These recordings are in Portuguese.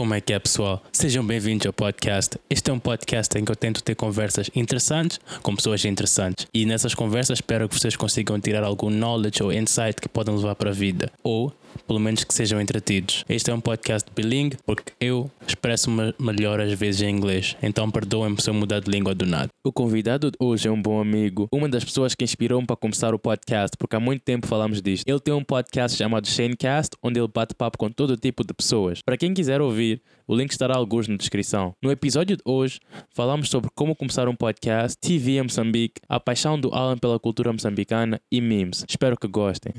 Como é que é, pessoal? Sejam bem-vindos ao podcast. Este é um podcast em que eu tento ter conversas interessantes com pessoas interessantes. E nessas conversas espero que vocês consigam tirar algum knowledge ou insight que podem levar para a vida. Ou, pelo menos, que sejam entretidos. Este é um podcast bilingue porque eu expresso-me melhor às vezes em inglês. Então perdoem-me se eu mudar de língua do nada. O convidado de hoje é um bom amigo. Uma das pessoas que inspirou-me para começar o podcast, porque há muito tempo falamos disto. Ele tem um podcast chamado Shanecast, onde ele bate papo com todo tipo de pessoas. Para quem quiser ouvir, o link estará alguns na descrição. No episódio de hoje, falamos sobre como começar um podcast, TV em Moçambique, a paixão do Alan pela cultura moçambicana e memes. Espero que gostem.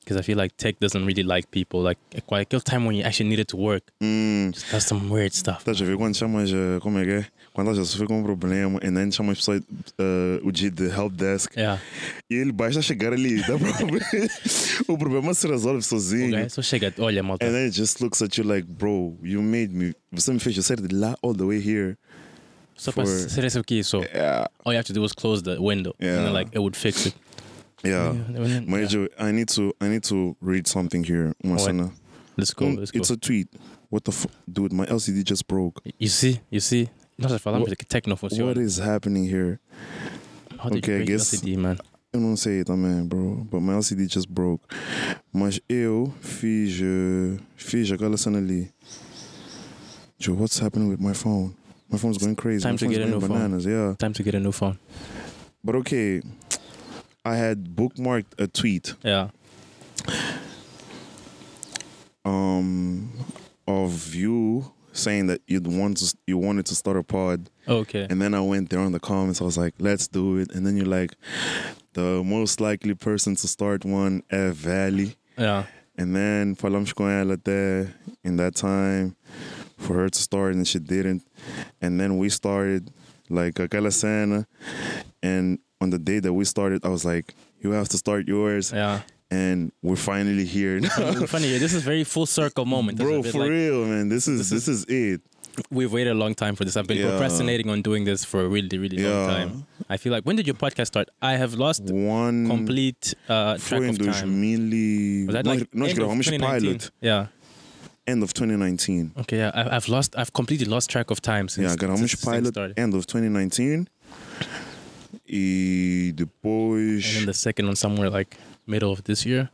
Because I feel like tech doesn't really like people. Like, aquele time when you actually needed to work, Hum, just does some weird stuff. estás a ver quando chamas, eh, como é que é? Quando estás a sofrer com um problema e nem chamas pessoa, eh, o G de help desk Yeah. e ele basta chegar ali, dá problema. o problema se resolve sozinho. Okay, só chega, olha, malta. And then it just looks at you like, bro, you made me. Você me fez sair de lá all the way here. Só para for- ser isso aqui, so Yeah, all you have to do is close the window, and Yeah. then like it would fix it. yeah. Yeah. Mas Joe, I need to, I need to read something here. Uma cena. Let's go, Um, let's go. It's a tweet. What the fuck, dude? My LCD just broke. You see, you see. Nós já falamos What- que tech não funciona. What is happening here? Okay, I guess- LCD, man? Eu não sei também, bro. But my LCD just broke. Mas eu fiz, eh, fiz aquela cena ali. Joe, what's happening with my phone? My phone's going crazy. Time my to get a new phone. bananas. Yeah. Time to get a new phone. But okay, I had bookmarked a tweet Yeah. um of you saying that you'd want to you wanted to start a pod. Okay. and then I went there on the comments. I was like let's do it. And then you're like the most likely person to start one at Valley. Yeah. and then ela até in that time for her to start and she didn't. And then we started like aquela cena. And on the day that we started I was like you have to start yours. Yeah. And we're finally here Funny, funny, this is very full circle moment. bro It's a bit for like, real man this is This is, it We've waited a long time for this. I've been Yeah. procrastinating on doing this for a really, really long time. I feel like when did your podcast start? I have lost one complete uh, track of time. 2000 e- Was that like nós end of gravamos 2019? pilot Yeah. end of 2019 Okay. Yeah. I, I've lost. I've completely lost track of time since. yeah gravamos since pilot started. end of 2019 e depois And then the second one somewhere like middle of this year.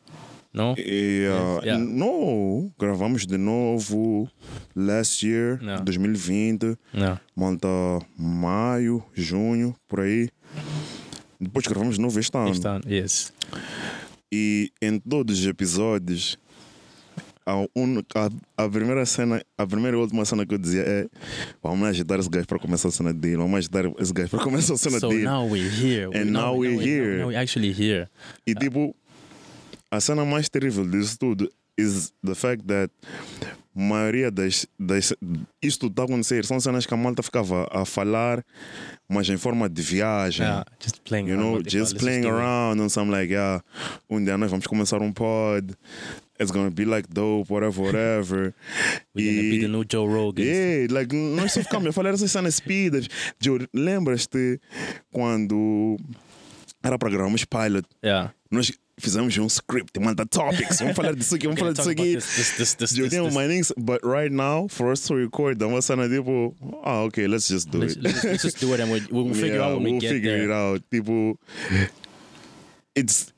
No. E, uh, Yeah. No, gravamos de novo last year, Yeah. 2020, No. monta maio, junho, por aí. Depois gravamos de novo este ano. Next time. Yes. E em todos os episódios, a, un- a, a primeira cena, a primeira e última cena que eu dizia é: vamos agitar esse gajo para começar a cena dele, vamos agitar esse gajo para começar a cena So dele. now we're here. And now we're we- here. Now we're actually here. E tipo, a cena mais terrível disso tudo is the fact that maioria das, das isto está a acontecer são cenas que a malta ficava a falar, mas em forma de viagem. Yeah. Just playing. You around, know, just playing around and some like, yeah, um dia nós vamos começar um pod. It's gonna be like dope, whatever, whatever. We're gonna be the new Joe Rogan. Yeah, like, nós só ficamos a falar essas cenas speedas. Joe, lembras-te quando era para gravarmos pilot? Yeah. Nós fizemos um script, manda topics, vamos falar disso aqui, vamos falar disso aqui. This, this, this, this, this, my but right now, for us to record, dá uma cena tipo, ah, ok, let's just do Let's, it. let's, let's just do it and we'll, we'll figure Yeah, out when we we'll get figure there. it out. Tipo, it's,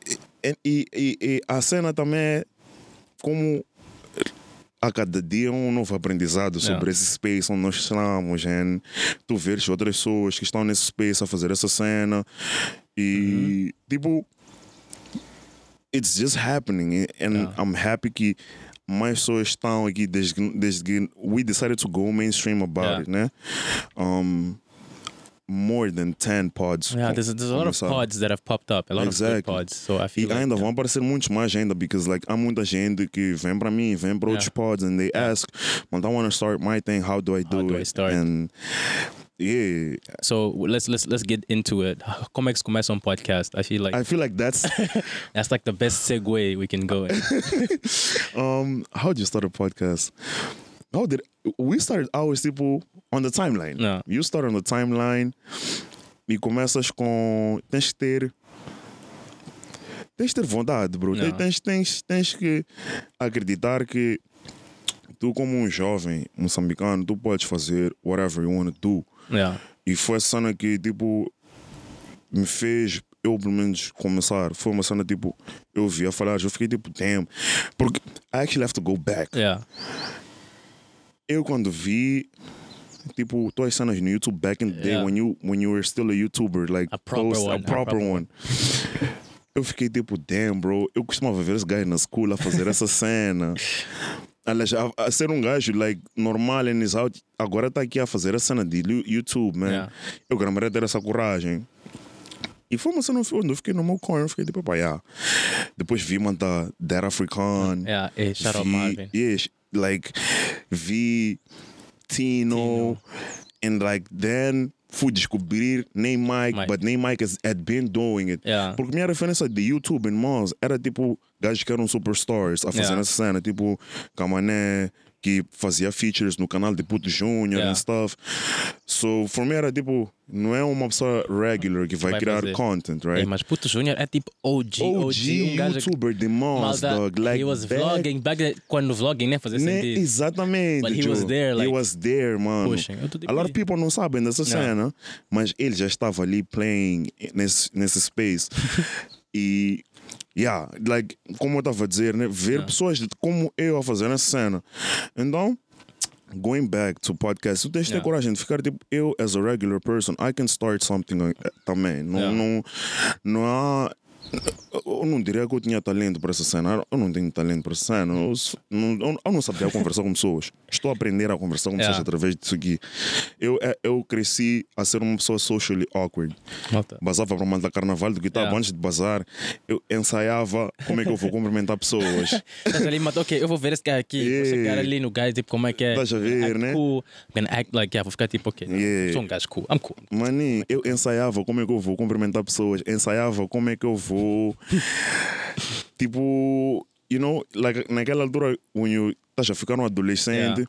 e, e, e, a cena também é como a cada dia é um novo aprendizado sobre Yeah. esse space onde nós estamos. And tu veres outras pessoas que estão nesse space a fazer essa cena e Uhum. tipo, it's just happening. And Yeah. I'm happy que mais pessoas estão aqui desde, desde que we decided to go mainstream about Yeah. it, né? Um, more than 10 pods. Yeah, there's, there's a lot of pods that have popped up, a lot of Exactly. good pods. So I E feel like, ainda vão aparecer muitos mais ainda, because like há muita gente que vem para mim, vem para outros Yeah. pods, and they ask, "But I want to start my thing. How do I do How it?" do I start? And yeah, so let's let's let's get into it. Como é que se começa um podcast? I feel like I feel like that's that's like the best segue we can go in. um. How do you start a podcast? How did we started ours? Tipo on the timeline. No. You start on the timeline. E começas com tens que ter tens que ter vontade, bro. Yeah. Tens, tens, tens que acreditar que tu como um jovem moçambicano, tu podes fazer whatever you want to do. Yeah. E foi essa cena que, tipo, me fez eu, pelo menos, começar. Foi uma cena, tipo, eu vi a falar, eu fiquei tipo, damn. Porque I actually have to go back. Yeah. Eu, quando vi, tipo, tuas cenas no YouTube back in the day, Yeah. when, you, when you were still a YouTuber, like, A proper post, one, a a proper proper one. Eu fiquei tipo, damn, bro. Eu costumava ver esse gajo na school a fazer essa cena. Aliás, a, a ser um gajo, like, normal and is out. Agora tá aqui a fazer a cena de YouTube, man. Yeah. Eu queria ter essa coragem. E foi uma cena onde eu fiquei no meu corner, fiquei tipo, pá, yeah. Depois vi mandar Dead African. Yeah. Hey, shout out vi, Marvin. Yes, like, vi Tino, and like, then fui descobrir nem Mike, Mike. but nem Mike has, had been doing it. Yeah. Porque minha referência de YouTube em Moz era tipo gajos que eram superstars a fazer Yeah. essa cena, tipo Camané, que fazia features no canal de Puto Júnior Yeah. and stuff. So, for me era tipo, não é uma pessoa regular que vai, vai criar fazer. content, right? mas Puto Júnior é tipo OG, OG, OG um gajo YouTuber de Malta, dog. Like, he was back- vlogging back quando vlogging nem fazia Né? sentido. Exatamente. But he was Joe. there, like, he was there, mano. pushing. A lot of people não sabem dessa cena, mas ele já estava ali playing nesse, nesse space. e, yeah, like, como eu estava a dizer, né? ver pessoas de- como eu a fazer essa cena. Então, going back to podcast, tu tens de ter Yeah. coragem de ficar tipo, eu, as a regular person, I can start something eh, também. Não, Yeah. não, não há. Eu não diria que eu tinha talento para essa cena. Eu não tenho talento para essa cena. Eu, não, eu- não sabia conversar com pessoas. Estou a aprender a conversar com pessoas Yeah. através disso aqui. Eu, eh, eu cresci a ser uma pessoa socially awkward. Malta. Basava para mandar carnaval do guitarra. Yeah. Antes de bazar, eu ensaiava como é que eu vou cumprimentar pessoas. Estás ali, mas ok, eu vou ver esse cara aqui. Vou chegar Yeah. ali no gajo, tipo, como é que é? Estás a ver, né? Cool. I'm gonna act like, yeah, vou ficar tipo, ok. Yeah. Sou um gajo cool. I'm cool. Maninho, eu ensaiava como é que eu vou cumprimentar pessoas, ensaiava como é que eu vou. Tipo, you know, like, naquela altura, when you estás a ficar um adolescente Yeah.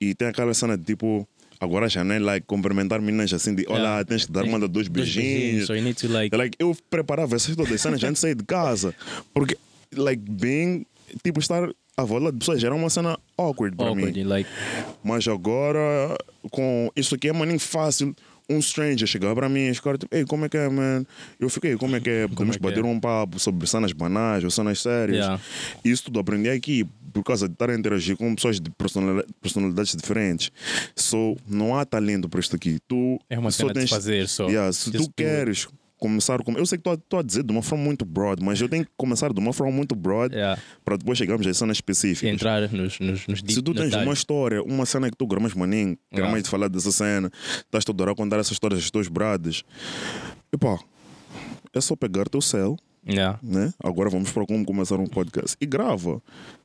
e tem aquela cena de tipo. Agora já não é like cumprimentar meninas assim de olá, Yeah. tens que dar manda dois beijinhos. So you need to like, Like, eu preparava essas todas as cenas antes de sair de casa. Porque, like, bem, tipo, estar à volta de pessoas era uma cena awkward para mim. Like, Mas agora, com isso aqui é maninho fácil. Um stranger chegar para mim e ficar tipo, ei, como é que é, man? Eu fiquei, como é que é? Podemos é que é? bater um papo sobre cenas banais ou cenas sérias. Yeah. Isso tudo aprendi aqui por causa de estar a interagir com pessoas de personali- personalidades diferentes. So, não há talento para isto aqui. Tu é uma só cena de tens fazer, só. Yeah, se Just tu it. Começar com. Eu sei que estou a dizer de uma forma muito broad, mas eu tenho que começar de uma forma muito broad Yeah. para depois chegarmos a cenas específicas. Entrar nos, nos, nos Se tu tens detalhes. uma história, uma cena que tu gramas maninho, Yeah. gramas de falar dessa cena, estás toda hora a contar essas histórias dos teus brados, epá, é só pegar teu céu, Yeah. né? Agora vamos para como começar um podcast e grava.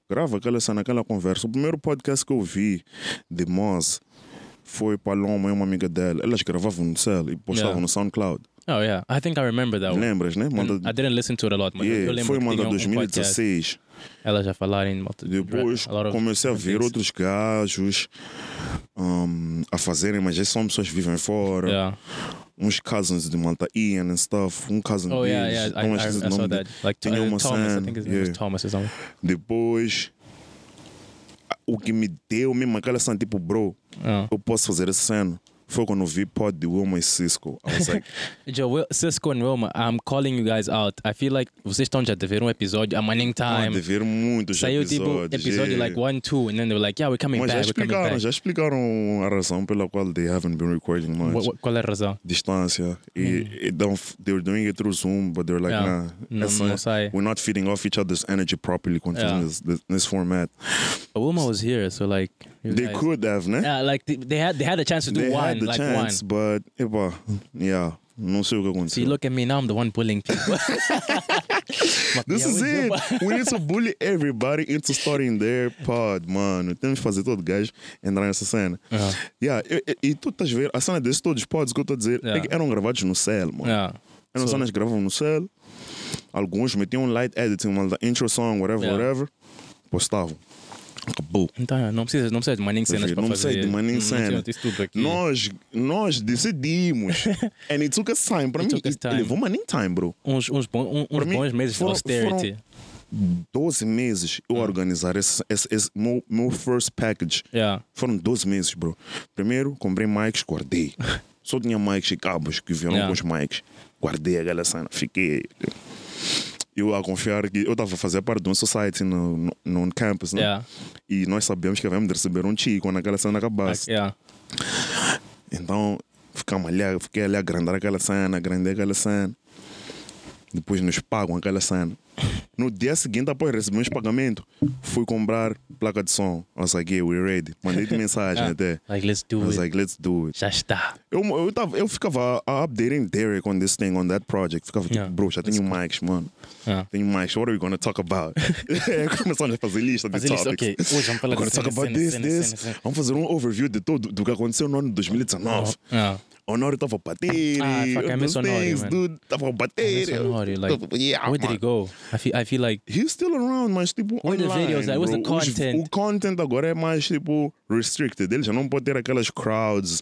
Grava aquela cena, aquela conversa. O primeiro podcast que eu vi de Moz foi Paloma e uma amiga dela. Elas gravavam no céu e postavam Yeah. no SoundCloud. Oh, yeah. I think I remember that one. Lembras, né? Manda, I didn't listen to it a lot, mas eu yeah, lembro foi que manda tinha um- um podcast. 2016. Elas já falaram em Depois a lot of comecei a ver things. outros gajos um, a fazerem, mas esses são pessoas que vivem fora. Yeah. Uns cousins de Malta Ian and stuff. Um cousin Oh, yeah, deles. yeah. I, não I, I o saw that. dele. Like Tinha uh, uma Thomas, I cena, think his name was yeah. Thomas or something. Depois, o que me deu mesmo aquela cena, tipo, bro, Oh. eu posso fazer essa cena. Foi quando vi pod de Wilma e Cisco. I was like, Joe, Cisco and Wilma, I'm calling you guys out. I feel like vocês estão já a ver um episódio, a Manning ah, Time. de ver muitos Saiu tipo episódios. episódio yeah. like one, two, and then they were like, yeah, we're coming Mas já back, we're coming explicaram, back. já explicaram a razão pela qual they haven't been recording much. Wha- wha- qual é a razão? distância. E, e don't, they were doing it through Zoom, but they were like, Hum. Yeah. nah, Não- essa- não sai. we're not feeding off each other's energy properly continuing Yeah. this, this, this format. But Wilma was here, so like, They guys- could have, né? Yeah, like they, they had they had a chance to do they one, had the like chance, one. but, epa, yeah, não sei o que See, aconteceu. look at me now. I'm the one bullying people. This is it. We need to bully everybody into starting their pod, mano. Temos que fazer todo gajo entrar nessa cena. Yeah. Yeah, e, e- e tu estás a ver, a cena desses todos pods que eu estou a dizer, é Yeah. que eram gravados no cell, mano. Yeah. Eram So- cenas que gravavam no cell. Alguns metiam um light editing, uma intro song, whatever, Yeah. whatever. Postavam. Acabou. Então, não precisa, não precisa de maninho cenas Filho, para não fazer. precisa de Não cena. precisa disso tudo aqui. Nós, nós decidimos. And it took us time. Para mim, took us it- time. levou bro. Uns, uns, bons, uns mim, bons meses foram- de austerity. 12 meses eu organizar esse, esse, esse meu, meu first package. Yeah. Foram 12 meses, bro. Primeiro, comprei mics, guardei. Só tinha mics e cabos que vieram Yeah. com os mics. Guardei aquela cena, fiquei. Eu a confiar que eu estava a fazer parte de um society no, no, no campus, né? Yeah. E nós sabíamos que havíamos de receber um chi quando aquela cena acabasse. Yeah. Então, ficamos ali, fiquei ali a agrandar aquela cena, agrandei aquela cena. Depois nos pagam aquela cena. No dia seguinte, após receber os pagamentos, fui comprar placa de som. I was like, yeah, we're ready. Mandei-te mensagem Ah, até. Like, let's I do was it. like, let's do it. Já está. Eu, eu, tava, eu ficava updating Derek on this thing, on that project. Ficava tipo, Yeah, bro, já tenho mics, mano. Yeah. Tenho mics, what are we gonna talk about? Começamos a fazer lista de Fazer topics. ok. Hoje vamos falar Agora de talk cena, about cena, this, cena, this. Vamos fazer um overview de tudo do que aconteceu no ano de 2019. Yeah. Estava a bater. Ah, fuck, I miss those Honório, things, man. dude. A bater. miss Honório, like, yeah, Where did he go? I feel, I feel like He's still around, mas tipo, Where the online, videos at? Where's the bro. Os- content? O content agora é mais tipo restricted. Ele já não pode ter aquelas crowds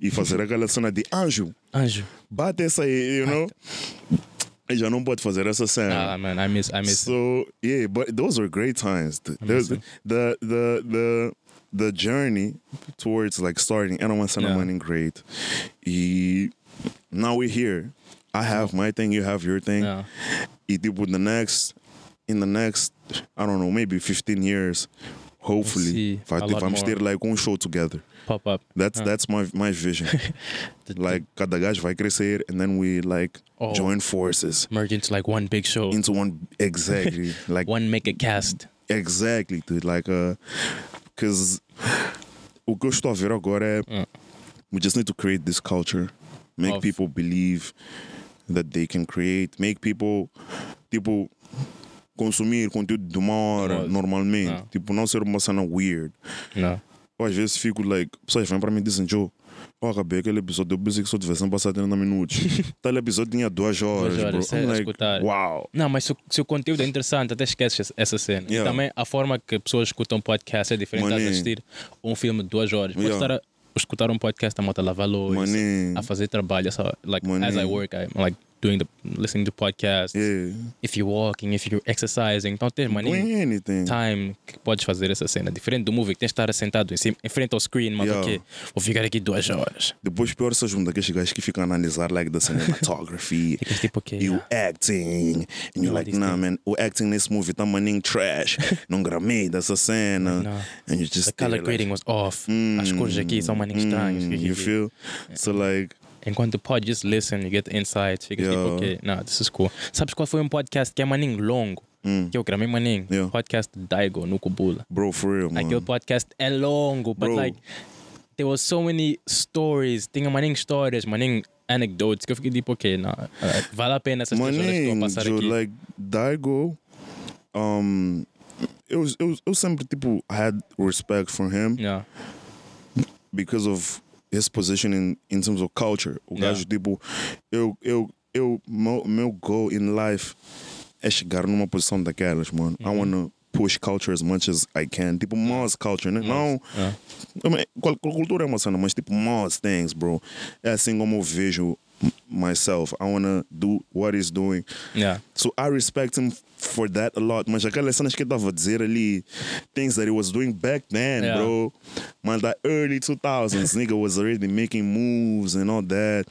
e fazer aquela cena de anjo. anjo. Bate essa aí, you know? Ele já não pode fazer essa cena. Ah, man, I miss, I miss. So yeah, but those were great times. The miss the the the, the, journey towards like starting era uma cena Yeah. running great. E now we're here. I have my thing, you have your thing. Yeah. E tipo the next in the next I don't know, maybe 15 years, hopefully a ter- lot vamos more. ter like um show together. Pop up. That's Ah. that's my my vision. Like cada gajo vai crescer and then we like Oh. join forces merge into like one big show. into one exactly like one make a cast. Exactly, dude. Like, uh, because o que eu estou a ver agora é Mm. we just need to create this culture, make Of- people believe that they can create, make people, tipo, consumir conteúdo de uma hora Modo. normalmente, Ah. tipo, não ser uma cena weird. No. Eu às vezes fico like, pessoas vêm para mim e dizem, Joe. Acabei aquele episódio, eu pensei que só tivessem passado 30 minutos. Tal episódio tinha duas horas, horas, bro. sem I'm like, escutar. wow. Não, mas se, o- se o conteúdo é interessante, até esqueces essa cena. Yeah. E também a forma que pessoas escutam podcast é diferente de Maninho. assistir um filme de duas horas. Pode Yeah. estar a escutar um podcast a moto a lavar louça, a fazer trabalho. So, like, as I work, I'm like doing the, listening to podcasts. Yeah. If you're walking, if you're exercising. Então tens, maninho, Doing anything. time que podes fazer essa cena. Diferente do movie, que tens de estar sentado em, cima, em frente ao screen, mas Yeah. ok, vou ficar aqui duas horas. Depois pior se junta aqueles gajos que ficam a analisar like the cinematography Ficas tipo, e o yeah. acting. And you're like, nah, man, o acting nesse movie tá maninho trash. não gramei dessa cena. And you just The color like, grading was off. mm, As cores aqui são maninho estranhas. mm, You feel? So like, Enquanto pode just listen, you get insights. Fica tipo, ok, nah, this is cool. Sabes qual foi um podcast que é maninho longo? mm, Que eu maninho? Yeah. Podcast Daigo no Kubula. bro, for real, man. Aquele podcast é longo, but Bro. like, there was so many stories. Tinha maninho histórias, maninho anecdotes que eu fiquei tipo, ok, nah, uh, vale a pena essas três horas que a Maninho, passar Joe, aqui. like, Daigo, um, eu, eu, eu sempre, tipo, had respect for him. Yeah. because of his position in, in terms of culture. O Yeah. gajo, tipo, eu, eu, eu, meu, meu goal in life é chegar numa posição daquelas, mano. Uhum. I wanna push culture as much as I can. Tipo, Moz culture, né? Não. Yeah. I mean, qual, qual cultura é uma cena, mas tipo, Moz things, bro. É assim como eu vejo myself. I wanna do what he's doing. Yeah. So I respect him for that a lot. Mas aquelas cenas que ele estava a dizer ali, things that he was doing back then, Yeah. bro. Man, that early 2000s, nigga was already making moves and all that.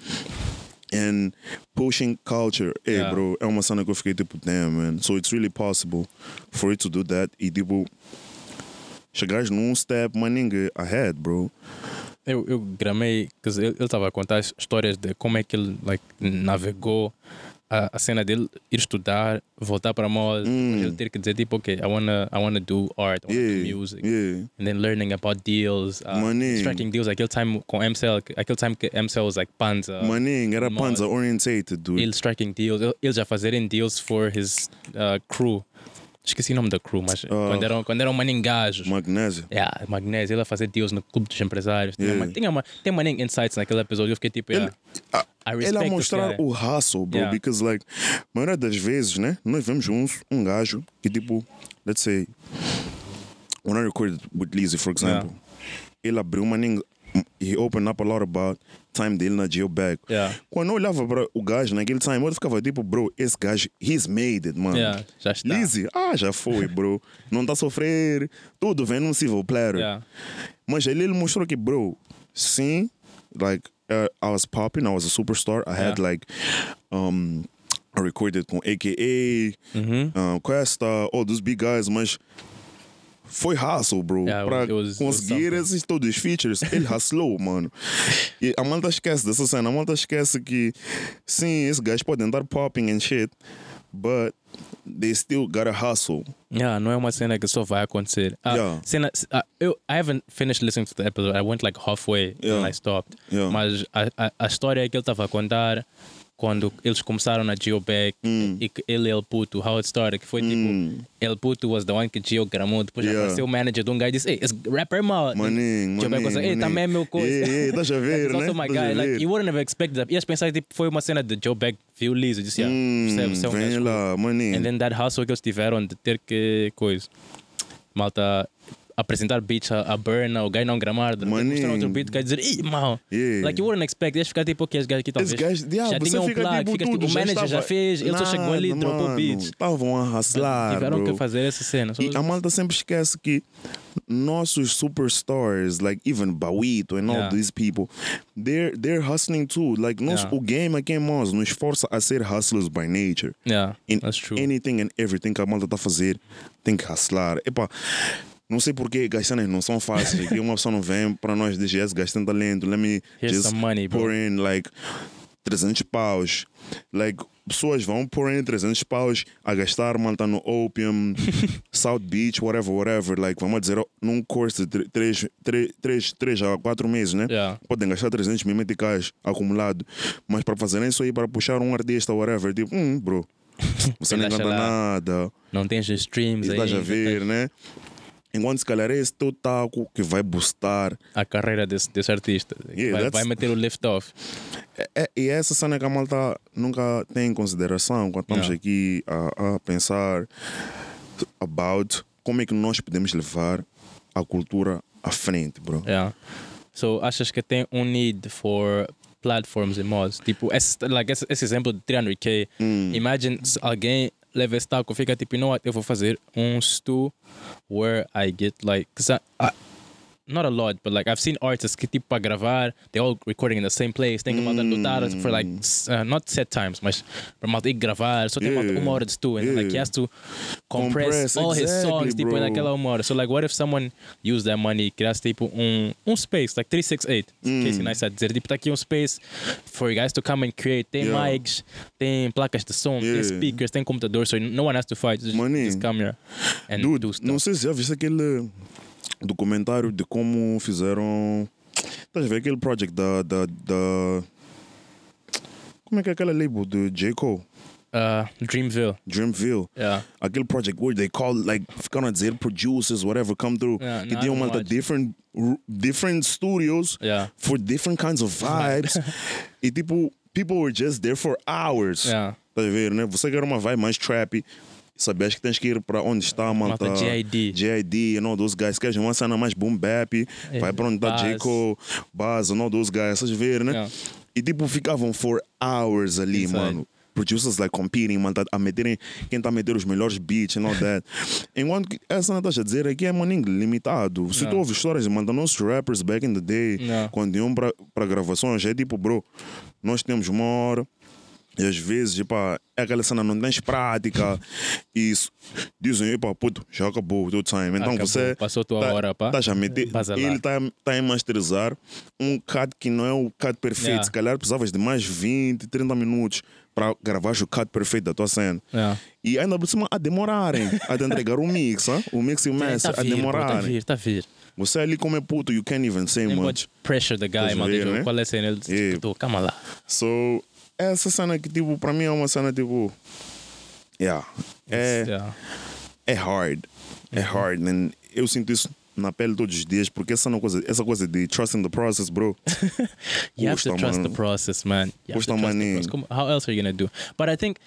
And pushing culture. Hey, Yeah. bro, é uma cena que eu fiquei tipo, damn, man. So it's really possible for you to do that. E tipo, chegares num step, man, nigga, ahead, bro. Eu, eu gramei, quer dizer, ele estava a contar as histórias de como é que ele like, navegou a, a cena dele ir estudar, voltar para moda, depois ele ter que dizer tipo, ok, I wanna, I wanna do art, I wanna Yeah, do music. yeah. And then learning about deals, uh, striking deals, aquele time com MCL, aquele time que MCL was like Panza. Maninho, era mod. panza orientated, dude. Ele striking deals, ele, ele já fazerem deals for his uh, crew. Esqueci o nome da crew, mas quando eram, quando eram maninho gajos. Magnésio. Yeah, Magnésio, ele a fazer deals no clube dos empresários. Tinha, Yeah. uma, tinha uma, tem uma insights naquele episódio. Eu fiquei tipo, yeah, Ah, I ele a mostrar o hustle, bro. Yeah. Because, like, a maioria das vezes, né? Nós vemos um, um gajo que, tipo, let's say, when I recorded with Lizzy, for example, ele abriu uma. He opened up a lot about time dele na Geobag. Yeah. Quando eu olhava para o gajo naquele time, eu ficava tipo, bro, esse gajo, he's made it, mano. Yeah, já está. Lizzy, ah, já foi, bro. Não tá a sofrer, tudo vem num civil platter. Yeah. Mas ele, ele mostrou que, bro, sim, like, uh, I was popping, I was a superstar. I had, like, um, I recorded com AKA, Mhm. um, Questa, all those big guys, mas foi hustle, bro. Yeah, it pra was- conseguir esses todos os features, ele hustlou, mano. E a malta esquece dessa cena, a malta esquece que, sim, esses guys podem dar popping and shit, but they still gotta hustle. Yeah, não é uma cena que só vai acontecer. Ah, Yeah. cena, ah, eu, I haven't finished listening to the episode. I went like halfway Yeah. and I stopped. Yeah. Mas a, a, a história que ele estava a contar quando eles começaram na Geobag Hum. e ele El Puto, how it started, que foi tipo, El Puto was the one que geogramou, depois Yeah. apareceu o manager de um guy e disse, esse rapper é mau. Maninho, like, hey, maninho, também é meu coisa. Yeah, yeah, estás a ver, né? also my guy. Like, ver. you wouldn't have expected that. Ias pensar tipo, foi uma cena de Joe Bag viu o Liz e disse, yeah, Hum, percebe, você é um vem lá, maninho. And then that hustle que eles tiveram de ter que coisa. Malta apresentar beats a, a Burna, o guy não gramar, mostrar outro beat, o guy dizer, ih, mal. Yeah. Like you wouldn't expect, deixa ficar tipo, ok, esse gajo aqui talvez. Gajo, yeah, já tinha um fica plug, tipo, fica tudo, tipo, o manager já estava- fez, ele só chegou ali e dropou beats. Estavam a hustlar, Tiveram que fazer essa cena. E a malta sempre esquece que nossos superstars, like even Bawito and all Yeah. these people, they're they're hustling too. Like nós, Yeah. o game aqui em Mons nos força a ser hustlers by nature. yeah, In that's true. anything and everything que a malta está a fazer, tem que hustlar. Epa, não sei porque gastanas não são fáceis. Que uma pessoa não vem para nós e diz, yes, gastando talento, let me Here's just some money, bro. pour in like 300 paus. Like, pessoas vão pôr in 300 paus a gastar, malta, no Opium, South Beach, whatever, whatever. Like, vamos dizer, num curso de 3 a 4 meses, né? Yeah. Podem gastar 300 mil meticais acumulado. Mas para fazerem isso aí, para puxar um artista, whatever, tipo, hum, bro, você não encanta nada. Não tens streams aí. Estás a ver, tens né? Enquanto se calhar é esse teu taco que vai boostar. A carreira desse, desse artista. Yeah, vai, vai meter o lift off. É, é- e é essa cena que a malta nunca tem em consideração quando estamos Yeah. aqui a, a pensar about como é que nós podemos levar a cultura à frente, bro. Yeah. So achas que tem um need for platforms e mods? Tipo, esse, like, esse, esse exemplo de 300k. Hum. Imagine alguém leva esse taco, fica tipo, you know what, eu vou fazer um stu where I get like, I, not a lot, but like I've seen artists que tipo para gravar, they all recording in the same place, tem que malta lutar for like s- uh, not set times, mas para malta ir gravar, só tem malta uma hora de stu, and like he has to compress, Compress, all his exactly, songs tipo bro. naquela uma hora. So like what if someone used that money, criasse tipo um um space like 368, Mm. Casey Neistat dizer tipo tá aqui um space for you guys to come and create. Tem Yeah. mics, tem placas de som, tem Yeah. speakers, tem computador, so no one has to fight. Just, just come here and Dude, do stuff. não sei se já viste aquele documentário de como fizeram. Estás a ver aquele project da, da, da. Como é que é aquela label de J. Cole? Uh, Dreamville. Dreamville. Yeah. aquele project where they call like ficaram a dizer producers whatever come through Yeah, don't malta watch. different different studios Yeah. for different kinds of vibes e tipo people were just there for hours Yeah. tá a ver né você quer uma vibe mais trappy sabias que tens que ir para onde está a Malta JID. JID and all those guys queres uma cena mais boom bap vai para onde está J. Buzz. Cole Buzz and all those guys a ver né Yeah. e tipo ficavam for hours ali Inside. mano producers like competing, man, tá a meterem quem tá a meter os melhores beats and all that. Enquanto que essa não estás a dizer aqui é maninho limitado. Se tu Não. ouves histórias manda nossos rappers back in the day, Não. quando iam para para gravações, é tipo, bro, nós temos uma hora. E às vezes, tipo, é aquela cena, não tens prática. E dizem, epa, puto, já acabou o teu time. Então Acabou, você. passou tua tá, hora, pá. Tá a meter. Ele está tá a masterizar um cut que não é o cut perfeito. Yeah. Se calhar precisavas de mais 20, 30 minutos para gravar o cut perfeito da tua cena. Yeah. E ainda por cima a demorarem a te entregar o mix, hein? o mix e o Tá master a vir, bro, tá demorarem. vir, tá vir. Você ali como é puto, you can't even say Nem much. pode pressure the guy, a mano. né? Qual é a cena? Ele Yeah. calma lá. So, essa cena que, tipo, para mim é uma cena, tipo. Yeah. É, Yeah. é hard. É Uhum. hard. And eu sinto isso na pele todos os dias, porque essa, não é coisa, essa coisa de trusting the process, bro. You have to trust the process, man. You have to trust the process. Como- How else are you gonna do? But I think,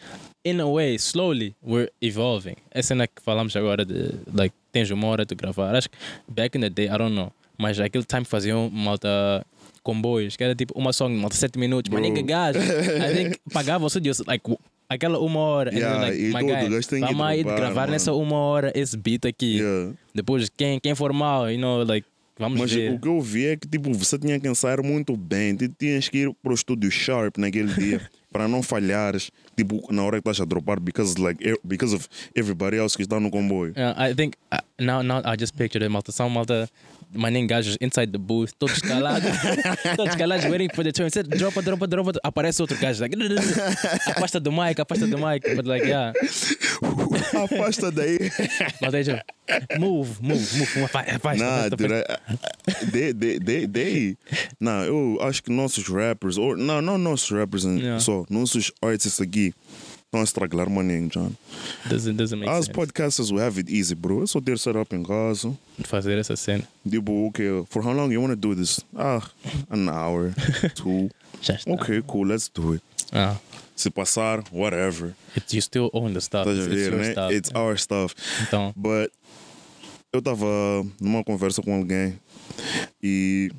in a way, slowly we're evolving. Essa cena que falamos agora de, like, tens uma hora de gravar. Acho que back in the day, I don't know. Mas aquele time faziam malta comboios, que era tipo uma song, malta 7 minutos, mas ninguém gajo. I think pagava o studio, like, aquela uma hora. Yeah, then, like, e my todo guy, gajo tem que vamos aí gravar mano. nessa uma hora esse beat aqui. Yeah. Depois, quem, quem for mal, you know, like, vamos Mas ver. o que eu vi é que tipo, você tinha que ensaiar muito bem, tu tinhas que ir para o estúdio sharp naquele dia para não falhares, tipo, na hora que estás a dropar, because, like, because of everybody else que está no comboio. Yeah, I think uh, now now I just pictured it, Malta. Some Malta, my name gajos inside the booth, todos calados, todos calados, waiting for the turn. Said, dropa, dropa, dropa. Aparece outro gajo, like, afasta do mic, afasta do mic. But like, yeah, Afasta daí. Malta, just move, move, move, afasta, afasta. Nah, dude. I- they, they, they, they. Nah, eu acho que nossos rappers, ou não, não nossos rappers, Yeah. só nossos artists aqui a estragar maninho, John. Doesn't doesn't make As sense. podcasters will have it easy, bro. É só ter setup em casa. Fazer essa cena. Tipo, okay, for how long you want to do this? Ah, an hour, two. Já está. Okay, cool, let's do it. Ah, Se passar, whatever. it, you still own the stuff. It's, it's your stuff. It's our stuff. Então, But eu tava numa conversa com alguém e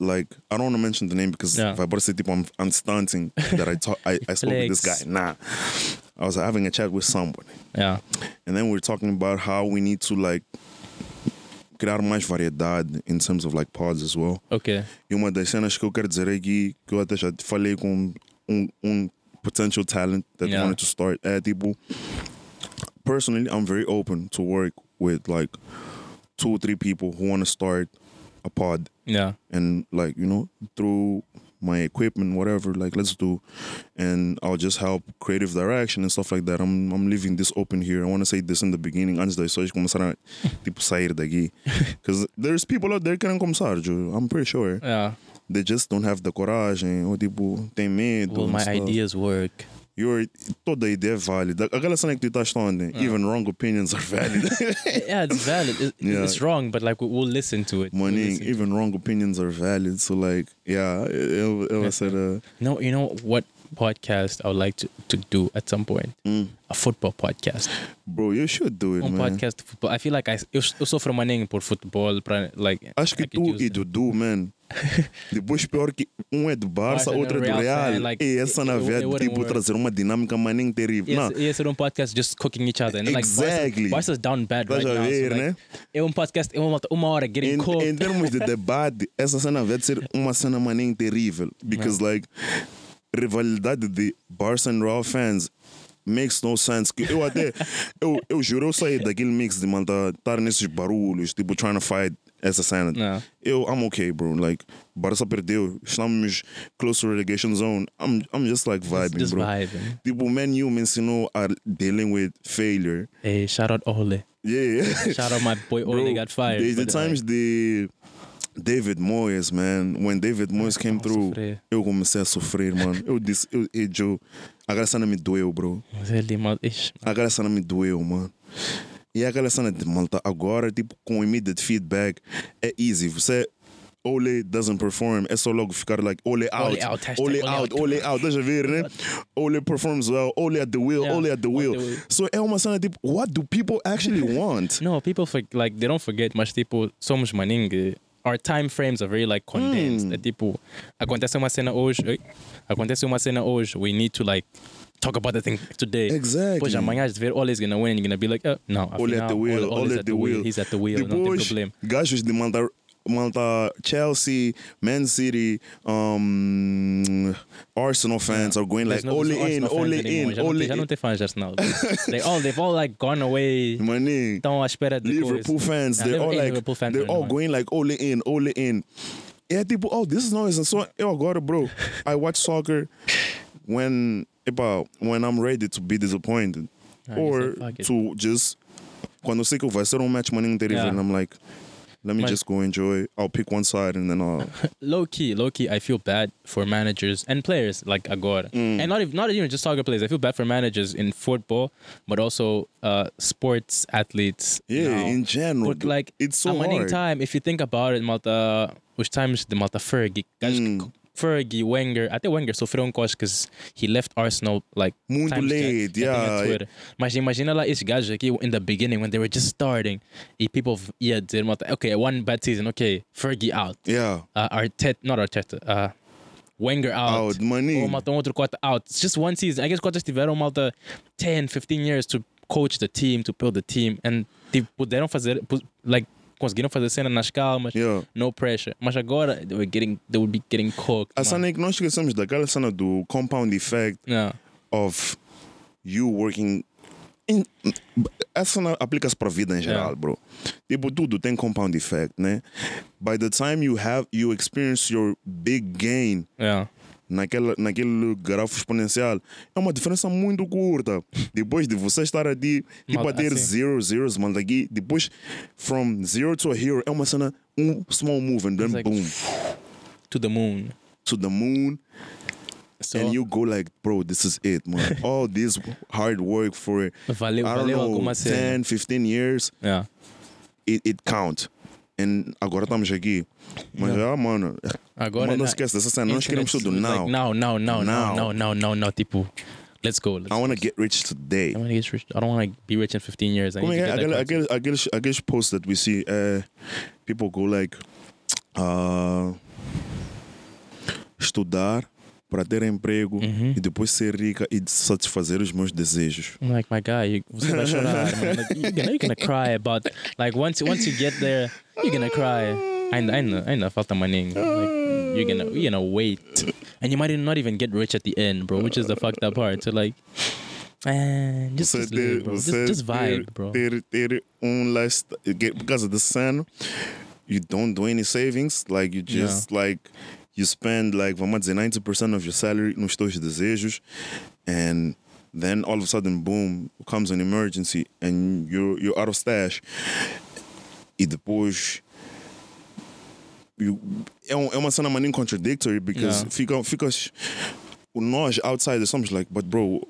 like I don't want to mention the name because Yeah. vai parecer tipo I'm, I'm stunting that I talk I, I spoke with this guy. Nah. I was having a chat with somebody yeah, and then we are talking about how we need to like criar mais variedade in terms of like pods as well. okay. E uma das cenas que eu quero dizer aqui, que eu até já falei com um, um potential talent that Yeah. wanted to start, é tipo, personally, I'm very open to work with like two or three people who want to start a pod Yeah, and like, you know, through my equipment, whatever, like let's do, and I'll just help creative direction and stuff like that. I'm I'm leaving this open here. I want to say this in the beginning antes das pessoas começarem a tipo sair daqui, because there's people out there que querem começar. I'm pretty sure yeah. they just don't have the coragem eh, ou tipo tem medo. Will and my stuff. ideas work? Your toda ideia é válida. Aquela cena que tu estás ontem, even wrong opinions are valid. yeah, it's valid. It, Yeah. It's wrong, but like we- we'll listen to it. We'll listen to even wrong opinions are valid. So like, yeah, eu, eu said, uh, No, you know what podcast I would like to, to do at some point? mm, A football podcast. bro, you should do it, Um man. podcast de futebol. I feel like I, eu, eu sofro maninho por futebol. Pra, like, Acho que I tu e it. Dudu, man. Depois pior que um é do Barça, Barça, outro é do Real Real. fan, like, e essa na verdade, tipo, work. trazer uma dinâmica maninho terrível. Ia, ia ser um podcast just cooking each other. And like Exactly. Barca, Barca's down bad Estás right now. ver, so, like, né? É um podcast, é uma, uma hora getting em, cooked. em termos de debate, essa cena vai ser uma cena maninho terrível. Because, like, rivalidade de Barça and Real fans makes no sense. Que eu até, eu, eu juro, eu saí daquele mix de mandar estar nesses barulhos, tipo, trying to fight essa cena. Yeah. Eu, I'm okay, bro. Like, Barça perdeu, estamos close to relegation zone. I'm, I'm just like vibing, just bro. vibing. Tipo, Man U me ensinou a dealing with failure. Hey, shout out Ole. Yeah. Shout out my boy Ole Bro, got fired. The, the but, times the David Moyes, man, when David Moyes came Vamos through, sofrer. eu comecei a sofrer, mano. Eu disse, eu, eu, Joe, aquela cena me doeu, bro. Mas ele, mal, ixi, Aquela cena me doeu, mano. E aquela cena de malta, agora, tipo, com immediate feedback, é easy. Você. Ole doesn't perform, é só logo ficar like Ole out, Ole out, Ole Ole out. Ole out, deixa ver, né? Ole performs well, Ole at the wheel, Yeah, Ole at the wheel. wheel. So é uma cena tipo, what do people actually want? No, people for, like they don't forget, mas tipo somos maningue. Our time frames are very like condensed. Hmm. É tipo acontece uma cena hoje, acontece uma cena hoje. We need to like talk about the thing today. Exactly. Depois amanhã de ver Ole is gonna win. You're gonna be like, oh, no, Ole at the wheel, Ole, at the wheel. He's at the wheel. não tem Depois, problema. gajos de Malta, Malta, Chelsea, Man City, um, Arsenal fans are going like no- Ole in, Ole in, Já não Ole tem- Já não in. tem fãs de Arsenal. they all they've all like gone away. Maninho. Estão à espera de Liverpool coisa. fans, Yeah, they're all like, fans they're all going like Ole in, Ole in. É tipo, oh, this is noise. And so eu agora, bro, I watch soccer when, epa, when I'm ready to be disappointed. Or to just, quando eu sei que vai ser um match terrível, Yeah. and I'm like, let me just go enjoy. I'll pick one side and then I'll. low key, low key, I feel bad for managers and players like agora, Mm. and not even not even just soccer players. I feel bad for managers in football, but also uh, sports athletes. Yeah, now. in general. But like it's so hard. time, if you think about it, Malta, which times the Malta Fergie, guys Mm. Fergie, Wenger, até Wenger sofreu um because he left Arsenal like Muito late, yeah. Mas imagina lá esses gajos aqui in the beginning when they were just starting e people ia dizer, okay, one bad season, okay, Fergie out, Yeah. uh, Arteta, not Arteta, uh, Wenger out. Out, money. Ou malta, um outro cota out. It's just one season. I guess cotas tiveram malta 10, 15 years to coach the team, to build the team. And tipo, puderam fazer, like, conseguiram fazer cena nas calmas, Yeah. no pressure. Mas agora, they were getting, they would be getting cooked. A man. cena é que nós esquecemos daquela cena do compound effect Yeah. of you working. In, essa aplica-se para a vida em geral, Yeah. bro. Tipo, tudo tem compound effect, né? By the time you have you experience your big gain Yeah. Naquela, naquele grafo exponencial, é uma diferença muito curta. Depois de você estar ali, tipo, Malta, a ter assim. zero zeros, mano, aqui, depois, from zero to a hero, é uma cena, um small move, and then like- boom, To the moon. to the moon, So, and you go like, bro, this is it, man. All this hard work for, valeu, I don't valeu know, alguma cena. 10, 15 years, Yeah. it, it count. And agora estamos aqui. Mas, ah, mano, Agora, mano, não esquece dessa cena. Nós queremos tudo now. Like, now, now, now, now, Now. now, now, now. Tipo, let's go. Let's I want to get rich today. I want to get rich. I don't want to be rich in 15 years. I Como need é to get é? that Aquele, aquele, aqueles, aqueles posts that we see, uh, people go like, uh, estudar para ter emprego Uhum. e depois ser rica e satisfazer os meus desejos. I'm like, my guy, you, você vai chorar. man. Like, you're, gonna, you're gonna cry about, like, once once you get there, you're gonna cry. Ainda, ainda, ainda falta maninho. Like, you're gonna, you're gonna wait. And you might not even get rich at the end, bro, which is the fucked up part. So, like, man, just, Você just ter, live, bro. Just, você just vibe, ter, bro. Ter, ter um lifestyle, por causa desse cena, you don't do any savings, like you just like, you spend like, vamos dizer, 90% of your salary nos teus desejos, and then all of a sudden, boom, comes an emergency, and you're, you're out of stash. E depois... you- é, um, é uma cena maninho contradictory, because Yeah. fica, ficas... Nós, outsiders, somos like, but bro,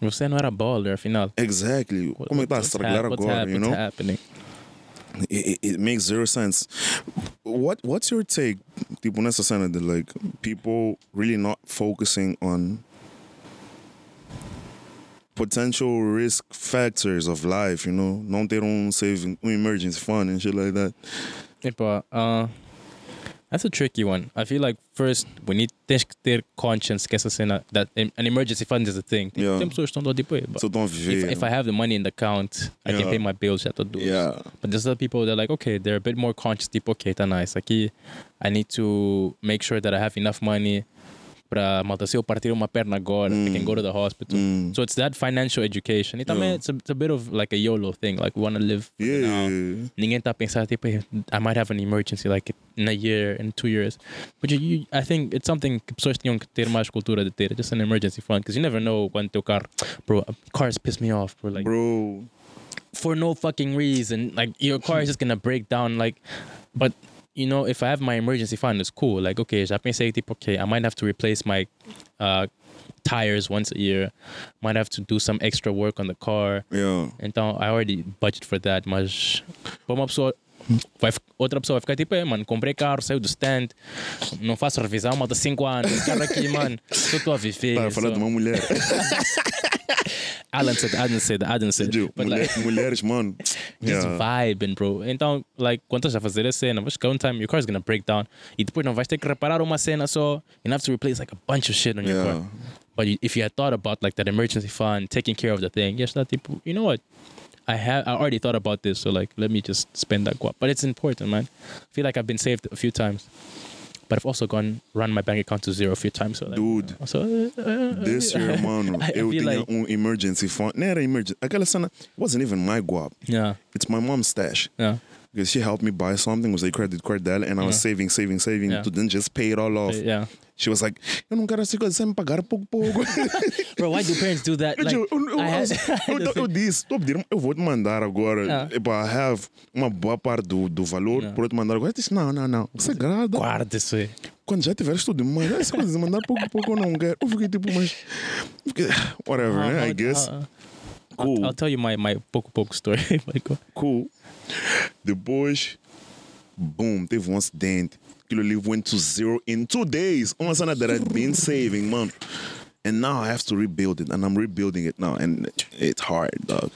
Você não era baller, afinal. Exactly. Como é que está a estragar agora, you what's know? happening? It, it, makes zero sense. What What's your take, tipo, nessa like, people really not focusing on potential risk factors of life, you know? Não ter um saving, emergency fund and shit like that. Tipo, uh, that's a tricky one. I feel like first we need ter conscience que essa cena that an emergency fund is a thing. Yeah. Tem pessoas que estão do So don't if, if I have the money in the account, I can pay my bills, duas. Yeah. But there's other people that are like, okay, they're a bit more conscious. Tipo, okay, tá nice. Aqui, I need to make sure that I have enough money para malta eu partir uma perna agora, I can go to the hospital. Mm. So it's that financial education. E também Yeah. it's, a, it's a bit of like a YOLO thing. Like we want to live Yeah. now. Ninguém tá tipo, I might have an emergency like in a year, in two years. But you, you, I think it's something que pessoas tinham que ter mais cultura de ter. Just an emergency fund. Because you never know quando teu carro... Bro, cars piss me off, bro. Like, Bro. for no fucking reason. Like, your car is just gonna break down. Like, but... You know, if I have my emergency fund, it's cool. Like, okay, já pensei, tipo, okay, I might have to replace my uh, tires once a year. Might have to do some extra work on the car. Yeah. Então, I already budget for that, mas para uma pessoa, vai, outra pessoa vai ficar tipo, é, mano, comprei carro, saiu do stand, não faço revisão, mal de 5 anos, carro aqui, mano, só estou a viver. Tá a falar só- de uma mulher. Alan said, Alan said, Alan said. But mulher- like, mulheres, mano. just Yeah. vibing, bro. Então, like, quando estás a fazer a cena, vai chegar um time, your car's gonna break down, e depois não vais ter que reparar uma cena só, you have to replace like a bunch of shit on your Yeah. car. But if you had thought about like that emergency fund, taking care of the thing, yes, that tipo, you know what? I have I already thought about this, so like let me just spend that guap. But it's important, man. I feel like I've been saved a few times. But I've also gone run my bank account to zero a few times. So like, Dude. So uh, uh, This year, mano, I eu feel tinha like- um emergency fund. Não era emergency. Aquela cena wasn't even my guap. yeah, It's my mom's stash. yeah, Because she helped me buy something, was a credit card dela, and I was Yeah. saving, saving, saving Yeah. to then just pay it all off. yeah. She was like, eu não quero essa coisa sem pagar pouco, pouco. Bro, why do parents do that? Like, eu, eu, had- eu, eu, eu disse, a pedir, eu vou te mandar agora. Yeah. Epa, I have uma boa parte do, do valor, Yeah. eu te mandar agora. Eu disse, não, não, não. Sagrada. guarda isso aí. Quando já tiveres tudo, mas essa coisa de mandar pouco, pouco eu não quero. Eu fiquei tipo, mas. Whatever, How- né? I guess. how- Cool. I'll, I'll tell you my my pouco story. Go. Cool. Depois, boom, teve um acidente. aquilo ali went to zero in two days. Uma cena that I'd been saving, man. And now I have to rebuild it, and I'm rebuilding it now, and it's hard, dog.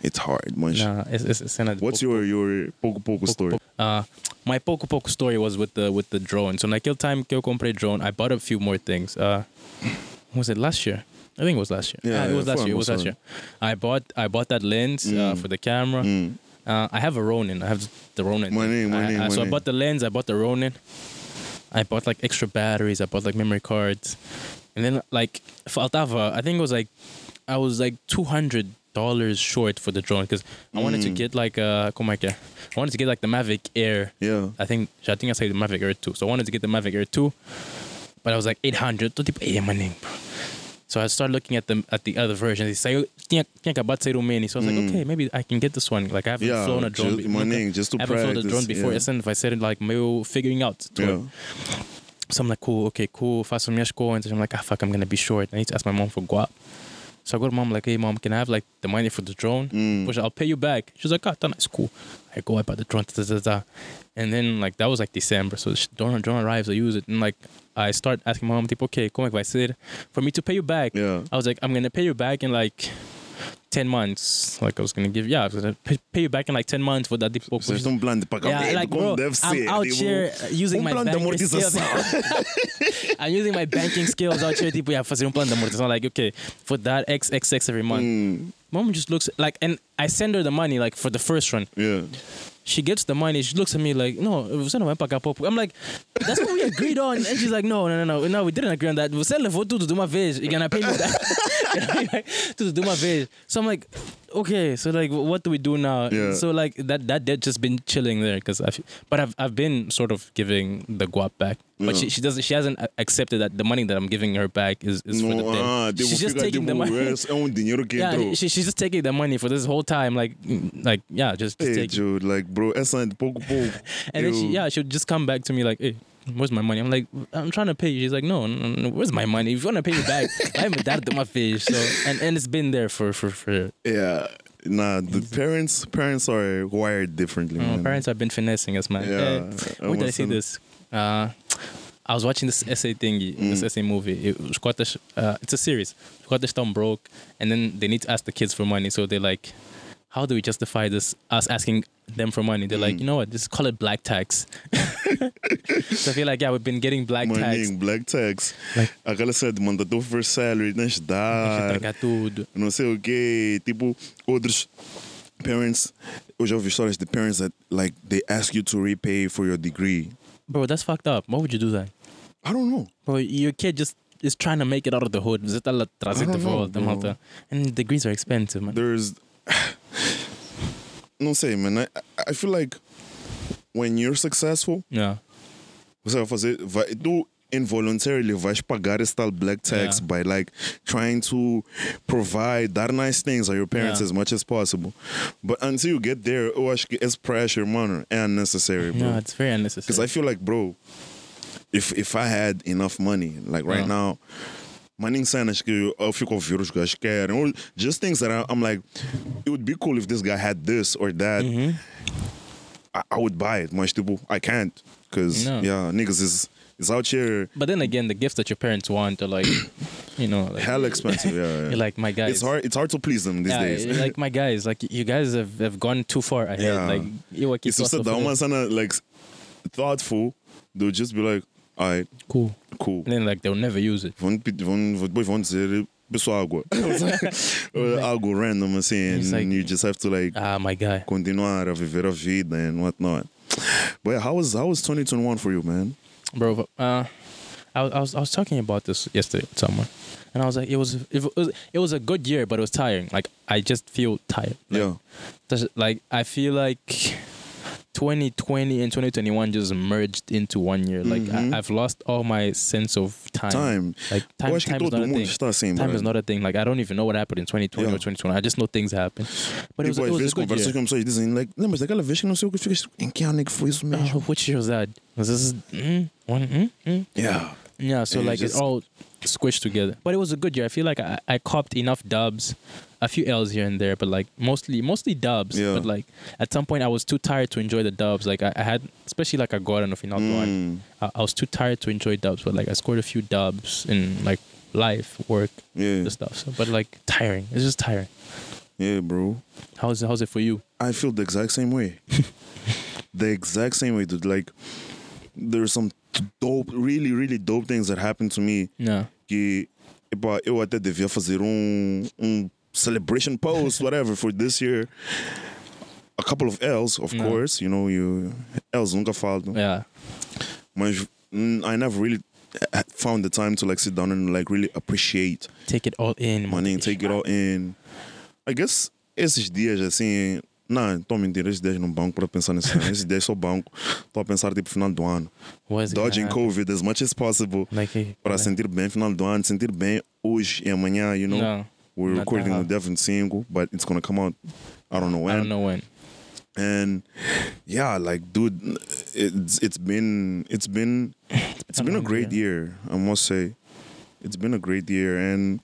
It's hard, man. Nah, essa cena de What's your your pouco pouco story? Uh, my pouco pouco story was with the with the drone. So naquele time que eu comprei drone, I bought a few more things. Uh, was it last year? I think it was last year. Yeah, Ah, it was yeah, last year. It was last year. I bought I bought that lens uh, Mm. for the camera. Mm. Uh, I have a Ronin. I have the Ronin. Money, thing. money, I, I, So I bought the lens. I bought the Ronin. I bought like extra batteries. I bought like memory cards, and then like faltava. I think it was like I was like two hundred dollars short for the drone because I wanted to Mm. get like uh que é? I wanted to get like the Mavic Air. Yeah. I think I think I said the Mavic Air 2. So I wanted to get the Mavic Air 2, but I was like 800. Tô tipo, "Ei, maninho, bro." So I started looking at the at the other versions. They say tinha tinha acabado de sair o mini. So I was like, Mm. okay, maybe I can get this one. Like I haven't Yeah, flown a drone. just, be- money, just to I haven't flown a drone before. yeah. Esse ano vai ser like meio figuring out. Yeah. So I'm like, cool, okay, cool. Faço minhas contas. I'm like, ah, fuck, I'm gonna be short. I need to ask my mom for guap. So I go to mom like, hey, mom, can I have like the money for the drone? Mm. Push, I'll pay you back. She's like, oh, that's cool. I go, I buy the drone, da, da, da. and then like that was like December. So the drone, drone arrives, I use it, and like I start asking my mom, tipo, okay, como é que vai ser for me to pay you back? Yeah. I was like, I'm gonna pay you back in like. 10 months, like I was gonna give, yeah, I was gonna pay, pay you back in like 10 months for that. Tipo, Vocês têm um plano de yeah, like, bro, I'm out tipo, here using um my banking skills. I'm using my banking skills out here, tipo, yeah, fazer um plano de amortização. Like, okay, for that XXX every month. Mm, Mom just looks like, and I send her the money like for the first run. yeah. She gets the money. She looks at me like, no, você não vai pagar pouco. I'm like, that's what we agreed on. And she's like, no, no, no, no, no, we didn't agree on that. Você levou tudo de uma vez. You're gonna pay me that. tudo de uma vez. So I'm like, okay, so like, what do we do now? Yeah. So like that that debt just been chilling there because I, but I've I've been sort of giving the guap back. But Yeah. she, she doesn't she hasn't accepted that the money that I'm giving her back is, is for the No, ah, she's just taking the money. É dinheiro que Yeah, she, she's just taking the money for this whole time, like, like yeah, just, just Hey, take. Jude, like, bro, essa é de pouco pouco. And then she, yeah, she would just come back to me like, hey, where's my money? I'm like, I'm trying to pay you. She's like, no, no, no where's my money? If you want to pay me back, I'm a dad to my fish. So, and, and it's been there for, for, for Yeah. Nah, the parents parents are wired differently. uh, parents have been finessing us, man. Yeah, Eh, where did I see this? Uh, I was watching this essay thingy, this Mm. essay movie. It, cotas, uh, it's a series. Cotas estão broke, and then they need to ask the kids for money. So they're like, how do we justify this? Us asking them for money? They're like, Mm. you know what? Just call it black tax. so I feel like yeah, we've been getting black tax. Maninho, black tax. Like- Aquela cena de manda teu first salary, tens de dar. Pagar tudo. não sei o quê. Tipo, outros parents. Eu já ouvi histórias de parents that, like, they ask you to repay for your degree. Bro, that's fucked up. Why would you do that? I don't know. Bro, your kid just is trying to make it out of the hood. Você tá lá trazer I de don't know, volta, bro. malta. And degrees are expensive, man. There's. Não sei, man. I, I feel like when you're successful, Yeah. você vai fazer. Vai, tu involuntarily vais pagar esse tal black tax Yeah. by like trying to provide, dar nice things at your parents Yeah. as much as possible. But until you get there, eu acho que esse pressure, mano, é unnecessary, bro. No, it's very unnecessary. Because. I feel like, bro, if if I had enough money, like right Yeah. now, money cenas que eu fico a ouvir os gajos querem, or just things that I, I'm like, it would be cool if this guy had this or that. Mm-hmm. I, I would buy it, mas tipo, I can't. Because, No. yeah, niggas is, is out here But then again, the gifts that your parents want are like, you know, like, hell expensive. Yeah, yeah. You're like my guys. it's hard. It's hard to please them these yeah, days. like my guys, like you guys have, have gone too far ahead. Yeah. Like If só você dá sofrendo. uma like thoughtful, they'll just be like, alright, cool. cool. And then like they'll never use it. Vão, vão, depois vão dizer pessoal água. Algo random assim, and like- you just have to like Ah, my guy. continuar a viver a vida and whatnot. But yeah, how was how was 2021 for you, man? bro. Uh, I was, I was I was talking about this yesterday with someone, and I was like, it was it was it was a good year, but it was tiring. Like I just feel tired. Like, yeah, like I feel like 2020 and 2021 just merged into one year. Like Mhm. I, I've lost all my sense of time. time. Like time, que time is not a thing. assim, Time bro. is not a thing. Like I don't even know what happened in 2020 or 2021. I just know things happen. But it was, it was a good conversas year. com pessoas dizem, like, lembras daquela vez que não sei o que ficas, em que ano é que foi isso mesmo? Oh, which year was that? Was this mm, one? Mm, mm? Yeah. Yeah, so And like just- it all squished together. But it was a good year. I feel like I, I copped enough dubs, a few L's here and there, but like mostly mostly dubs. Yeah. But like at some point I was too tired to enjoy the dubs. Like I, I had especially like agora no final. Mm, I, I was too tired to enjoy dubs, but like I scored a few dubs in like life, work, yeah, the stuff. So, but like tiring. It's just tiring. yeah, bro. How's it, how's it for you? I feel the exact same way. the exact same way, dude. Like, there's some dope, really, really dope things that happened to me. Yeah. Que, epá, eu até devia fazer um, um celebration post, whatever, for this year. A couple of L's, of Yeah. course. You know, you L's nunca faltam. Yeah. Mas I never really uh, found the time to like sit down and like really appreciate Take it all in. money, take it all in. I guess esses dias assim. Não, estou a mentir, esses dias no banco para pensar nisso. Esses dias só banco. Estou a pensar tipo final do ano. What's Dodging? COVID as much as possible. Like, Para like, sentir bem final do ano, sentir bem hoje e amanhã, you know. No, We're not recording the dia 25, but it's gonna come out. I don't know when. I don't know when. And yeah, like dude, it's it's been it's been it's been a great year, I must say. It's been a great year and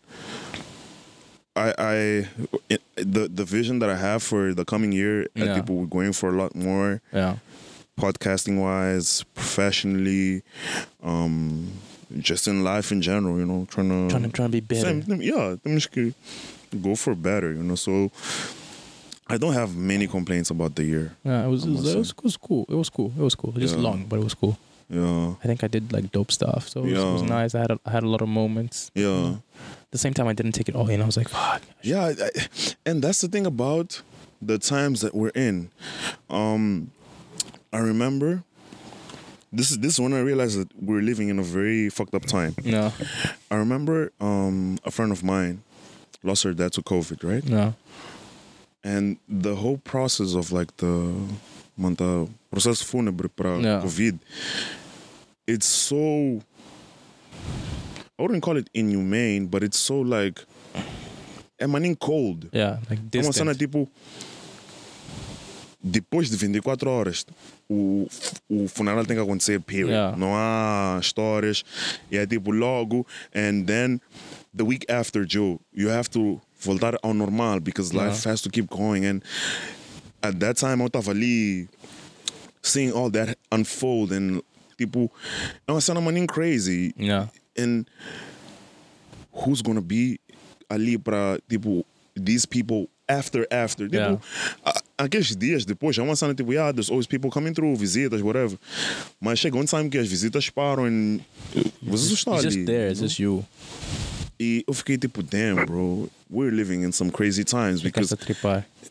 I I it, the the vision that I have for the coming year, I Yeah. think we're going for a lot more Yeah. podcasting wise, professionally, um just in life in general, you know, trying to Trying to trying to be better. Same, yeah, temos que go for better, you know. So I don't have many complaints about the year. Yeah, it was, it was, it was, it was cool. It was cool. It was cool. Just Yeah. long, but it was cool. Yeah, I think I did like dope stuff. So it was, it was nice. I had a, I had a lot of moments. yeah, At the same time, I didn't take it all in. I was like, fuck. yeah. I- and that's the thing about the times that we're in. Um, I remember. This is this is when I realized that we're living in a very fucked up time. Yeah. I remember um, a friend of mine lost her dad to COVID, right? Yeah. And the whole process of like the manta processo fúnebre para Yeah. COVID, it's so I wouldn't call it inhumane, but it's so like é maninho cold. Yeah, like distant. cena tipo depois de 24 horas o, o funeral tem que acontecer, period. Yeah. Não há histórias. E é tipo logo, and then the week after, Joe, you have to voltar ao normal because life has to keep going. And at that time, eu estava ali seeing all that unfold and tipo, é uma cena maninho crazy. Yeah. And who's gonna be ali para tipo these people after after tipo Yeah. a- aqueles dias depois é uma cena tipo yeah there's always people coming through visitas whatever mas chega um time que as visitas param e você só está It's ali just there. It's just you. e eu fiquei tipo damn bro we're living in some crazy times because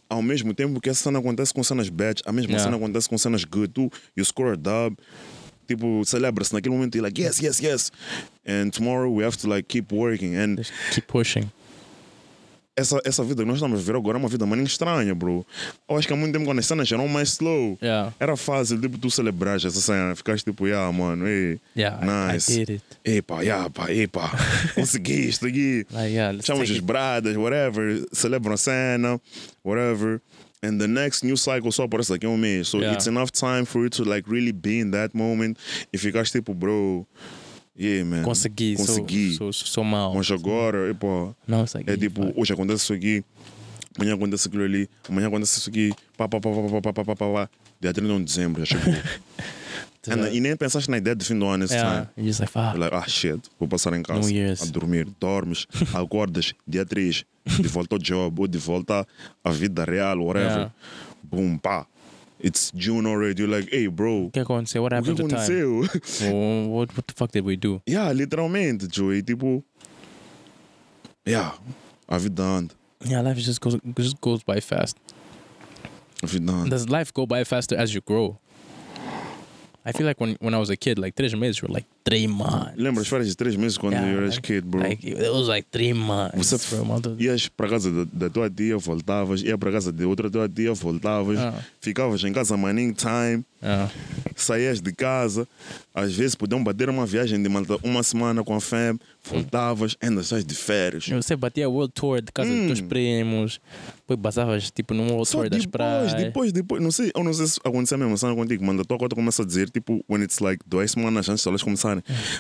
ao mesmo tempo que essa cena acontece com cenas bad, a mesma Yeah. cena acontece com cenas good. Tu, you score a dub, tipo, celebra-se naquele momento e like, yes, yes, yes. And tomorrow we have to like keep working. And Just keep pushing. Essa, essa vida que nós estamos a viver agora é uma vida maninho estranha, bro. Eu acho que há muito tempo quando as cenas eram mais slow. Yeah. Era fácil, tipo, tu celebrares essa cena. Ficaste tipo, yeah, mano, ei, Yeah, I- nice. I, did it. Epa, yeah, pá, epa, conseguiste aqui. Like, yeah, Chamamos as bradas, whatever, celebram a cena, whatever. And the next new cycle só aparece daqui a um mês. So Yeah. it's enough time for you to like really be in that moment. E ficaste tipo, bro, yeah, man. Consegui. Consegui. Sou, sou, sou mal. Mas agora, Não, é tipo, fuck. hoje acontece isso aqui, amanhã acontece aquilo ali, amanhã acontece isso aqui, pá, pá, pá, pá, pá, pá, pá, pá, pá. Dia 31 de dezembro já chegou. And, e nem pensaste na ideia de fim do ano esse yeah, time. you're just like. You're like, ah, shit, vou passar em casa a dormir. Dormes, acordas, dia 3, de volta ao job ou de volta à vida real, whatever. Yeah. Boom, pá. It's June already. You're like, hey, bro, que aconteceu? What happened to time? aconteceu? Oh, what, what the fuck did we do? yeah, literalmente, Joey. Tipo, yeah, a vida anda. Yeah, life just goes just goes by fast. A vida anda. Does life go by faster as you grow? I feel like when when I was a kid, like três meses were like three months. Lembra as férias de 3 meses quando Yeah, you eras like- kid, bro? Like it was like three months. Você ias para casa da, da tua tia, voltavas. Ia para casa de outra tua tia, voltavas. Ah. Ficavas em casa maninho time. Yeah. saías de casa, às vezes podiam bater uma viagem de uma semana com a fam, voltavas, ainda estás de férias. Você batia World Tour de casa dos teus primos, depois basavas tipo num World Hum. Só Tour das praias. depois, depois, não sei, eu não sei se aconteceu a mesma cena contigo, mano. A tua cota começa a dizer, tipo, when it's like duas semanas antes de elas começarem,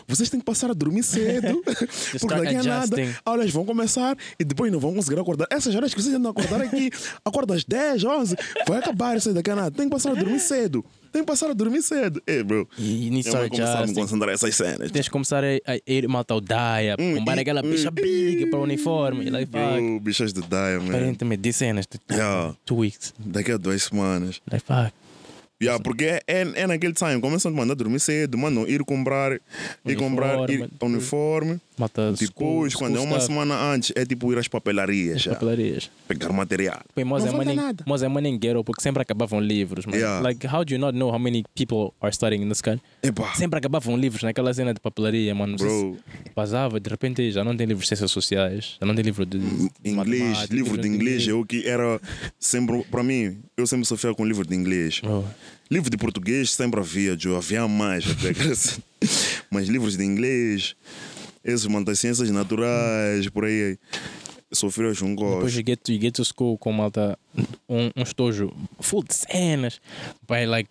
vocês têm que passar a dormir cedo, porque daqui a nada, adjusting. aulas vão começar e depois não vão conseguir acordar. Essas horas que vocês andam a acordar aqui, acorda às 10, 11, vai acabar isso aí daqui a nada. Tem que passar a dormir cedo, tem que passar a dormir cedo. Ei, bro, E nisso eu vou começar a me concentrar nessas cenas. Tens de começar a, a ir malta ao Daya, comprar e- aquela bicha hum, big para o uniforme. E like, fuck. Bro, bichas de Daya, man. Aparentemente, de cenas, de Yeah. two weeks. Daqui a duas semanas. Like, fuck. Yeah, porque é, é, naquele time, começam a mandar dormir cedo, mandam ir comprar, ir comprar ir, Uniforme. Malta, Depois, school, quando é uma semana antes, é tipo ir às papelarias, já, papelarias. pegar material. Bem, nós Não é money, nada. nós é money ghetto porque sempre acabavam livros, man. Yeah. Like, how do you not know how many people are studying in this country? Sempre acabavam livros naquela cena de papelaria, mano. Bro, Passava, de repente já não tem livro de ciências sociais, já não tem livro de inglês, matemática, livro de inglês é o que era sempre, para mim, eu sempre sofria com livro de inglês. Oh, Livro de português sempre havia, Joe, havia mais até. Mas livros de inglês, esses mantas ciências naturais, por aí, sofria um Depois gosto. you get, to, you get to school com malta, um, um estojo full de cenas. By like,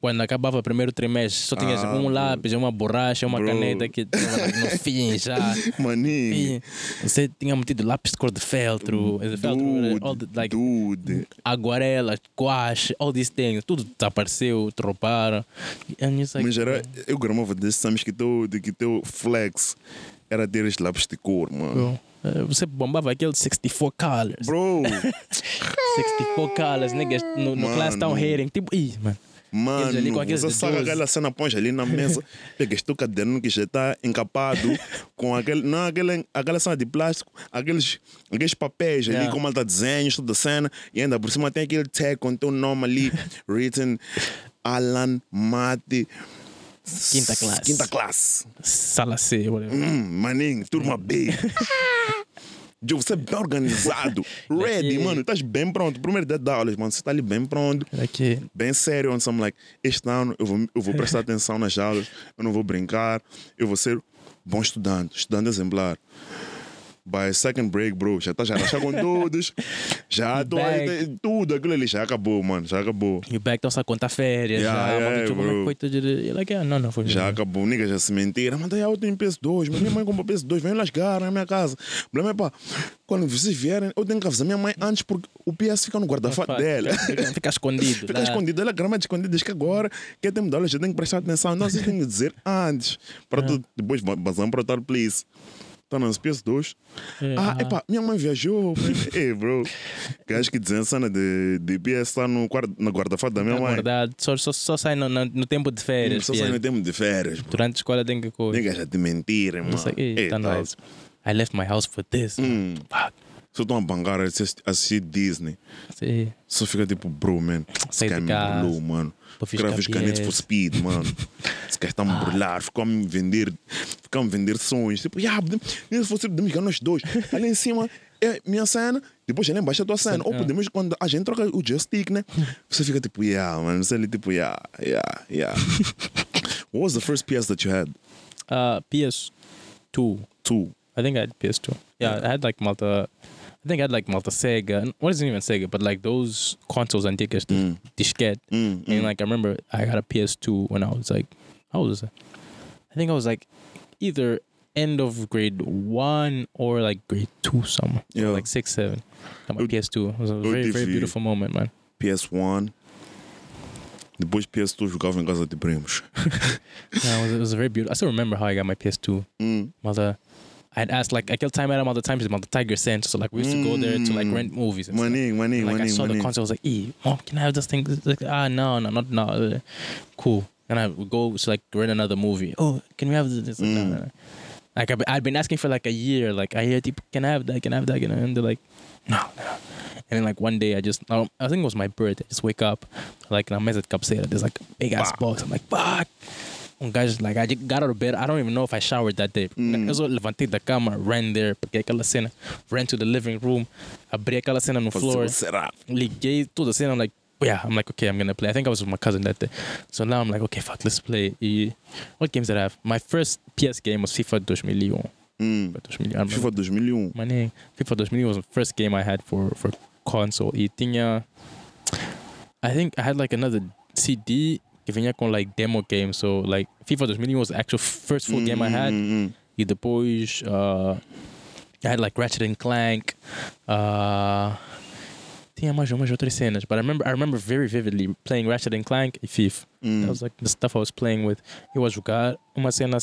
quando acabava o primeiro trimestre, só tinhas Ah, um lápis, uma borracha, uma Bro. caneta que no fim já. Maninho. Você tinha metido lápis de cor de feltro, de feltro all the, Dude, like, dude. aguarela, guache, all these things, tudo desapareceu, it's like, Mas era, eu gramava desses anos que teu, que teu flex era ter os lápis de cor, mano. bro, eh, você bombava aquele 64 colors. Bro, 64 colors, niggas no, no class Mano. hating. Tipo, ih, mano. Ali com mano, aqueles você saca 12. aquela cena, põe ali na mesa, pegas teu caderno que já está encapado com aquele, não aquele, aquela cena de plástico, aqueles, aqueles papéis ali Yeah. com malta desenhos, toda a cena, e ainda por cima tem aquele tag com teu nome ali, written Alan Mate. Quinta classe. Quinta classe. Sala C, whatever. Hum, maninho, turma B. Joe, você é bem organizado. Ready, Daqui- mano. Estás bem pronto. Primeiro dia de aulas, mano. Você está ali bem pronto. Aqui. Bem sério. Onde I'm like, este ano eu vou, eu vou prestar atenção nas aulas. Eu não vou brincar. Eu vou ser bom estudante. Estudante exemplar. By second break, bro, já está já rachar com todos. Já tô aí, tem- tudo aquilo ali já acabou, mano. Já acabou. E o back estão a contar férias. Yeah, já, yeah, mano, tipo, como é que bro. foi tudo? E like, ah, não, não foi. Já acabou, nigga, já se mentira. Mas daí eu tenho PS2, mas minha mãe comprou PS2, vem lascar na minha casa. O problema é pá, quando vocês vierem, eu tenho que avisar minha mãe antes porque o PS fica no guarda-fato dela. Fica, fica escondido. Fica lá. escondido, ela grama de escondido, diz que agora que é tempo de aula, já tem que prestar atenção. Vocês têm que dizer antes, para tu depois basar para o tal please. Tá nas PS2. É, Ah, ah. epá, minha mãe viajou. Ei, bro. Que acho que dizem cena de, de PS está no, guarda, no guarda-fato da minha Tá mãe. guardado. Só, só, só sai no, no, no tempo de férias. Só sai no tempo de férias. bro. Durante a escola tem que coisa. Nigga já te mentirem, mano. Isso aqui, Ei, tá nice. I left my house for this. Hum. Fuck. Só estão a bangar a assistir- Disney. Sim. Só fica tipo, bro, man. Esse cara de me embrulhou, mano. Grava os canetes for speed, mano. Esse cara está a me embrulhar. Ficou a me vender. Ficou a me vender sonhos. Tipo, yeah, se fosse podemos ganhar nós dois. Ali em cima é minha cena. Depois ali embaixo é tua cena. Ou ah. podemos, quando a gente troca o joystick, né? Você fica tipo, yeah, mano. Você ali tipo, yeah, yeah, yeah. What was the first PS that you had? Uh, PS2. Two. I think I had PS2. Yeah, I had like Malta. I think I had like Malta Sega. What isn't even Sega, but like those consoles antiques, the Mm. disquette. Mm, And like I remember I got a PS2 when I was like, how old was I? I think I was like either end of grade one or like grade two somewhere. Yeah. like six, seven. Got my PS2. It was a very, very beautiful moment, man. PS1. Depois PS2 jogava em casa de primos. Yeah, it, was, it was very beautiful. I still remember how I got my PS2. Mm. Mother, I'd ask like I killed time at all the times about the Tiger Sense. So like we used to go there to like Mm. rent movies. And stuff. Money, money, And, like I money, saw the concert, I was like, "E, mom, can I have this thing?" It's Like, ah, no, no, not no. Uh, Cool. And I would go to like rent another movie. Oh, can we have this? Like, no, Mm. no, no. Like I've, I'd been asking for like a year. Like I hear people, can I have that? Can I have that? And they're like, no, no. And then like one day I just, um, I think it was my birthday. I just wake up, like na mesa de cabeceira. There's like a big ass Fuck. box. I'm like, fuck. Um guy's like, I just got out of bed. I don't even know if I showered that day. Mm. Só levantei da cama, ran there, peguei aquela cena, ran to the living room, abri aquela cena no Fazer floor, liguei toda a cena, like, yeah, I'm like, okay, I'm gonna play. I think I was with my cousin that day. So now I'm like, okay, fuck, let's play. E what games did I have? My first PS game was FIFA 2001. Hum. 2001. FIFA 2001. Mané, FIFA 2001 was the first game I had for for console. E tinha, I think I had like another CD vinha com like demo game. So like FIFA 2001 was the actual first full game I had. Hum, hum. E depois uh, I had like Ratchet and Clank. Uh, tinha mais umas outras cenas, but I remember I remember very vividly playing Ratchet and Clank e FIFA. hum. That was like the stuff I was playing with. Eu a jogar uma cena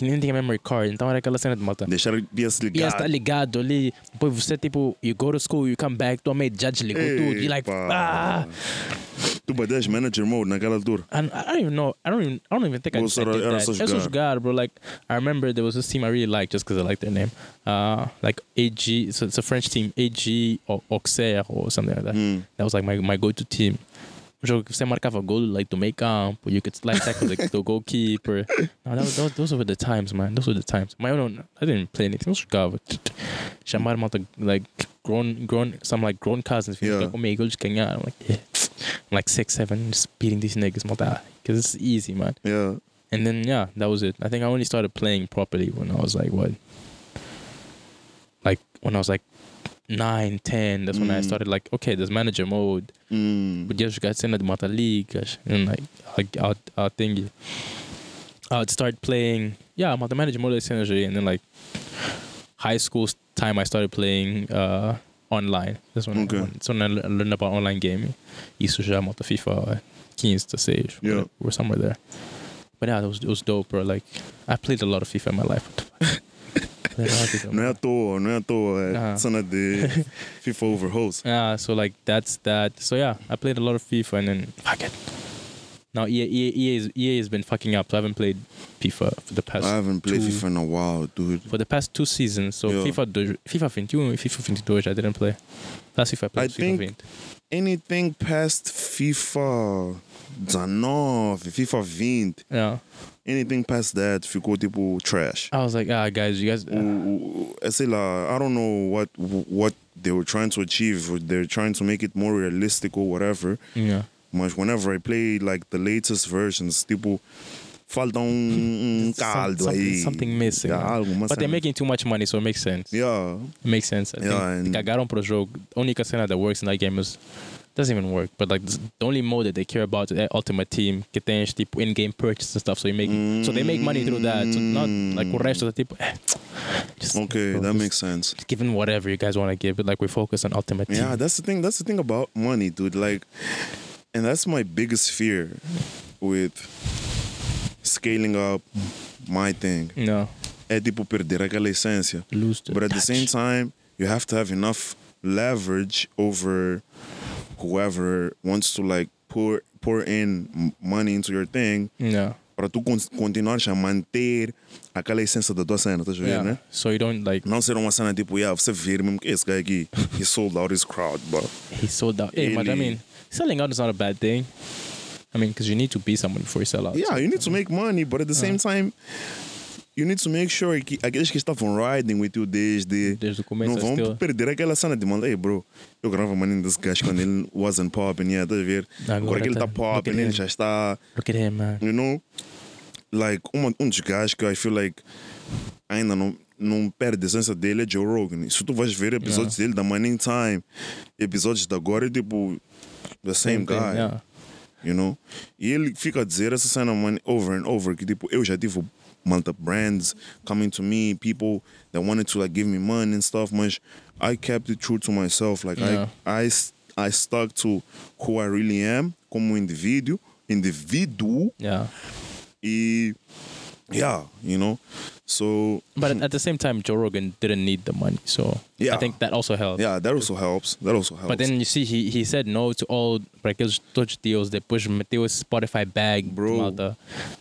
e nem tinha memory card, então era aquela cena de malta. Deixar o PS E está ligado. ligado ali, depois você tipo, you go to school, you come back, tua mate já desligou tudo, e like, Epa. ah, Tu bates manager mode naquela altura. And I don't even know. I don't even. I don't even think I, I Ou did era- that. só Era só jogar? jogar, bro. Like I remember there was this team I really liked just because I liked their name. Uh, like AG. So it's a French team, AG or Auxerre or something like that. Hum. That was like my, my go-to team. O jogo que você marcava gol, like to make campo, you could like tackle the, the goalkeeper. No, that was, those, those were the times, man. Those were the times. My own, I didn't play anything. Eu jogava. Chamar malta like grown, grown, some like grown cousins. Yeah. Eles ganharam. I'm like, yeah. I'm like six, seven, just beating these niggas, malta. Because it's easy, man. Yeah. And then yeah, that was it. I think I only started playing properly when I was like what, like when I was like nine, ten. That's when I Mm. started like okay, there's manager mode. Hum. Podia jogar cena de mata ligas and like like our our thingy. I'd start playing yeah, mata manager mode aí, and then like high school time I started playing uh online. That's when, Okay. I, that's when I learned about online gaming. Isso já mata FIFA 15 to 6. Yeah. We're somewhere there. But yeah, it was, it was dope, bro. Like, I played a lot of FIFA in my life. What the fuck? Played a lot of FIFA. Não é à toa, não é à toa. É Ah. cena de FIFA overhost. Yeah, so like that's that. So yeah, I played a lot of FIFA and then fuck it. Now EA EA, EA, is, EA has been fucking up. So I haven't played FIFA for the past I haven't played two, FIFA in a while, dude. for the past two seasons. So Yeah. FIFA FIFA 21 and FIFA 22 I didn't play. Last FIFA I played I FIFA think- 20. Anything past FIFA 19, FIFA 20, Yeah. Anything past that ficou tipo trash. I was like, ah guys, you guys O- sei lá, I don't know what what they were trying to achieve. They're trying to make it more realistic or whatever. yeah. Mas whenever I play like the latest versions, tipo, falta um, um caldo something, aí. something missing. Há man. algo, uma But they're making too much money, so it makes sense. Yeah. It makes sense. I Yeah, think and- cagaram pro jogo. A única cena that works in that game is doesn't even work. But like the only mode that they care about is Ultimate Team, que tem tipo in-game purchase and stuff. So you make so they make money through that. So not like o resto da tipo. eh, Just Okay, that makes sense. Given whatever you guys want to give, but like we focus on Ultimate Team. Yeah, that's the thing. That's the thing about money, dude. Like, and that's my biggest fear with scaling up my thing. No, É tipo perder aquela essência. lose the But at the same time, you have to have enough leverage over whoever wants to like pour pour in money into your thing Yeah, para tu con continuares a manter aquela essência da tua cena, estás a ver, yeah. né? So you don't like Não ser uma cena tipo, yeah, você vira mesmo que esse guy aqui, he sold out his crowd, but he sold out. Hey, but I mean, selling out is not a bad thing. I mean, because you need to be someone before you sell out. Yeah, you need to make money, but at the same time, you need to make sure que aqueles que estavam riding with you desde Desde o começo não vão still- perder aquela cena de mano, hey bro, eu gravava maninho desse gajo quando ele wasn't popping, yeah, estás a ver? Agora Agora que ele tá- está popping, look at ele já está, Look at him, man. you know? Like, uma, um dos gajos que I feel like ainda não, não perde a essência dele é Joe Rogan. Se tu vais ver episódios dele da Money Time, episódios da agora, é tipo, the same, thing, guy. Yeah. you know? E ele fica a dizer essa cena man, over and over que tipo, eu já tive malta brands coming to me, people that wanted to like give me money and stuff, Much, I kept it true to myself. Like Yeah. I stuck to who I really am como indivíduo, indivíduo Yeah. e yeah, you know? So But at, the same time, Joe Rogan didn't need the money, so yeah, I think that also helped. yeah, that also helps. That also helps. But then you see, he he said no to all aqueles todos deals. Depois meteu esse Spotify bag, Bro. malta,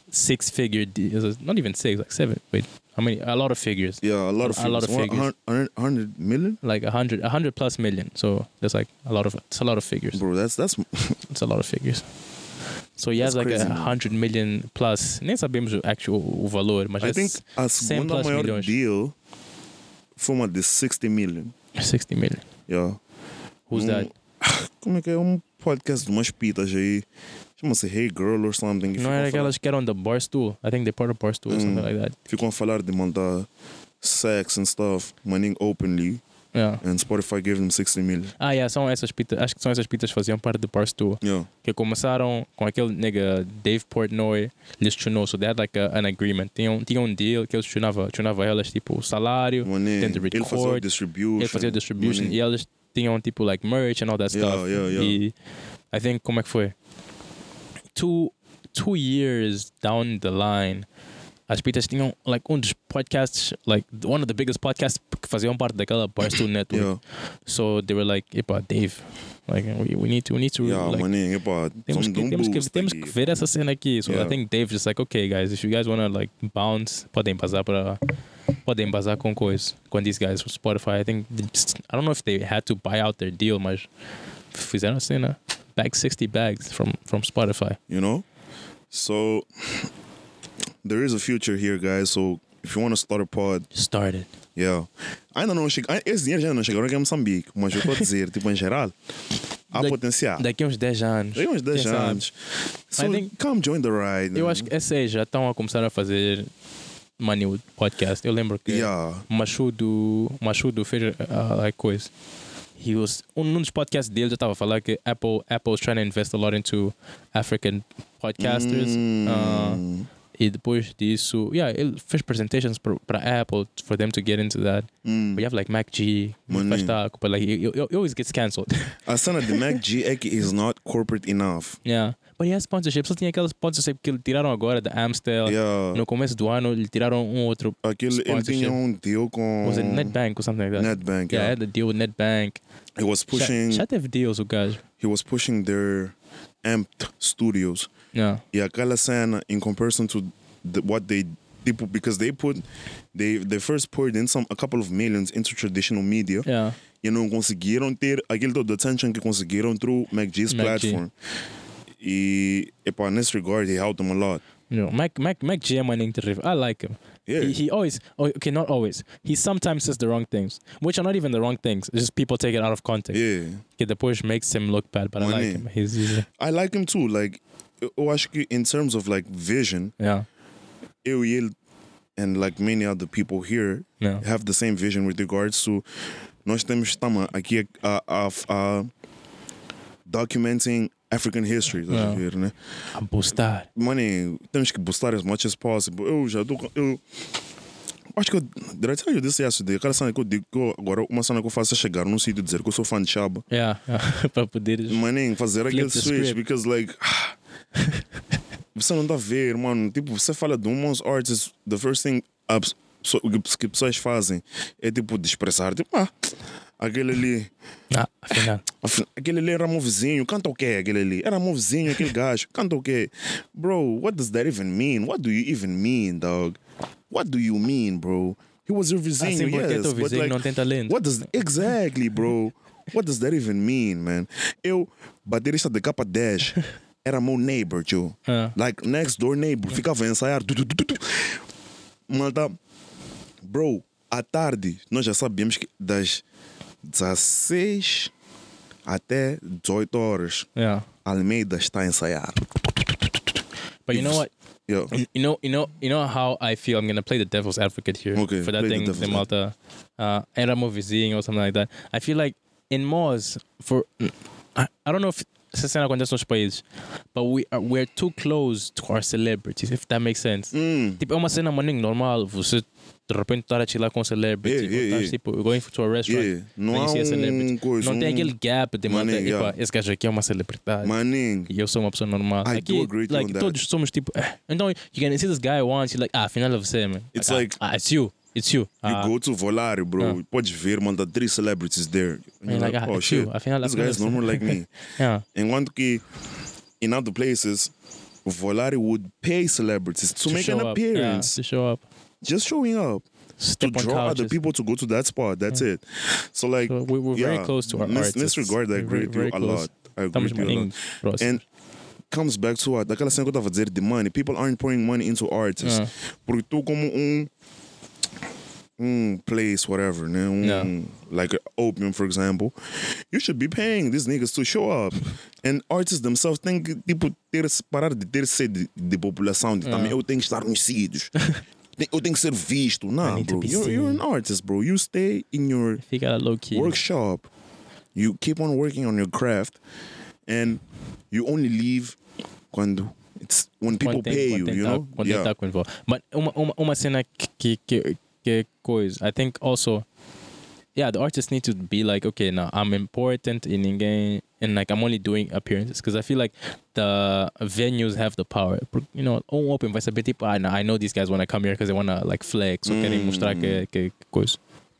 six figure deals. Not even six, like seven. Wait, how many? A lot of figures. yeah, a lot of a lot of figures. figures. One hun- 100 million? Like a hundred, a hundred plus million. So that's like a lot of it's a lot of figures. Bro, that's that's It's a lot of figures. So he has That's like crazy, a man. hundred million plus. Nem sabemos o actual o valor, mas I é think a 100 segunda maior milhões. deal foi uma de 60 million. 60 million. Yeah. Who's Num- that? Como é que é? Um podcast de umas pitas aí. Chama-se Hey Girl or something. Não era aquelas que eram da Barstool. I think they part of Barstool or something Hum. like that. Ficam a falar de montar sex and stuff, maning openly. Yeah. And Spotify gave them 60 mil. Ah, yeah, são essas pitas. Acho que são essas pitas que faziam parte de Barstool. Yeah. Que começaram com aquele nigga Dave Portnoy, lhes tunou. So they had like a, an agreement. Tinham, tinham um deal que eles tunava, tunava elas, tipo, o salário, Maning, Then the ele fazia record, distribution. ele fazia distribution maning. e eles tinham, tipo, like merch and all that Yeah, stuff. yeah, yeah. E I think, como é que foi? Two, two years down the line, as pitas tinham, like, um dos podcasts, like, one of the biggest podcasts que faziam parte daquela Barstool Network. Yeah, So they were like, epa, Dave, like, we, we need to, we need to, yeah like, maning, epá, temos que, temos, que, temos que ver essa cena aqui. So I think Dave just like, okay, guys, if you guys wanna like bounce, podem passar para. Podem bazar com coisa. Com these guys from Spotify. I think, just- I don't know if they had to buy out their deal, mas fizeram a cena. Bag 60 bags from, from Spotify. you know? So there is a future here, guys. So if you want to start a pod, Started. yeah. Ainda não chega, esse dinheiro já não chegou aqui a Moçambique, mas eu estou a dizer, tipo, em geral, há Daqui- potencial. Daqui a uns 10 anos. Daqui a uns 10 quem sabe? anos. So think- come join the ride. Eu man. acho que essa já estão a começar a fazer Money Podcast. Eu lembro que. Yeah. Machudo, Machudo fez uh, like coisa. He was um, num dos podcasts dele já estava a falar que Apple Apple is trying to invest a lot into African podcasters. Uh, Mm. e depois disso, yeah, ele fez presentations para Apple for them to get into that. Mm. But you have like Mac G, Money. but like he, he, he always gets cancelled. A cena de Mac G is not corporate enough. yeah, but he has sponsorships. Só tinha aquelas sponsorship que lhe tiraram agora da Amstel. Yeah. No começo do ano lhe tiraram um outro. Aquele, ele tinha um deal com Was it NetBank or something like that? NetBank, Yeah, yeah. had a deal with NetBank. He was pushing Já, já teve deals o gajo. he was pushing their amped studios. Yeah. Aquela cena in comparison to the, what they people because they put they they first poured in some a couple of millions into traditional media Yeah. e não conseguiram ter aquele todo attention que conseguiram through MacG's Mac platform. E epá, nesse regard he helped them a lot. You know, Mac Mac Mac G é maninho terrível. I like him. Yeah. He, he always oh, okay, not always. He sometimes says the wrong things, which are not even the wrong things. It's just people take it out of context. Yeah. Que depois makes him look bad, but I like him. He's, he's I like him too. Like eu acho que in terms of like vision, yeah. eu e ele and like many other people here Yeah. have the same vision with regards to nós temos estamos aqui a, a, a documenting African history, estás a Yeah. ver, né? A boostar. Money, temos que boostar as much as possible. Eu já estou. Eu acho que eu. Did I tell you this yesterday? Aquela cena que eu digo que agora, uma cena que eu faço é chegar num sítio e dizer que eu sou fã de Chaba. Yeah. Para poderes. Maninho, fazer aquele the switch, script. because like. você não está a ver, mano. Tipo, você fala de uns artists, the first thing que pessoas fazem é tipo de expressar, tipo, ah, aquele ali. Ah, afinal. Afi- Aquele ali era meu vizinho, canta o quê aquele ali? Era meu vizinho, aquele gajo, canta o quê? Bro, what does that even mean? What do you even mean, dog? What do you mean, bro? He was your vizinho, Assim porque yes, teu vizinho like, não tem talento. what does exactly, bro? What does that even mean, man? Eu, baterista de capa 10, era meu neighbor, tio. Ah. Like, next door neighbor, ficava a ensaiar. Tu, tu, tu, tu. Malta, bro, à tarde, nós já sabíamos que das 16 até 18 horas, Yeah. Almeida está a ensaiar. But you know what? Yeah. You know, you know, you know how I feel. I'm gonna play the devil's advocate here Okay, for that the thing, the Malta, uh, era meu vizinho or something like that. I feel like in Moz, for I, I don't know if essa cena acontece nos países, but we are we're too close to our celebrities. If that makes sense. Hum, Tipo, é uma cena maninho normal. Você de repente estar a chilar com um celebrity, Yeah, yeah, estás, yeah. tipo going to a restaurant, Yeah, não há um coisa, não tem um- aquele gap de Maninho, epa, yeah. esse gajo aqui é uma celebridade. maninho. E eu sou uma pessoa normal. I Aqui, like, on that. todos somos tipo. eh, Então, you can see this guy once, you're like, ah, afinal é você, man. It's ah, like- ah, it's you. It's you. You Ah, go to Volário, bro. Yeah. Podes ver, manda three celebrities there. And you're like, like, oh it's shit, you. Afinal, this afinal guy is é você. normal like me. yeah. Enquanto que in other places, Volare would pay celebrities to, To make an up. Yeah, appearance. to show up. Just showing up. Step to draw other couches. people to go to that spot. That's it. So like So we- we're very yeah, close to our in this, artists. this regard, I agree very- with you very a lot. I agree with you a lot. And comes back to what? Daquela cena que eu estava a dizer de money. People aren't pouring money into artists. Porque tu como um um place, whatever? Um, Yeah. like Opium, for example, you should be paying these niggas to show up. And artists themselves têm que tipo, ter, parar de ter sede de população, de também eu tenho que estar nos sítios. Eu tenho que ser visto. To bro. You're, you're an artist, bro. You stay in your low key. workshop. You keep on working on your craft, and you only leave quando it's when people Quando tem- pay you. You know? Quando yeah. tá com. But uma, uma, uma cena que, que, que coisa. I think also, yeah, the artists need to be like, okay, now I'm important in ninguém, and like I'm only doing appearances because I feel like the venues have the power. You know, um open vai saber tipo, ah, I know these guys wanna come here because they wanna like flex or querem Mm. mostrar que, que,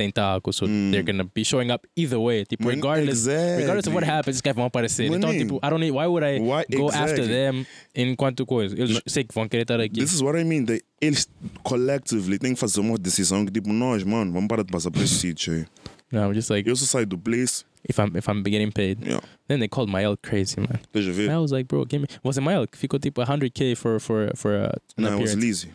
coisa. Tem taco, so they're gonna be showing up either way. Tipo, Man, regardless, regardless of what happens, esses guys vão aparecer. Então, Maninho. tipo, I don't need, why would I Why- go after them enquanto coisa? Eles sei que vão querer estar aqui. This is what I mean. They, eles collectively têm que fazer uma decisão que tipo, nós, mano, vamos parar de passar por esse sítio aí. No, I'm just like, Eu só saio do place, if I'm if I'm getting paid. yeah, Then they called Mael crazy, man. eu ver. I was like, bro, give me. Was it Mael? Ficou tipo 100k for for for uh, an Nah, it was appearance.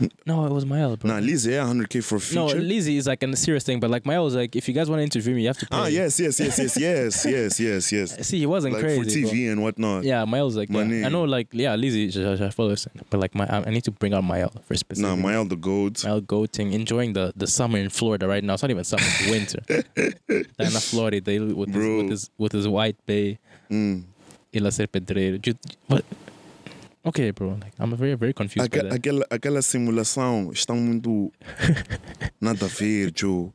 Lizzy. No, it was Mael, bro. Nah, Lizzy é 100k for no, feature. Lizzie is like a serious thing, but like Mael was like, if you guys want to interview me, you have to pay. ah, yes, yes, yes, yes, yes, yes, yes, yes. See, he wasn't Like crazy. for TV and whatnot. Bro. Yeah, Mael's like, yeah. I know, like, yeah, já falou isso, but like, my, I need to bring out Mael for specific. Nah, Mael the goat. Mael goating, enjoying the, the summer in Florida right now. It's not even summer, it's winter. Tá na Florida ele- with his, with his with his white bay. Mm. A ser pedreiro. What? Okay, bro. Like, I'm very very confused that. aquela, aquela simulação está muito nada a ver, Joe.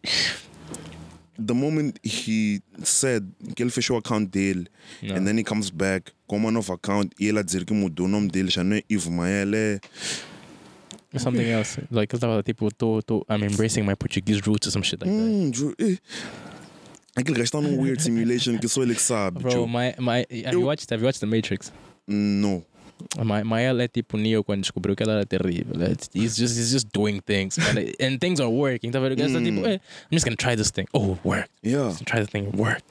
The moment he said que ele fechou o account dele Yeah. and then he comes back com uma nova account e ele a dizer que mudou o nome dele já não é Ivo Mael, é Something else. Like, ele tava tipo, tô, tô, I'm embracing my Portuguese roots or some shit like that. hum. Aquele gajo está num weird simulation que só ele que sabe, Bro, Joe. my, my, have Eu- you watched, have you watched The Matrix? No. My, Mael é tipo Neo quando descobriu que ela era terrível. He's just, he's just doing things. man. and things are working. Tá vendo? O gajo tá tipo, eh, I'm just gonna try this thing. Oh, it worked. Yeah. Just try the thing. It worked.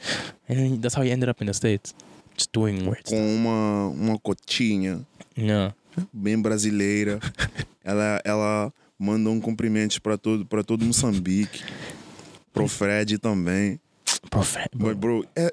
And that's how he ended up in the States. Just doing weird stuff. Com uma, uma cotinha Yeah. bem brasileira. ela, ela manda um cumprimentos para todo, para todo Moçambique. Pro Fred também. Prophet, bro. But, bro, é...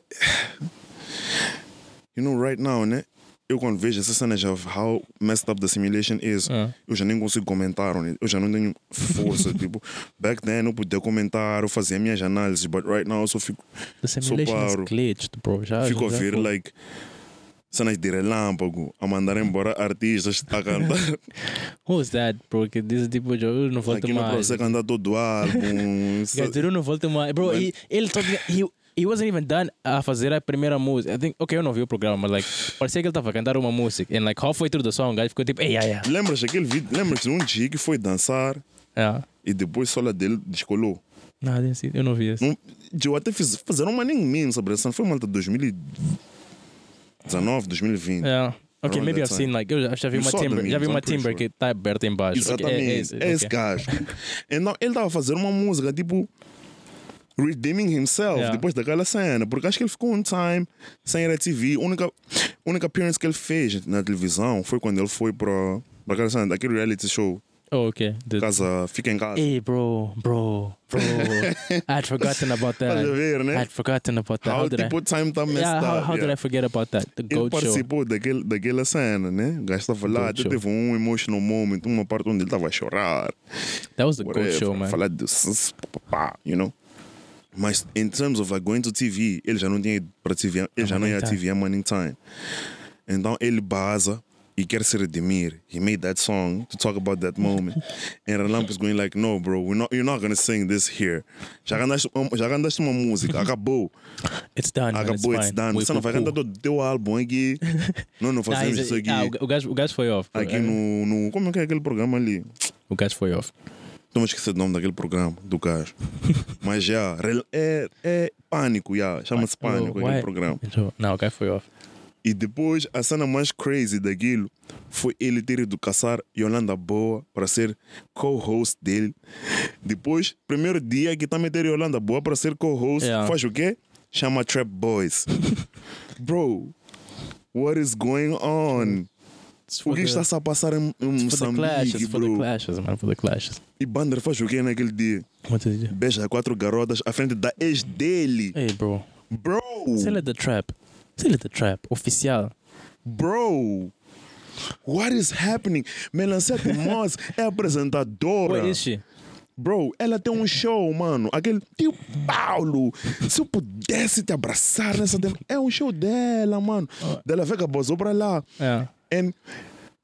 You know, right now, né? Eu quando vejo essa cena of how messed up the simulation is, Ah. eu já nem consigo comentar, eu já não tenho força. tipo, back then eu podia comentar, eu fazia minhas análises, but right now eu só fico, The simulation is paro. glitched, bro. Já, fico a já ver, foi. like, cenas de relâmpago, a mandar embora artistas a cantar. Who's that, bro? Que diz tipo, eu não volto Aqui não para mais. você cantar todo o álbum. Dizer, eu não volto mais. Bro, Mas- ele só tinha- he, wasn't even done a fazer a primeira música. I think, ok, eu não vi o programa, mas like, parecia que ele estava a cantar uma música. And like, halfway through the song, gajo ficou tipo, ei, yeah, yeah. Lembras aquele vídeo? Lembras de um dia que foi dançar Yeah. e depois a sola dele descolou? Didn't see- eu não vi isso. Não, eu até fiz, fizeram uma nem meme sobre essa. Foi malta de 2019, 2020. Yeah. Ok, maybe I've seen like, eu já- vi uma Timber, já vi uma Timber sure. que está aberta embaixo. Exatamente. é- é É, esse, gajo. Então, ele estava a fazer uma música tipo. Redeeming himself Yeah. depois daquela cena, porque acho que ele ficou um time sem ir à TV. A única, única appearance que ele fez na televisão foi quando ele foi para aquela cena, aquele reality show, Oh, ok. The- Casa Fica em Casa. Hey, bro, bro, bro. I'd forgotten about that. Ver, né? I'd forgotten about that. How, How did I? time está messed Yeah, how, how did yeah. I forget about that? The Ele Goat Show. participou daquele, daquela cena, né? O gajo estava lá, Goat até teve um emotional moment, uma parte onde ele estava a chorar. That was the Goat whatever, Show, man. Falar de you know? Mas in terms of like going to TV, ele já não tinha ido para TV, ele já não ia à TV a Morning Time. Então ele baza e quer se redimir. He made that song to talk about that moment. and Relamp is going like, no bro, we're not, you're not gonna sing this here. Já cantaste, uma- música, acabou. It's done. Acabou, it's it's done. Você não vai cantar o teu álbum aqui. Não, não fazemos isso aqui. ah, o, gajo, o gajo foi off. Aqui no, no. Como é que é aquele programa ali? O gajo foi off. Não vou esquecer o nome daquele programa, do gajo. Mas já, é, é pânico, já. Chama-se pânico Oh, aquele programa. Então, Não, o gajo foi off. E depois, a cena mais crazy daquilo foi ele ter ido caçar Yolanda Boa para ser co-host dele. Depois, primeiro dia que também ter Yolanda Boa para ser co-host, Yeah. faz o quê? Chama Trap Boys. Bro, what is going on? O the- está-se a passar em, em Moçambique, for the bro? clashes, man, for the clashes. E Bander faz o quê naquele dia? What did you do? Beija quatro garotas à frente da ex dele. Hey, bro. Bro! Say let the trap. Say let the trap. Oficial. Bro! What is happening? Melancete Moss é apresentadora. What is she? Bro, ela tem um show, mano. Aquele tio Paulo. Se eu pudesse te abraçar nessa. É um show dela, mano. Dela vega bozou pra lá. Yeah. E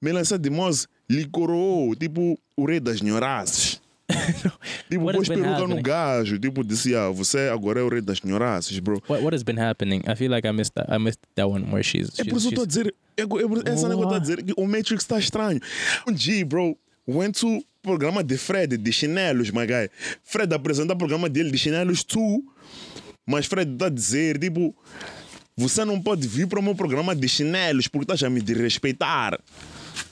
Melancete Moss lhe coroou, tipo, o rei das nhoraças. tipo, pôs peruca no gajo. Tipo, disse, ah, você agora é o rei das nhoraças, bro. What what has been happening? I feel like I missed that. I missed that one where she's. É she's, por isso que eu estou a dizer. É, é, essa é que eu estou a dizer que o Matrix está estranho. Um G, bro, went to programa de Fred, de chinelos, my guy. Fred apresenta o programa dele de chinelos, tu. Mas Fred está a dizer, tipo, você não pode vir para o meu programa de chinelos porque estás a me desrespeitar.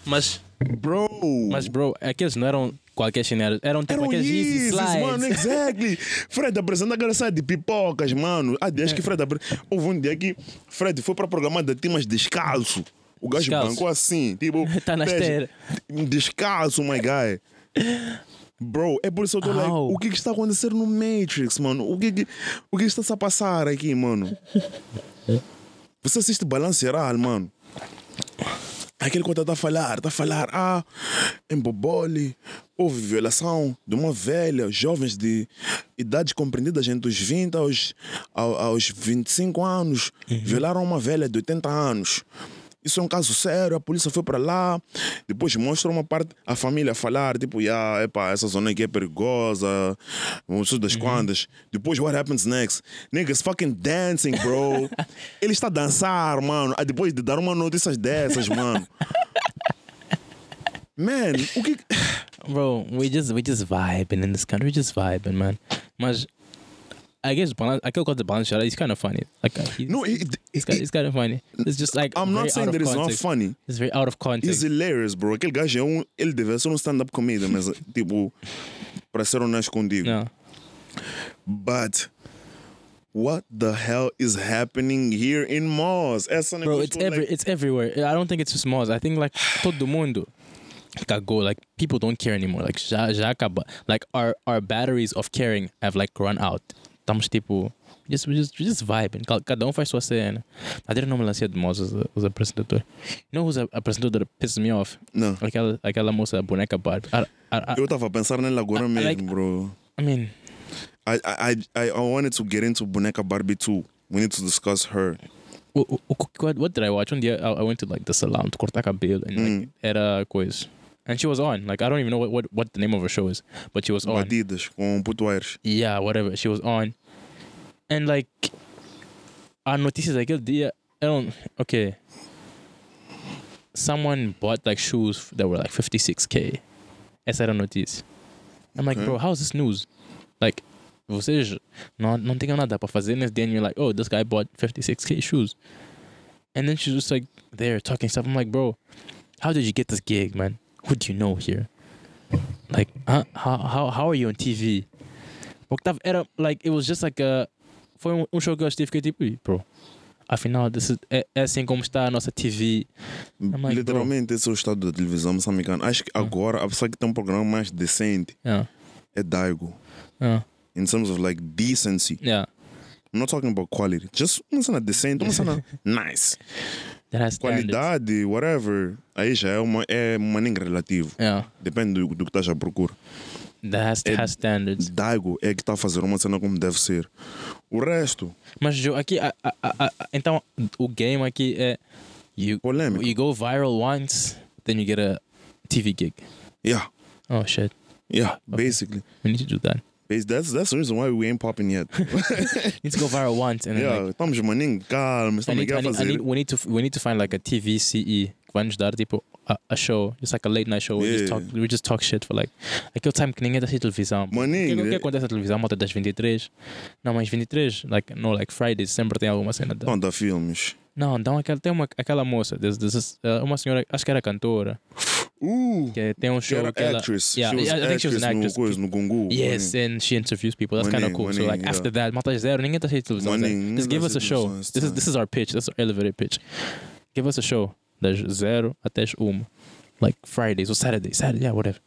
Mas, Bro. mas, bro, aqueles não eram qualquer chinelo. Eram tipo Eram aqueles Yeezy Yeezys, slides. mano, exactly. Fred apresenta aquela série de pipocas, mano. Há dias que Fred apre... Houve um dia que Fred foi para o programa de Timas descalço. O gajo Descalço. bancou assim, tipo. Tá na esteira. Descalço, my guy. Bro, é por isso que eu tô like, o que que está acontecendo no Matrix, mano? O que que, o que está a passar aqui, mano? Você assiste Balanceral, mano. Aquele quando está a falar, está a falar, ah, em Bobole houve violação de uma velha, jovens de idades compreendidas entre os 20 aos, ao- aos 25 anos, violaram uma velha de 80 anos. Isso é um caso sério, a polícia foi para lá, depois mostra uma parte, a família falar, tipo, yeah, epa, essa zona aqui é perigosa, sei das quantas. Depois, what happens next? Niggas fucking dancing, bro. Ele está a dançar, mano, depois de dar uma notícia dessas, mano. Man, o que. Bro, we just we just vibing in this country, we just vibing, man. Mas I guess. I could call the balance shot. He's kind of funny. Like uh, he's, No, he, he's, kind, he's kind of funny. It's just like I'm not saying that it's not funny. It's very out of context. It's hilarious, bro. Aquele gajo é um. Ele deve ser um stand-up comedian, mas, tipo, para ser honesto contigo. no, But what the hell is happening here in Mars? Essa bro, it's every like, it's everywhere. I don't think it's just Moz. I think like todo mundo cagou. Like people don't care anymore. Like já já acaba. Like our our batteries of caring have like run out. Estamos tipo just just just vibing. Ca- Cada um faz sua cena. I didn't know Melancia de Moz was a, was a apresentador. You know who's a apresentador that pisses me off? Não. Aquela aquela moça boneca Barbie. I, I, I, Eu tava a pensar nela agora mesmo, like- bro. I mean. I, I, I, I wanted to get into Boneca Barbie too. We need to discuss her. O- What, what did I watch? One day I, I went to like the salon to cortar cabelo and like era coisa. And she was on. Like I don't even know what, what, what the name of her show is, but she was on. Batidas com putoeiros. Yeah, whatever. She was on. And like i notícia daquele dia eram okay. Someone bought like shoes that were like 56k. Essa era a notícia. I'm like, Okay. bro, how's this news? Like, vocês não, não tinham nada para fazer nesse dia and you're like, oh, this guy bought 56k shoes. And then she's just like there talking stuff. I'm like, bro, how did you get this gig, man? Who do you know here? Like, huh? how, how, how are you on TV? Porque tava, era, like, it was just like a. Foi um, um show que eu assisti e fiquei tipo, "Ih, bro, afinal, this is, é, é assim como está a nossa TV. Like, Literalmente, esse é o estado da televisão moçambicana. Acho que agora a pessoa que tem um programa mais decente Yeah, é Daigo. yeah, In terms of like decency. yeah. I'm not talking about quality. Just uma cena decente, uma cena nice. Qualidade, whatever. Aí já é uma, é nem relativo. Yeah, Depende do, do que estás à procura. that has, É- has standards. Daigo é que está a fazer uma cena como deve ser. O resto, Mas Joe, aqui, a- a- a- então, o game aqui é. You, polêmico. you go viral once, then you get a TV gig. Yeah, Oh shit, yeah, basically. we need to do that. That's, that's the reason why we ain't popping yet. need to go viral once and then yeah, like, estamos maninho, calma, I estamos need, I a need, I need, we need to we need to find like a TV CE que vai dar tipo a, a show, just like a late night show. We just talk we just talk shit for like aquele time que ninguém tá assistindo televisão. Que, Maninho, o que né? acontece na televisão? Malta das 23. Não, mas 23, like no like Fridays sempre tem alguma cena. Da... Não, dá filmes. Não, então aquela, tem uma, aquela moça, this, this is, uh, uma senhora, acho que era cantora, Uh, que tem um show que ela. actress. Yeah, she was I think she was an actress no no Gungu. Yes, and she interviews people. That's kind of cool. so like yeah. after that, Malta zero, ninguém tá assistindo televisão. It's just give us a show. This is this is our pitch. This is our elevated pitch. Give us a show. das 0 até as 1. Like Fridays or Saturdays, Saturday, yeah, whatever.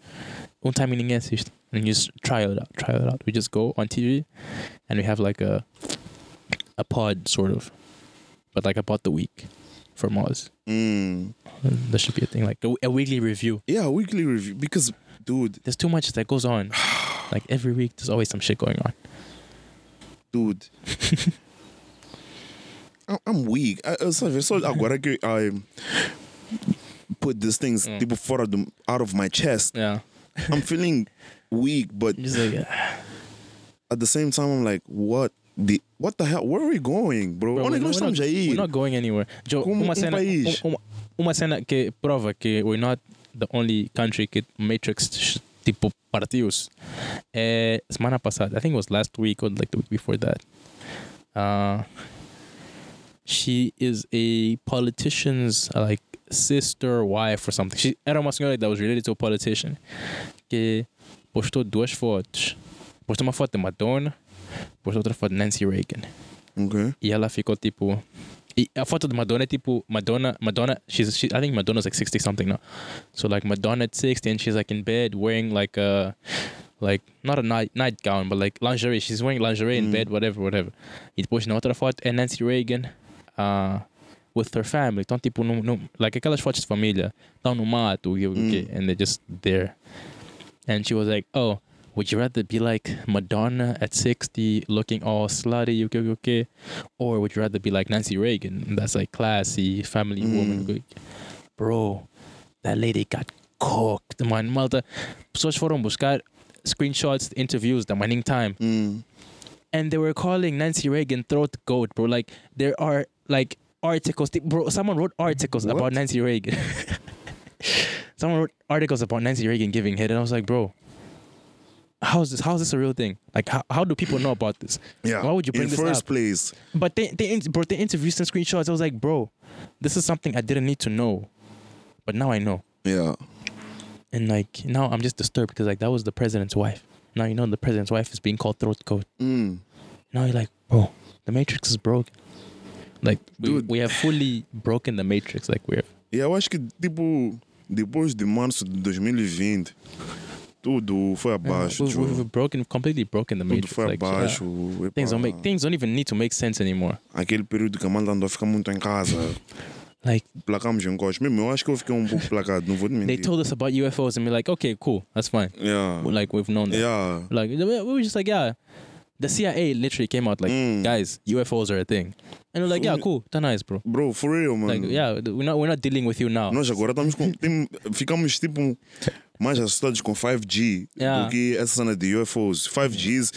Um time ninguém assiste. And you just try it out, try it out. We just go on TV and we have like a a pod sort of, but like about the week from us. Mm. That should be a thing, like a, a weekly review. Yeah, a weekly review. Because, dude, There's too much that goes on. Like every week, there's always some shit going on. dude. I- I'm weak. I, I, sabe, só agora que I put these things Mm. tipo fora do, out of my chest, Yeah, I'm feeling weak, but just like at the same time, I'm like, what the what the hell? Where are we going, bro? Bro, Onde we're é que nós not- estamos a ir? We're not going anywhere. Joe, Como uma um cena, país. um- uma, uma cena que prova que we're not the only country que Matrix tipo partiu-se. É semana passada, I think it was last week or like the week before that. Uh, she is a politician's like sister, wife or something. She era uma senhora that was related to a politician que postou duas fotos. Postou uma foto de Madonna, postou outra foto de Nancy Reagan. Okay. E ela ficou tipo. E a foto de Madonna é tipo. Madonna. Madonna. She's. She, I think Madonna's like 60 something now. So like Madonna at 60 and she's like in bed wearing like a. Like, not a night nightgown, but like lingerie. She's wearing lingerie in Mm. bed, whatever, whatever. E depois na outra foto é Nancy Reagan uh, with her family. Estão tipo num, num, Like aquelas fotos de família. Estão no mato, e o Mm. and they're just there. And she was like, oh, would you rather be like Madonna at 60 looking all slutty, okay, okay, okay? Or would you rather be like Nancy Reagan? That's like classy, family Mm. woman. Bro, that lady got cooked, man. Malta, pessoas foram buscar screenshots, interviews the Manning Time. Mm. And they were calling Nancy Reagan throat goat, bro. Like, there are like articles. Bro, someone wrote articles What? about Nancy Reagan. someone wrote articles about Nancy Reagan giving head. And I was like, bro, how is this? How is this a real thing? Like, how, how do people know about this? Yeah. Why would you bring in this first up? place? But they, they, bro, they interviews and screenshots. I was like, bro, this is something I didn't need to know, but now I know. Yeah. And like now I'm just disturbed because like that was the president's wife. Now you know the president's wife is being called throat goat. Mm. Now you're like, bro, the matrix is broken. Like we, Dude. we have fully broken the matrix. Like we're E eu acho que, tipo, depois de março de 2020, tudo foi abaixo. we, Joe. we've broken completely broken the Tudo matrix. foi Like, abaixo. things don't make things don't even need to make sense anymore. Aquele período que a Amanda andou a ficar muito em casa. Like Placamos em costas. Mesmo eu acho que eu fiquei um pouco placado, não vou mentir. they told us about UFOs and we're like, okay, cool, that's fine. Yeah. Like we've known that. Yeah. Like we we were just like, yeah. The CIA literally came out like, Mm. guys, UFOs are a thing, and we're like, yeah, cool, tá nice, bro. Bro, for real, man. Like, yeah, we're not we're not dealing with you now. Nós agora estamos com. tem- ficamos tipo mais assustados com 5G Yeah. do que essa cena de UFOs. 5Gs,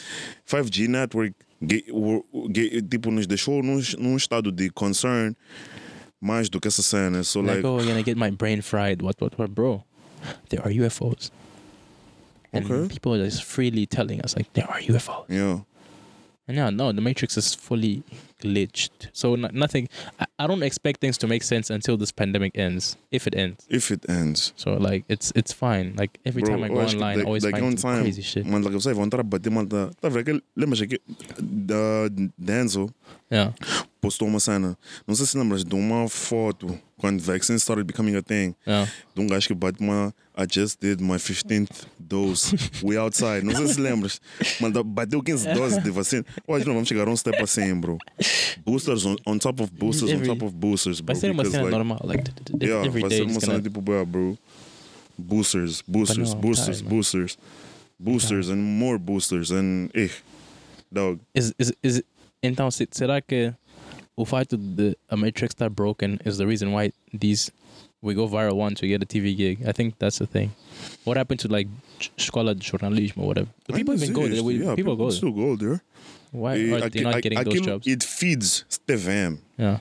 5G network ge- o- ge- tipo, nos deixou num, num estado de concern mais do que essa cena. So, like, like, oh, you're gonna get my brain fried. What, what, what, bro? There are UFOs. And Okay. people are just freely telling us like there are UFOs. yeah. And yeah, no, the Matrix is fully glitched. So no, nothing. I, I don't expect things to make sense until this pandemic ends, if it ends. If it ends. So like it's it's fine. Like every Bro, time I go online, I da- always um find time, crazy shit. Mano, like, vocês vão estar a bater, mano. Tá, tá a ver aquele. Lembras aqui? Da Denzel Yeah, postou uma cena. Não sei se lembras de uma foto quando vaccine started becoming a thing. yeah. de um gajo que bate uma I just did my 15th dose. We outside. Não sei se lembras. Mas bateu 15 doses de vacina. Hoje não vamos chegar a um step assim, bro. Boosters on, on top of boosters Every- on top of boosters, bro. Vai ser uma cena like, normal. Like Yeah, every vai day ser uma cena gonna. tipo, bro. Boosters, boosters, no, boosters, time, boosters. Boosters and more boosters and eh, dog. Is is is então se- será que o fato de a Matrix estar broken is the reason why these we go viral once we get a TV gig? I think that's the thing. What happened to like escola de jornalismo or whatever? The people even go there. We, yeah, people go there. still go there. Why E are they not getting those jobs? It feeds TVM. Yeah,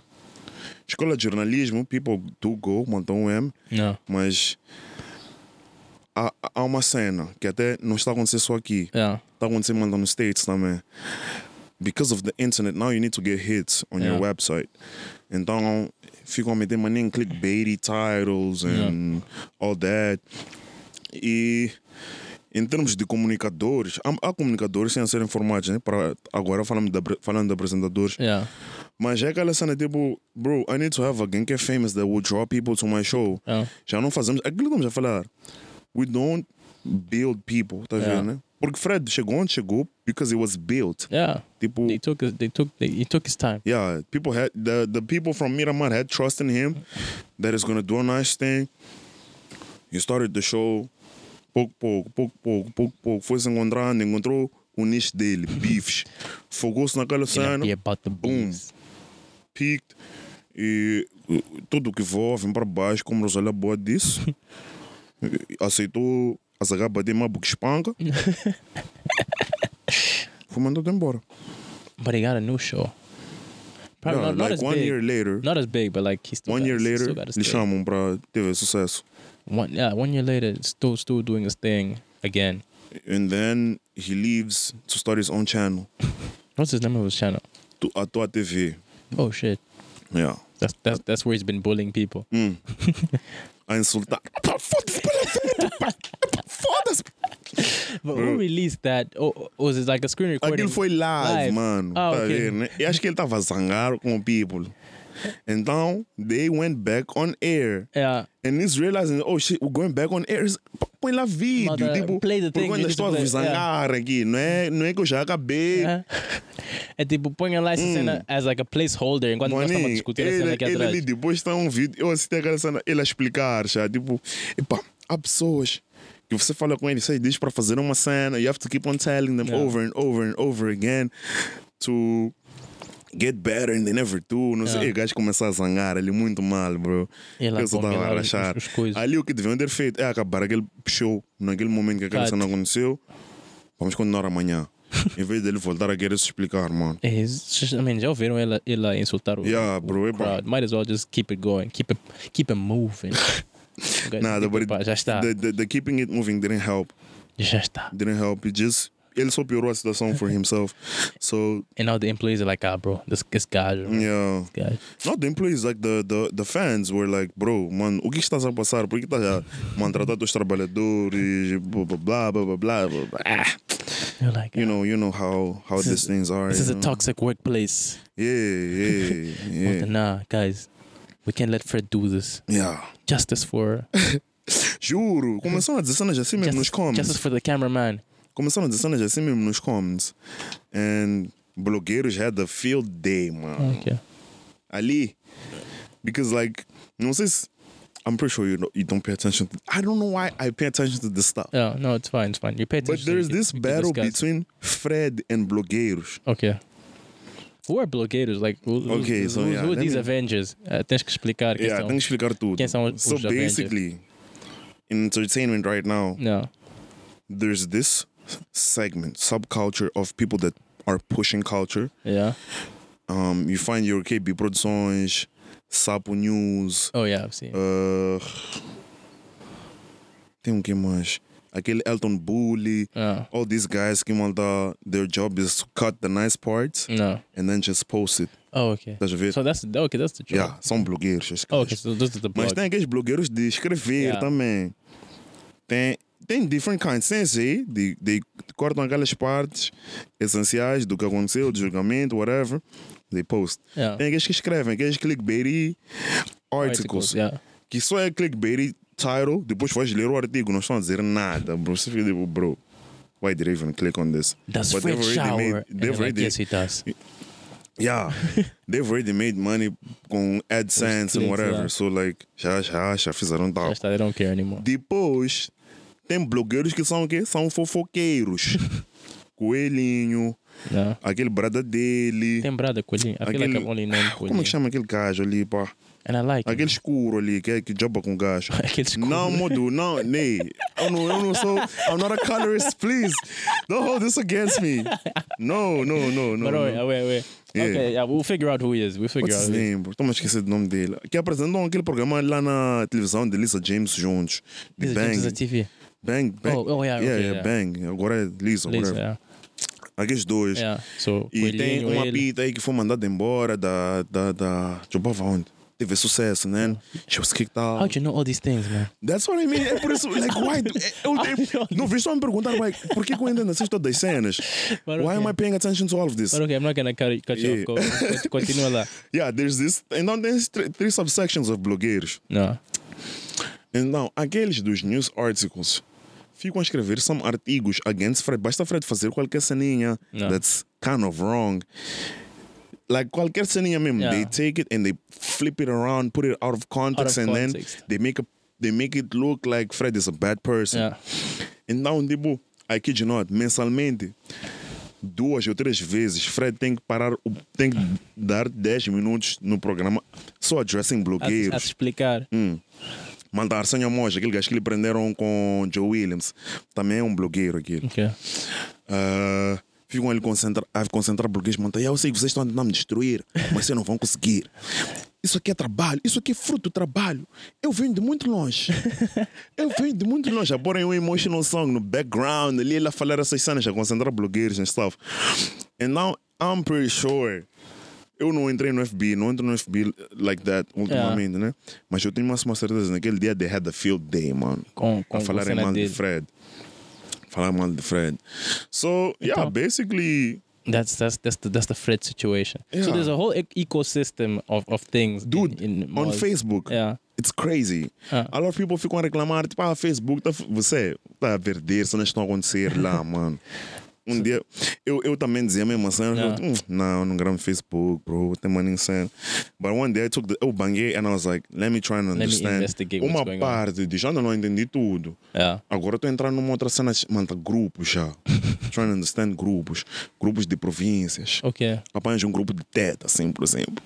Escola de jornalismo, people do go, montam um M. yeah, Mas há, há uma cena que até não está a acontecer só aqui, yeah, está a acontecer manda nos States também. Because of the internet, now you need to get hits on your Yeah. website. Então ficam a meter maninho em clickbaity titles and all that. E em termos de comunicadores, há, há comunicadores sem ser informados, né? Para, agora falando de, falando de apresentadores, yeah. Mas é aquela cena tipo, bro, I need to have alguém que é famous that will draw people to my show. Ah. Já não fazemos. Aquilo que estamos a falar. We don't build people, tá Yeah. vendo? né? Porque Fred chegou onde chegou because it was built. Yeah. Tipo, They took they took they, he took his time. yeah, people had the the people from Miramar had trust in him that he's gonna do a nice thing. He started the show, pouco pouco, pouco pouco, pouco pouco, foi se encontrando, encontrou o nicho dele, bifes. Focou-se naquela cena, boom, peaked e tudo que voa vem para baixo, como Rosália Boa disse. Aceitou a zaga bater uma boca espanca. Foi mandado embora. But he got a new show. Probably Yeah, not, not like as one big. year later, Not as big, but like he still one got, year later, still got his lhe thing. chamam para TV sucesso. One yeah, one year later, still still doing his thing again. And then he leaves to start his own channel, What's his name of his channel? to, a tua TV. Oh shit, Yeah. that's that's that's where he's been bullying people. Hum. A insultar. Foda-se. But who released that? Oh, was it like a screen recording? Aquilo foi live, Live. mano. Ah, tá né? E acho que ele estava zangado com o people. Então, they went back on air. Yeah. And he's realizing, oh shit, we're going back on air. Põe lá vídeo. Mother, tipo, play the thing, eu ainda estou to a zangar aqui. Não é, não é que eu já acabei. Uh-huh. É tipo, ponham lá essa cena as like a placeholder enquanto nós estamos a Maninho, discutir a cena ele, aqui ele atrás. ali depois está um vídeo, eu assisti aquela cena, ele a explicar já, tipo, epá, há pessoas que você fala com eles, você diz para fazer uma cena, you have to keep on telling them Yeah. over and over and over again to get better and they never do. Não sei, Yeah. e o gajo começa a zangar ali muito mal, bro. Ele lá eu só estava a rachar. Ali o que deviam ter feito é acabar aquele show naquele momento que aquela cena aconteceu. Vamos continuar amanhã. em vez dele voltar a querer se explicar, mano. É, I mean, já ouviram ele, ele insultar o, Yeah, o bro, é bom. crowd? Might as well just keep it going. Keep it, keep it moving. Nada, but it, já está. the, the, the keeping it moving didn't help. Já está. Didn't help. It just ele só piorou a situação for himself. So And now the employees are like, ah, bro, this, this guy, yeah, this guy. not the employees, like the the, the fans were like, bro, man, o que estás a passar? Por que estás a maltratar os trabalhadores? Blá blá blá blá blá blá. Ah, You're like, you know, you know how how these is- things are. this is you a toxic workplace. Yeah, yeah, yeah, nah, guys, we can't let Fred do this. yeah. Justice for Juro, começaram a dizer cenas assim mesmo nos comments. justice for the cameraman. Começaram a dizer cenas assim mesmo nos comments. And blogueiros had a field day, man. Okay. Ali. Because like, não sei se I'm pretty sure you don't, you don't pay attention. To, I don't know why I pay attention to this stuff. Yeah, no, it's fine, it's fine. You pay attention. But there's this battle between Fred and blogueiros. Okay. Who are blogueiros? Like, who, Okay, who, so who, yeah, who are these me- Avengers? Uh, tens que explicar quem Yeah, são. tenho que explicar tudo. Quem são os- so os Avengers? basically, in entertainment right now, No. there's this segment, subculture of people that are pushing culture. Yeah. Um, you find your KB Produções, Sapo News, Oh, yeah, I've seen. uh, tem um que mais? Aquele Elton Bully, no. all these guys que malta, their job is to cut the nice parts No. and then just post it. Oh, okay. Estás a ver? So that's okay. That's the job. yeah, são blogueiros. Oh, okay. So this is the blog. Mas tem aqueles blogueiros de escrever Yeah. também. Tem, tem different kinds. Tem esse de, de cortam aquelas partes essenciais do que aconteceu, do julgamento, whatever. They post. Yeah. Tem aqueles que escrevem, aqueles clickbait articles. Yeah. Que só é clickbait title, depois vais ler o artigo, não estão a dizer nada, bro. Você fica tipo, bro, why did I even click on this? Does But Fred shower? made- they've like, already- yes, he does. Yeah, they've already made money com AdSense and whatever. yeah. So like, já, já, já fizeram tal. Just that they don't care anymore. Depois, tem blogueiros que são o quê? São fofoqueiros. Coelhinho, No. aquele brada dele. Tem brother Coelhinho. I like Aquele- I've only Como é Coelhinho. que chama aquele gajo ali, pá? And I like Aquele him. escuro ali, que, que joba com gajo. Aquele escuro. Não, modo, não, nem. Eu não, eu não sou. I'm not a colorist, please. Don't hold this against me. No, no, no, no. But no. wait, wait, wait. Yeah. Okay, yeah, we'll figure out who he is. We'll figure What's out his name, bro? Estou a esquecer do nome dele. Que apresentou aquele programa lá na televisão de Lisa James juntos. Is Bang. James is a TV. Bang, Bang. Oh, oh, yeah, yeah, okay, yeah, yeah. Bang. Agora é Lisa, Lisa, whatever. yeah. Aqueles dois. Yeah. So, E tem uma ele. pita aí que foi mandada embora da. da, da... Jobava onde? Teve sucesso, né? She was kicked out. How'd you know all these things, man? That's what I mean. É por isso, like, why? do- é- Eu, eu, não, vi só me perguntar, like, por que eu ainda não assisto todas as cenas? But Why am okay. I paying attention to all of this? But okay, I'm not gonna cut, cut you Yeah. off. Continua lá. Yeah, there's this. Então, tem three, three subsections of blogueiros. Não. Então, aqueles dos news articles ficam a escrever some artigos against Fred. Basta Fred fazer qualquer ceninha Yeah. that's kind of wrong. Like qualquer ceninha mesmo, Yeah. they take it and they flip it around, put it out of context, and context. then they make a they make it look like Fred is a bad person. Yeah. Então, tipo, I kid you not, mensalmente, duas ou três vezes, Fred tem que parar, tem que dar 10 minutos no programa só addressing A, blogueiros. a te explicar. Hum. Manda Arsenio Moja, aquele gajo que lhe prenderam com Joe Williams. Também é um blogueiro aqui. Okay. Ah, ficam ali concentra, a concentrar blogueiros. Manda, eu sei que vocês estão tentando me destruir, mas vocês não vão conseguir. Isso aqui é trabalho, isso aqui é fruto do trabalho. Eu venho de muito longe. Eu venho de muito longe. A porem um emotional song no background, ali ele a falar essas cenas, a concentrar blogueiros and stuff. And now I'm pretty sure. Eu não entrei no FBI, não entro no FBI like that ultimamente, né? Mas eu tenho uma uma certeza, naquele dia they had a field day, mano. Com, com a falarem cena mal de. Fred. Falar mal de Fred. So, yeah, basically, That's that's that's the that's the Fred situation. So there's a whole e- ecosystem of, of things. dude, in, on. Facebook, Yeah. it's crazy. Ah. A lot of people ficam a reclamar, tipo, ah, Facebook, tá, você tá a perder, cenas estão a acontecer lá, mano. Um dia, eu, eu também dizia a mesma cena, eu, Yeah. "Hum, não, não gravo no Facebook, bro, tem money insane. But one day I took the, eu banguei and I was like, let me try and understand. Uma going on. parte de já não entendi tudo. Yeah. Agora estou entrando numa outra cena, mano, tá grupos já. Trying to understand grupos. Grupos de províncias. Okay. Apanhas um grupo de teta, assim, por exemplo.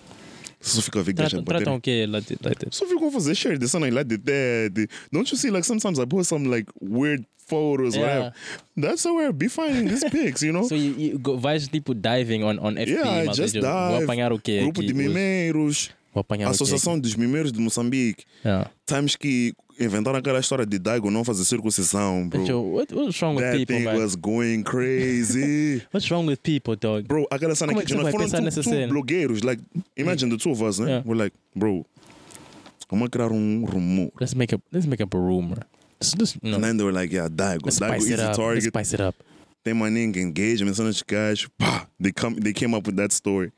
Só fica a ver gajas Tratam, tratam o quê lá de- Só ficam a fazer share cena lá de teta. Don't you see, like, sometimes I post some, like, weird photos, Yeah. whatever. That's how we're be finding these pics, you know? So you, you go, vais tipo diving on, on FB, yeah, mas just eu vou dive. apanhar o quê? Grupo aqui? de Os- mimeiros. Vou apanhar Associação dos Mimeiros de Moçambique. o quê? Yeah. Times que inventaram aquela história de Daigo não fazer circuncisão, bro. Yo, what, what's wrong with That people, thing man? was going crazy. What's wrong with people, dog? Bro, aquela cena Como é que que você nós vai foram pensar two, nessa two cena? blogueiros, like, imagine the two of us, né? Yeah. We're like, bro, vamos criar um rumor. Let's make up. Let's make up a rumor. Let's, let's, And then they were like, yeah, Daigo, let's Daigo spice is it the up. Let's target. spice it up. Tem name engagement, cenas de gajos. Pá, they, come, they came up with that story.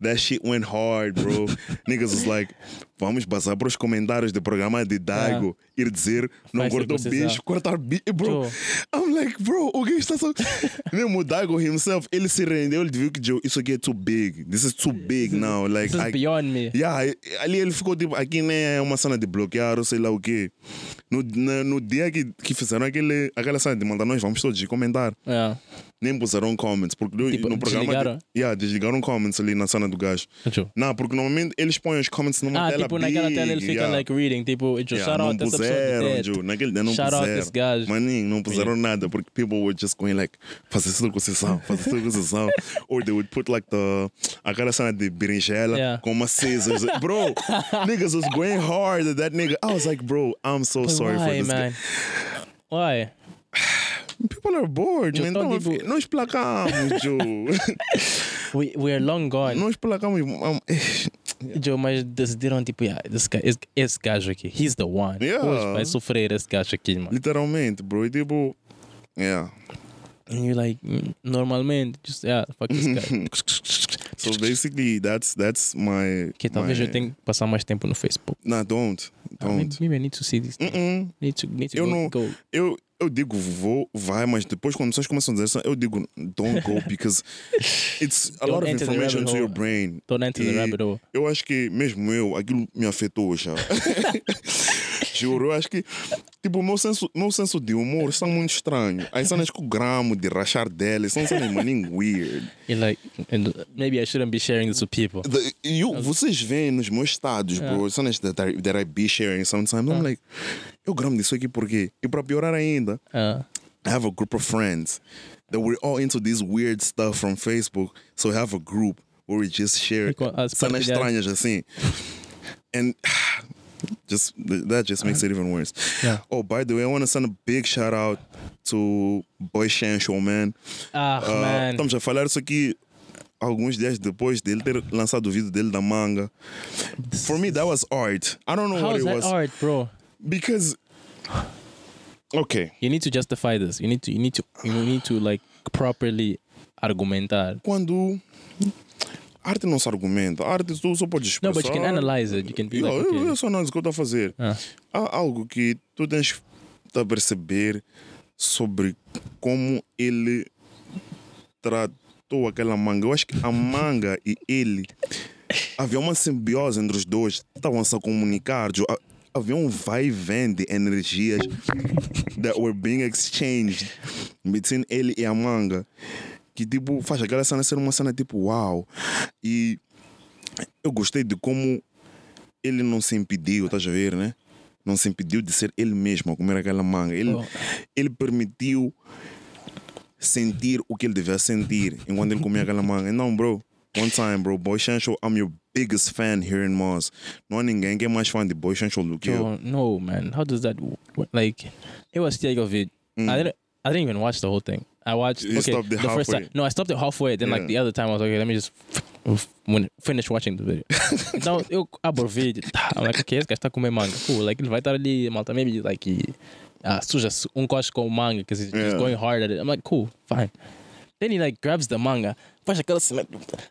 That shit went hard, bro. Niggas was like, vamos passar para os comentários do programa de Daigo. Ir dizer, não cortou bicho, cortar bicho. Bro, Joe. I'm like, bro, o que está só... Mesmo o Daigo himself, ele se rendeu, ele viu que Joe, isso aqui é too big. This is too big now. Like, This is I- beyond me. Yeah, ali ele ficou tipo, aqui nem é uma cena de bloquear ou sei lá o quê. No, na- no dia que, que fizeram aquele, aquela cena de mandar nós vamos todos comentar, Yeah. nem puseram comments, porque no- Tipo, no programa. desligaram? Yeah, desligaram comments ali na cena do gajo. Não, porque normalmente eles põem os comments numa Ah, tela tipo, naquela tela ele fica yeah. like reading, tipo, Yeah, shout não out essa pessoa puseram, de Joe, dead. naquele dia não Shout out puseram. this guy. Maninho, não puseram nada, porque people were just going like, fazer circuncisão, fazer circuncisão. Or they would put like the, aquela cena de berinjela Yeah. com uma scissors. Bro, niggas was going hard at that nigga. I was like, bro, I'm so But sorry for this man? guy. Why? People are bored, man. Então, tipo- nós placamos, Joe. We, we are long gone. nós placamos. um, Joe, mas decidiram, tipo, yeah, this guy, esse, esse gajo aqui, he's the one. Yeah. Hoje vai sofrer esse gajo aqui, mano. Literalmente, bro. E tipo, yeah. And you're like, normalmente, just, yeah, fuck this guy. So basically, that's that's my. que talvez my... eu tenha que passar mais tempo no Facebook. Nah, don't. Ah, maybe, Don't. maybe I need to see this. Mm-mm. Need to, need to Eu go, não- go. Eu, eu digo vou, vai, mas depois quando vocês começam a dizer isso, eu digo don't go because it's a lot of the information to your brain. Don't enter the E rabbit hole. Eu acho que mesmo eu, aquilo me afetou já. Juro, eu acho que tipo, o meu senso, meu senso de humor está muito estranho. As cenas com o gramo de rachar dela são cenas maninho weird. You're like, and maybe I shouldn't be sharing this with people. The, you, vocês veem nos meus estados, bro, cenas that I, that I be sharing sometimes. I'm like, eu gramo disso aqui por quê? E para piorar ainda, Uh, I have a group of friends that we're all into this weird stuff from Facebook. So we have a group where we just share cenas estranhas assim. And just that just makes it even worse. Yeah. Oh, by the way, I want to send a big shout out to Boy Shan Show, man. ah, Uh, man. Estamos a falar isso aqui alguns dias depois dele ter lançado o vídeo dele da manga. For me, that was art. I don't know How what it that was. art, bro? Because, okay, You need to justify this. You need to. You need to. You need to like properly argumentar. quando. Arte não se argumenta. Arte tu só podes No, expressar. but you can analyze it. You can be Yeah, like, eu- okay. Essa análise que eu estou a fazer. Ah. Há algo que tu tens de perceber sobre como ele tratou aquela manga. Eu acho que a manga e ele havia uma simbiose entre os dois. Estavam se a comunicar. Havia um vai e vem de energias that were being exchanged between ele e a manga. Que tipo faz aquela cena ser uma cena tipo uau. E eu gostei de como ele não se impediu, estás a ver, né? Não se impediu de ser ele mesmo a comer aquela manga. Ele, Oh. ele permitiu sentir o que ele devia sentir enquanto ele comia aquela manga. Não, bro. One time, bro. Boy Shancho, I'm your biggest fan here in Mars. No ninguém que é mais fã de Boy do que. Oh, no, man. How does that w- like? It was take of it. I didn't. I didn't even watch the whole thing. I watched. Mm. You okay, stopped it the first halfway. time. No, I stopped it halfway. Then like the other time, I was like, okay, let me just when finish watching the video. então eu abro o vídeo. tá, I'm like, okay, esse gajo está a comer manga. Cool. Like ele vai estar ali, malta, maybe like he, ah, suja um coche com manga because he's, he's Yeah. going hard at it. I'm like, cool, fine. Then he like grabs the manga. Cena.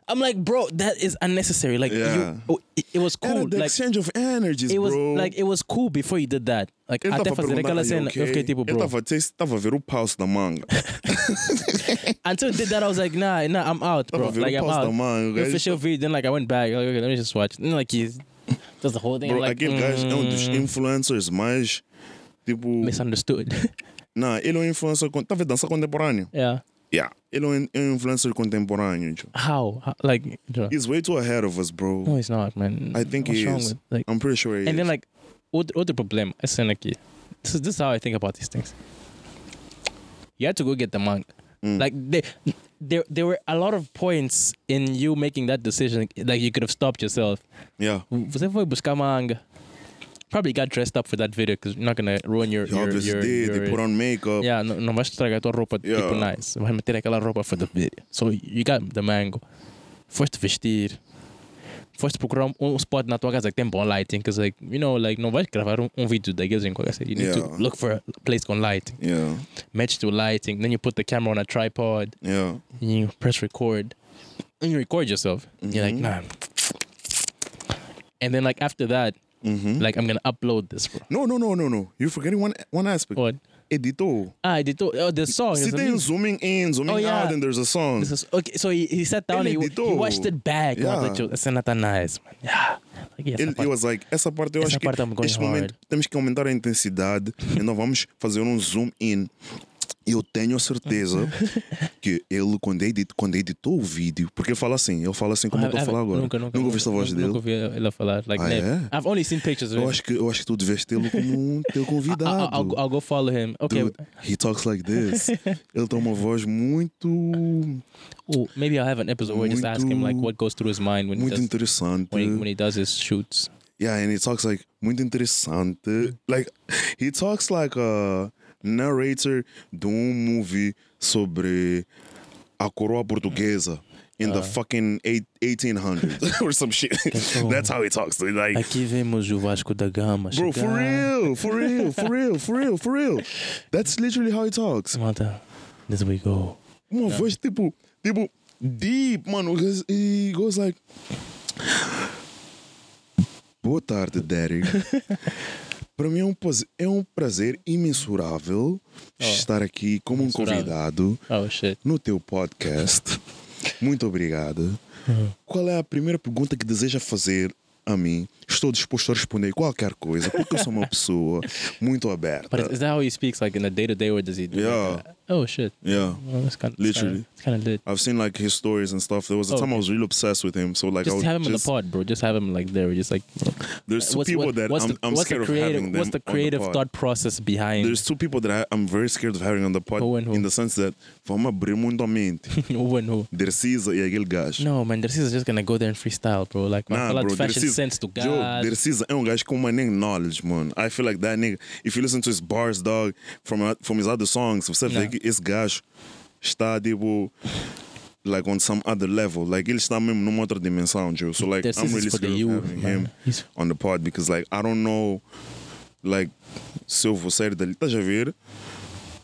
I'm like, bro, that is unnecessary. Like, Yeah. you, oh, it, it was cool. the Like, exchange of energies, it was bro. like it was cool before you did that. Like, Ele até fazer aquela "Are you cena, eu fiquei okay?" tipo, Ele bro. tava, tava a ver o pulse da manga. Until he did that, I was like, nah, nah, I'm out, bro. A ver Like, I'm da out. manga. Eu fechei o vídeo, then like I went back. Like, okay, let me just watch. Then like he does the whole thing. Bro, like, aquele gajo é um dos mm, influencers mais. Tipo. misunderstood. Não, ele é um influencer. Tá vendo dança contemporânea? yeah. Yeah. Um influencer contemporâneo. How? How? Like, He's way too ahead of us, bro. no, he's not, man. I think What's he is. with like? I'm pretty sure he And is. then like, outro, outro problema, essa cena aqui. This is this is how I think about these things. You had to go get the manga. Mm. Like they, there there were a lot of points in you making that decision. Like you could have stopped yourself. yeah. Você foi buscar manga. Probably got dressed up for that video because you're not gonna ruin your He your your, did. your They put on makeup. Yeah, não, não vais estragar a tua roupa tipo Yeah. nice. Vais meter aquela roupa for the video. So you got the mango. Foste vestir. Foste procurar um, spot na tua casa que tem bom lighting. Because like, you know, like, não vais gravar um, um vídeo daqueles em qualquer You need Yeah. to look for a place com lighting. Yeah. Match to lighting. Then you put the camera on a tripod. Yeah. And you press record. And you record yourself. You're like, Mhm. nah. And then like after that, Mhm. like I'm gonna upload this, bro. No, no, no, no, no. You're forgetting one one aspect. What? Editor. Ah, editor. Oh, the song. See, then zooming in, zooming Oh, yeah. out, and there's a song. This is okay. So he, he sat down, he, he watched it back. Yeah. Like, essa tá nice, man. Yeah. Like, essa Ele, parte- was like, essa parte eu Essa acho que parte I'm going este momento temos que aumentar a intensidade e nós vamos fazer um zoom in. Eu tenho a certeza que ele, quando, edit, quando editou o vídeo, porque ele fala assim, ele fala assim como eu estou a falar agora. Nunca, nunca, ouviste a voz nunca, dele? Nunca ouvi ele falar. Like, Ah, never. é? I've only seen pictures of Eu him. acho, que, eu acho que tu deves tê-lo como um teu I- convidado. I'll, I'll, I'll go follow him. Okay. Dude, he talks like this. ele tem uma voz muito, Ooh, maybe I'll have an episode where I just ask him like what goes through his mind when he muito does interessante. when he, when he does his shoots. Yeah, and he talks like muito interessante. Like he talks like a narrator de um movie sobre a coroa portuguesa in the fucking eight, 1800s or some shit. That's how he talks. Like, Aqui vemos o Vasco da Gama. bro, for chegar. real, for real, for real, for real, for real. That's literally how he talks. Malta, this we go. Uma voz tipo, tipo deep, mano. He goes like. Boa tarde, Daddy. Para mim é um, paz- é um prazer imensurável estar aqui como um convidado Oh no teu podcast. Muito obrigado. Qual é a primeira pergunta que deseja fazer a mim? Estou disposto a responder qualquer coisa, porque eu sou uma pessoa muito aberta. But is that how he speaks like in the day to day or does he do like Yeah. that? Oh shit. Yeah. Well, that's kind of Literally. It's kind of lit. I've seen like his stories and stuff. There was a Oh, time I was really obsessed with him. So like I Just would have him just, in the pod, bro. Just have him like there. Just like There's two what's, people what- that what's I'm, the, I'm scared the of creative having them what's the on creative pod. thought process behind There's two people that I, I'm very scared of having on the pod Who and who? in the sense that vamos abrir muito a mente. who and who? Dercisa e aquele gajo. No man, this is just gonna go there and freestyle, bro. Like my Nah, bro, fashion Dercisa, sense to Joe, God. Dercisa é um gajo com uma knowledge, man. I feel like that nigga, if you listen to his bars, dog, from, from his other songs, Nah. Que esse gajo está, tipo... like on some other level. Like ele está mesmo numa outra dimensão, Joe. So like This I'm really scared of youth, having man. him He's- on the pod because like I don't know like se eu vou sair dali. Estás a ver?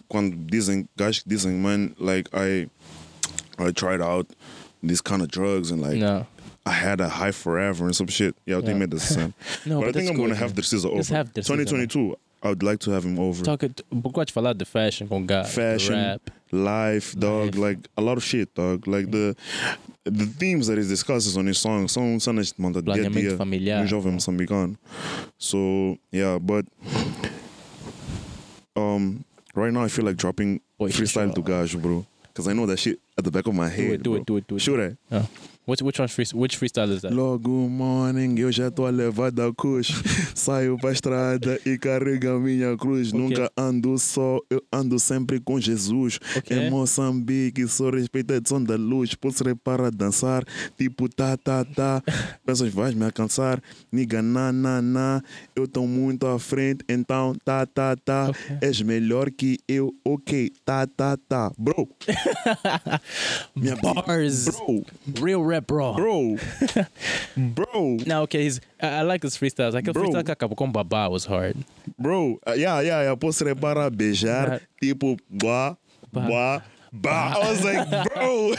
Quando dizem, gajos que dizem, man, like I I tried out these kind of drugs and like No. I had a high forever and some shit. Yeah, I think Yeah. made the same. No, but, I think I'm cool, gonna man. have the Caesar over. Have Dercisa, man. 2022, I would like to have him over. Talk it, de falar de fashion com de Fashion, rap. life, dog, Life. like a lot of shit, dog. Like the the themes that he discusses on his song são cenas dia a Planeamento dia familiar. um jovem moçambicano. So yeah, but um, right now I feel like dropping Oi, freestyle sure. to gajo, bro, because I know that shit at the back of my Do head. it, do bro. it, do it, do it. Should I? Yeah. Which, which, free, which freestyle is that? Logo morning, eu já tô a levar da cruz. Saio pra estrada e carrego a minha cruz. Nunca ando só, eu ando sempre com Jesus. Ok. Em Moçambique, sou respeitado som da luz. Pulsarei para dançar, tipo tá, tá, tá. Pensas, vais me alcançar? Niga, na, na, na. Eu tô muito à frente, então tá, tá, tá. Ok. És melhor que eu, ok, tá, tá, tá. Bro, minha Bars. Bro, Real rap, bro. bro, bro. Now, okay, he's, I, I like his freestyles. Like, a Bro. freestyle que acabou com Babá was hard. Bro, uh, yeah, yeah, yeah. Posso para beijar, tipo, ba, Ba- ba, ba. I was like, bro.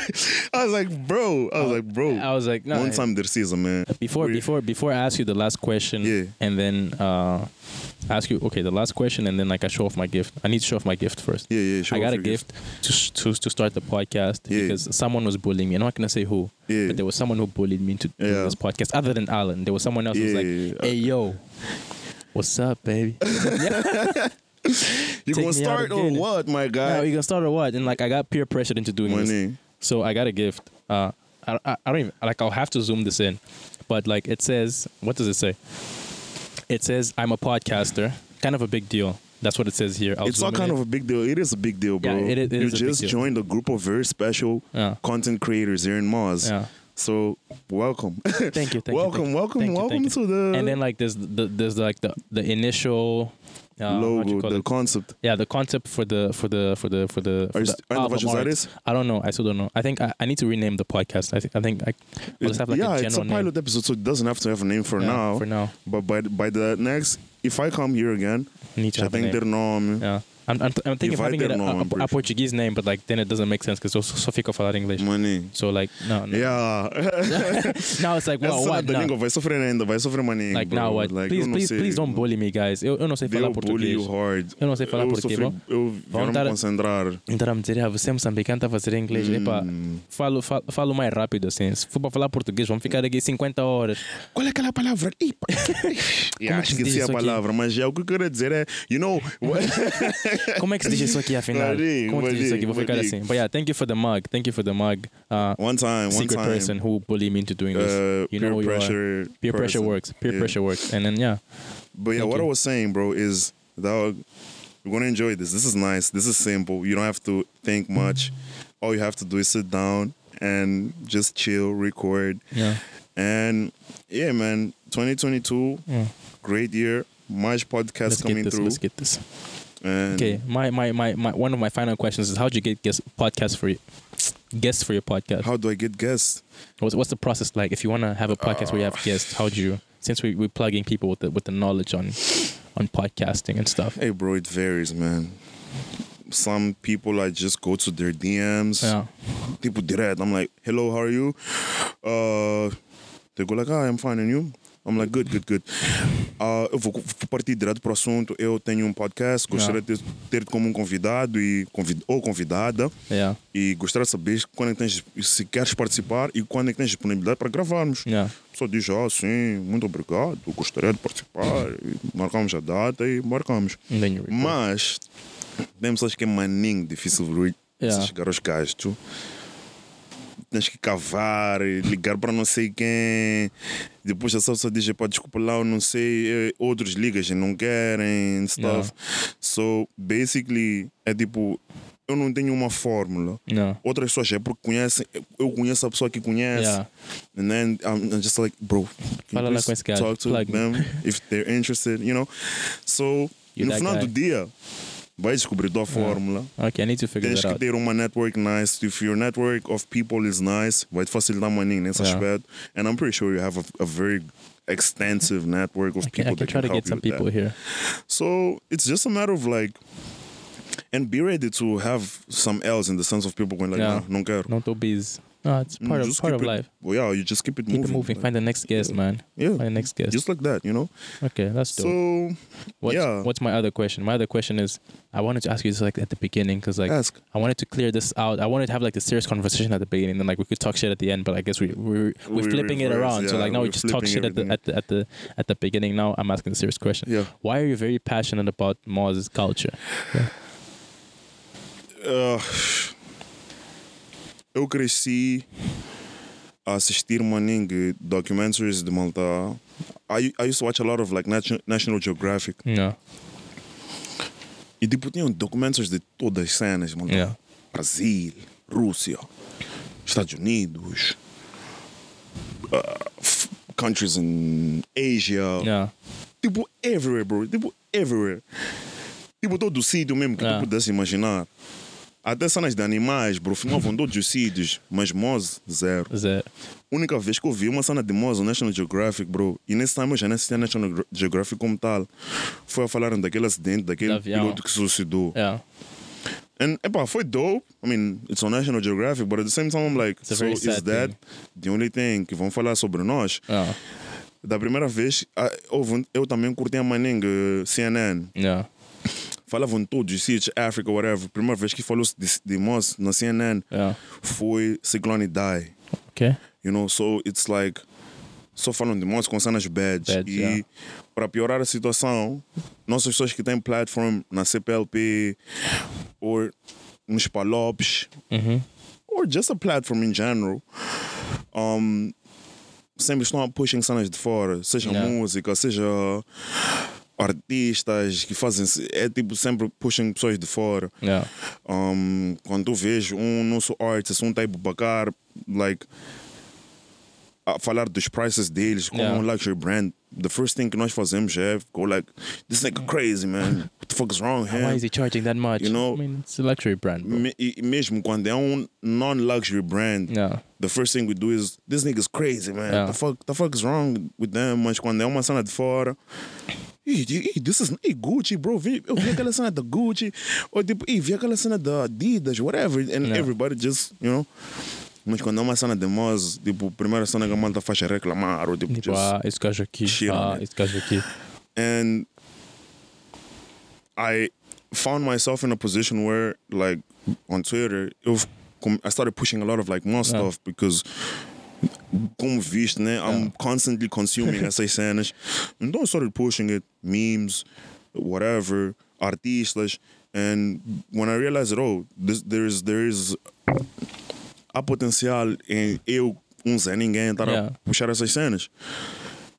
I was like, bro. I was like, bro. I was like, no. One time this season, man. Before, We- before, before I ask you the last question, Yeah. and then uh, ask you, okay, the last question, and then like I show off my gift. I need to show off my gift first. Yeah, yeah, I got a your gift to, to to start the podcast Yeah. because someone was bullying me. I'm not gonna say who, Yeah. but there was someone who bullied me to do Yeah. this podcast. Other than Alan, there was someone else who was like. "Hey, yo, what's up, baby?" You gonna start or what, my guy? you gonna start or what? And like I got peer pressured into doing this. So I got a gift. Uh, I, I, I don't even like. I'll have to zoom this in, but like it says, what does it say? It says I'm a podcaster. Kind of a big deal. That's what it says here. I'll It's not kind in. of a big deal. It is a big deal, bro. Yeah, it it you a just deal. joined a group of very special Yeah. content creators here in Mars. Yeah. So welcome. Thank you. Thank welcome, you. welcome, thank you, welcome you. to the And then like there's the there's like the the initial uh, logo, the it? concept. yeah the concept for the for the for the for the, for Are you the st- album art. I don't know. I still don't know. I think I, I need to rename the podcast. I think I think I, I'll just have like yeah, a it's a pilot name. episode, so it doesn't have to have a name for Yeah, now. For now, But by by the next, if I come here again, I need to já have a name. Yeah. I'm, I'm, I'm thinking of having it a, nome, a, a. Portuguese name, but like then it doesn't make sense because só, só fica a falar English. Money. So like no, no. Yeah. now it's like well, Essa what da now? língua vai sofrer ainda, vai sofrer maninho. Like bro. now what? Like, please, não please, please don't bully me, guys. Eu, eu não sei falar They'll bully português. you hard. Eu não sei falar eu português, sofri- bom? Eu Vão vou dar- me concentrar. Então a me dizer, ah, você é moçambicano, está a fazer inglês. Epá, Hum. falo, falo, falo mais rápido assim. Se for para falar português, vamos ficar aqui 50 horas. Qual é aquela palavra? Ih, pá. yeah, esqueci a palavra, mas é o que eu quero dizer é, you know, Como é que se diz isso aqui afinal? Valinho, Como se diz isso aqui? Vou ficar assim. But yeah, thank you for the mug. Thank you for the mug. Uh, one time, one time. person who bullied me into doing this. uh, you peer know who you are. pressure. Peer pressure works. Peer Yeah. pressure works. And then yeah. But yeah, Thank what you. I was saying, bro, is that you're gonna enjoy this. This is nice. This is simple. You don't have to think much. All you have to do is sit down and just chill, record, Yeah. and yeah, man. 2022, Yeah. great year. Much podcast Let's coming get this. through. Let's get this. And Okay. My, my my my one of my final questions is how do you get guest podcasts for you? Guests for your podcast. how do I get guests? What's, what's the process like if you want to have a podcast where you have guests? How do you? Since we we're plugging people with the with the knowledge on on podcasting and stuff. Hey, bro, it varies, man. Some people I just go to their DMs. Yeah. People direct. I'm like, hello, how are you? Uh, they go like, ah, I'm fine, and you? I'm like, good, good, good. Uh, eu vou, vou partir direto para o assunto. Eu tenho um podcast, gostaria de ter-te como um convidado e convid ou convidada. Yeah. E gostaria de saber quando é que tens, se queres participar e quando é que tens disponibilidade para gravarmos. Yeah. A pessoa diz, ah, sim, muito obrigado, gostaria de participar. E marcamos a data e marcamos. Mas tem pessoas que é maninho difícil de Yeah. chegar aos gajos. Tens que cavar, e ligar para não sei quem. Depois essa pessoa diz: pá, desculpa lá, eu não sei. eh, Outros ligas e não querem, stuff. So, basically, é tipo, eu não tenho uma fórmula. No. Outras pessoas é porque conhecem, eu conheço a pessoa que conhece. Yeah. And then I'm I'm just like, bro, can you Fala please com esse talk to plug me. them if they're interested, you know? So, You no final guy. do dia, vai descobrir tua ah. fórmula. Okay, I need to figure Tens that que out. ter uma network nice. If your network of people is nice, vai te facilitar maninho nesse Yeah. aspecto. And I'm pretty sure you have a, a very extensive network of I can, people I can that try can to get some people that. here. So it's just a matter of like, and be ready to have some L's in the sense of people going like, Yeah. nah, não quero. Not to busy. No, it's Mm, part of part of it- life. Well, yeah, you just keep it moving. Keep moving. it moving. Find the next guest, man. Yeah. Find the next guest. Just like that, you know. okay, that's dope. So What's, yeah. what's my other question? My other question is, I wanted to ask you this like at the beginning because like ask. I wanted to clear this out. I wanted to have like a serious conversation at the beginning, and like we could talk shit at the end. But I guess we we we're We flipping it reverse, around. so like now we just talk shit at the at the at the at the beginning. Now I'm asking a serious question. Yeah. Why are you very passionate about Moz's culture? Uh, eu cresci a assistir maning documentaries de Malta. I, I used to watch a lot of like Nation- National Geographic. Yeah. E tipo, tinham documentários de todas as cenas, Malta. Yeah. Brasil, Rússia, Estados Unidos, uh, countries in Asia. Yeah. Tipo, everywhere, bro. Tipo, everywhere. Tipo, todo sítio mesmo que Ah. tu pudesse imaginar. Até cenas de animais, bro. Filmavam todos os sítios. Mas Moz, zero. Zé. única vez que eu vi uma cena de Moz no National Geographic, bro. E nesse time eu já nem assistia National Geographic como tal. Foi a falar daquele acidente, daquele piloto que suicidou. Yeah. And epa, foi dope. I mean, it's on National Geographic, but at the same time I'm like, so is that thing. the only thing que vão falar sobre nós? Yeah. Da primeira vez, ah, eu também curti a Manning eh, CNN. Yeah. Falavam todos os sítios, África, whatever. Primeira vez que falou de, de Moss na CNN Yeah. foi Cyclone Die. Okay. You know, so it's like. Só falam de Moss com cenas bad. Bad, e yeah. para piorar a situação, nossas pessoas que têm platform na CPLP ou nos Palopes Mm-hmm. or just a platform in general, um, sempre estão a pushing cenas de fora, seja Yeah. música, seja artistas que fazem, é tipo sempre pushing pessoas de fora. Yeah. Um, quando tu vês um nosso artist, um type Bacar, like, a falar dos prices deles como Yeah. um luxury brand, the first thing que nós fazemos é go like, this nigga crazy, man. What the fuck is wrong here? Why is he charging that much? You know- I mean, it's a luxury brand. Me- e mesmo quando é um non-luxury brand, Yeah. the first thing we do is this nigga's crazy, man. Yeah. The fuck, the fuck is wrong with them? Mas quando é uma cena de fora, "Ih, ih, this is ih, Gucci, bro. Eu vi aquela cena da Gucci, ou tipo, ih, vi aquela cena da Adidas, whatever, and Yeah. everybody just, you know. Mas quando é uma cena de Moz, tipo, a primeira cena que a malta faz é reclamar, ou tipo, Tipo, just, ah, esse gajo aqui. on Ah, esse gajo aqui. and I found myself in a position where, like, on Twitter, I started pushing a lot of like more Yeah. stuff because, como viste, né, I'm constantly consuming essas cenas. Então I started pushing it, memes, whatever, artistas, and when I realized, oh, this, there is there is há potencial em eu, um Zé Ninguém, estar Yeah. a puxar essas cenas.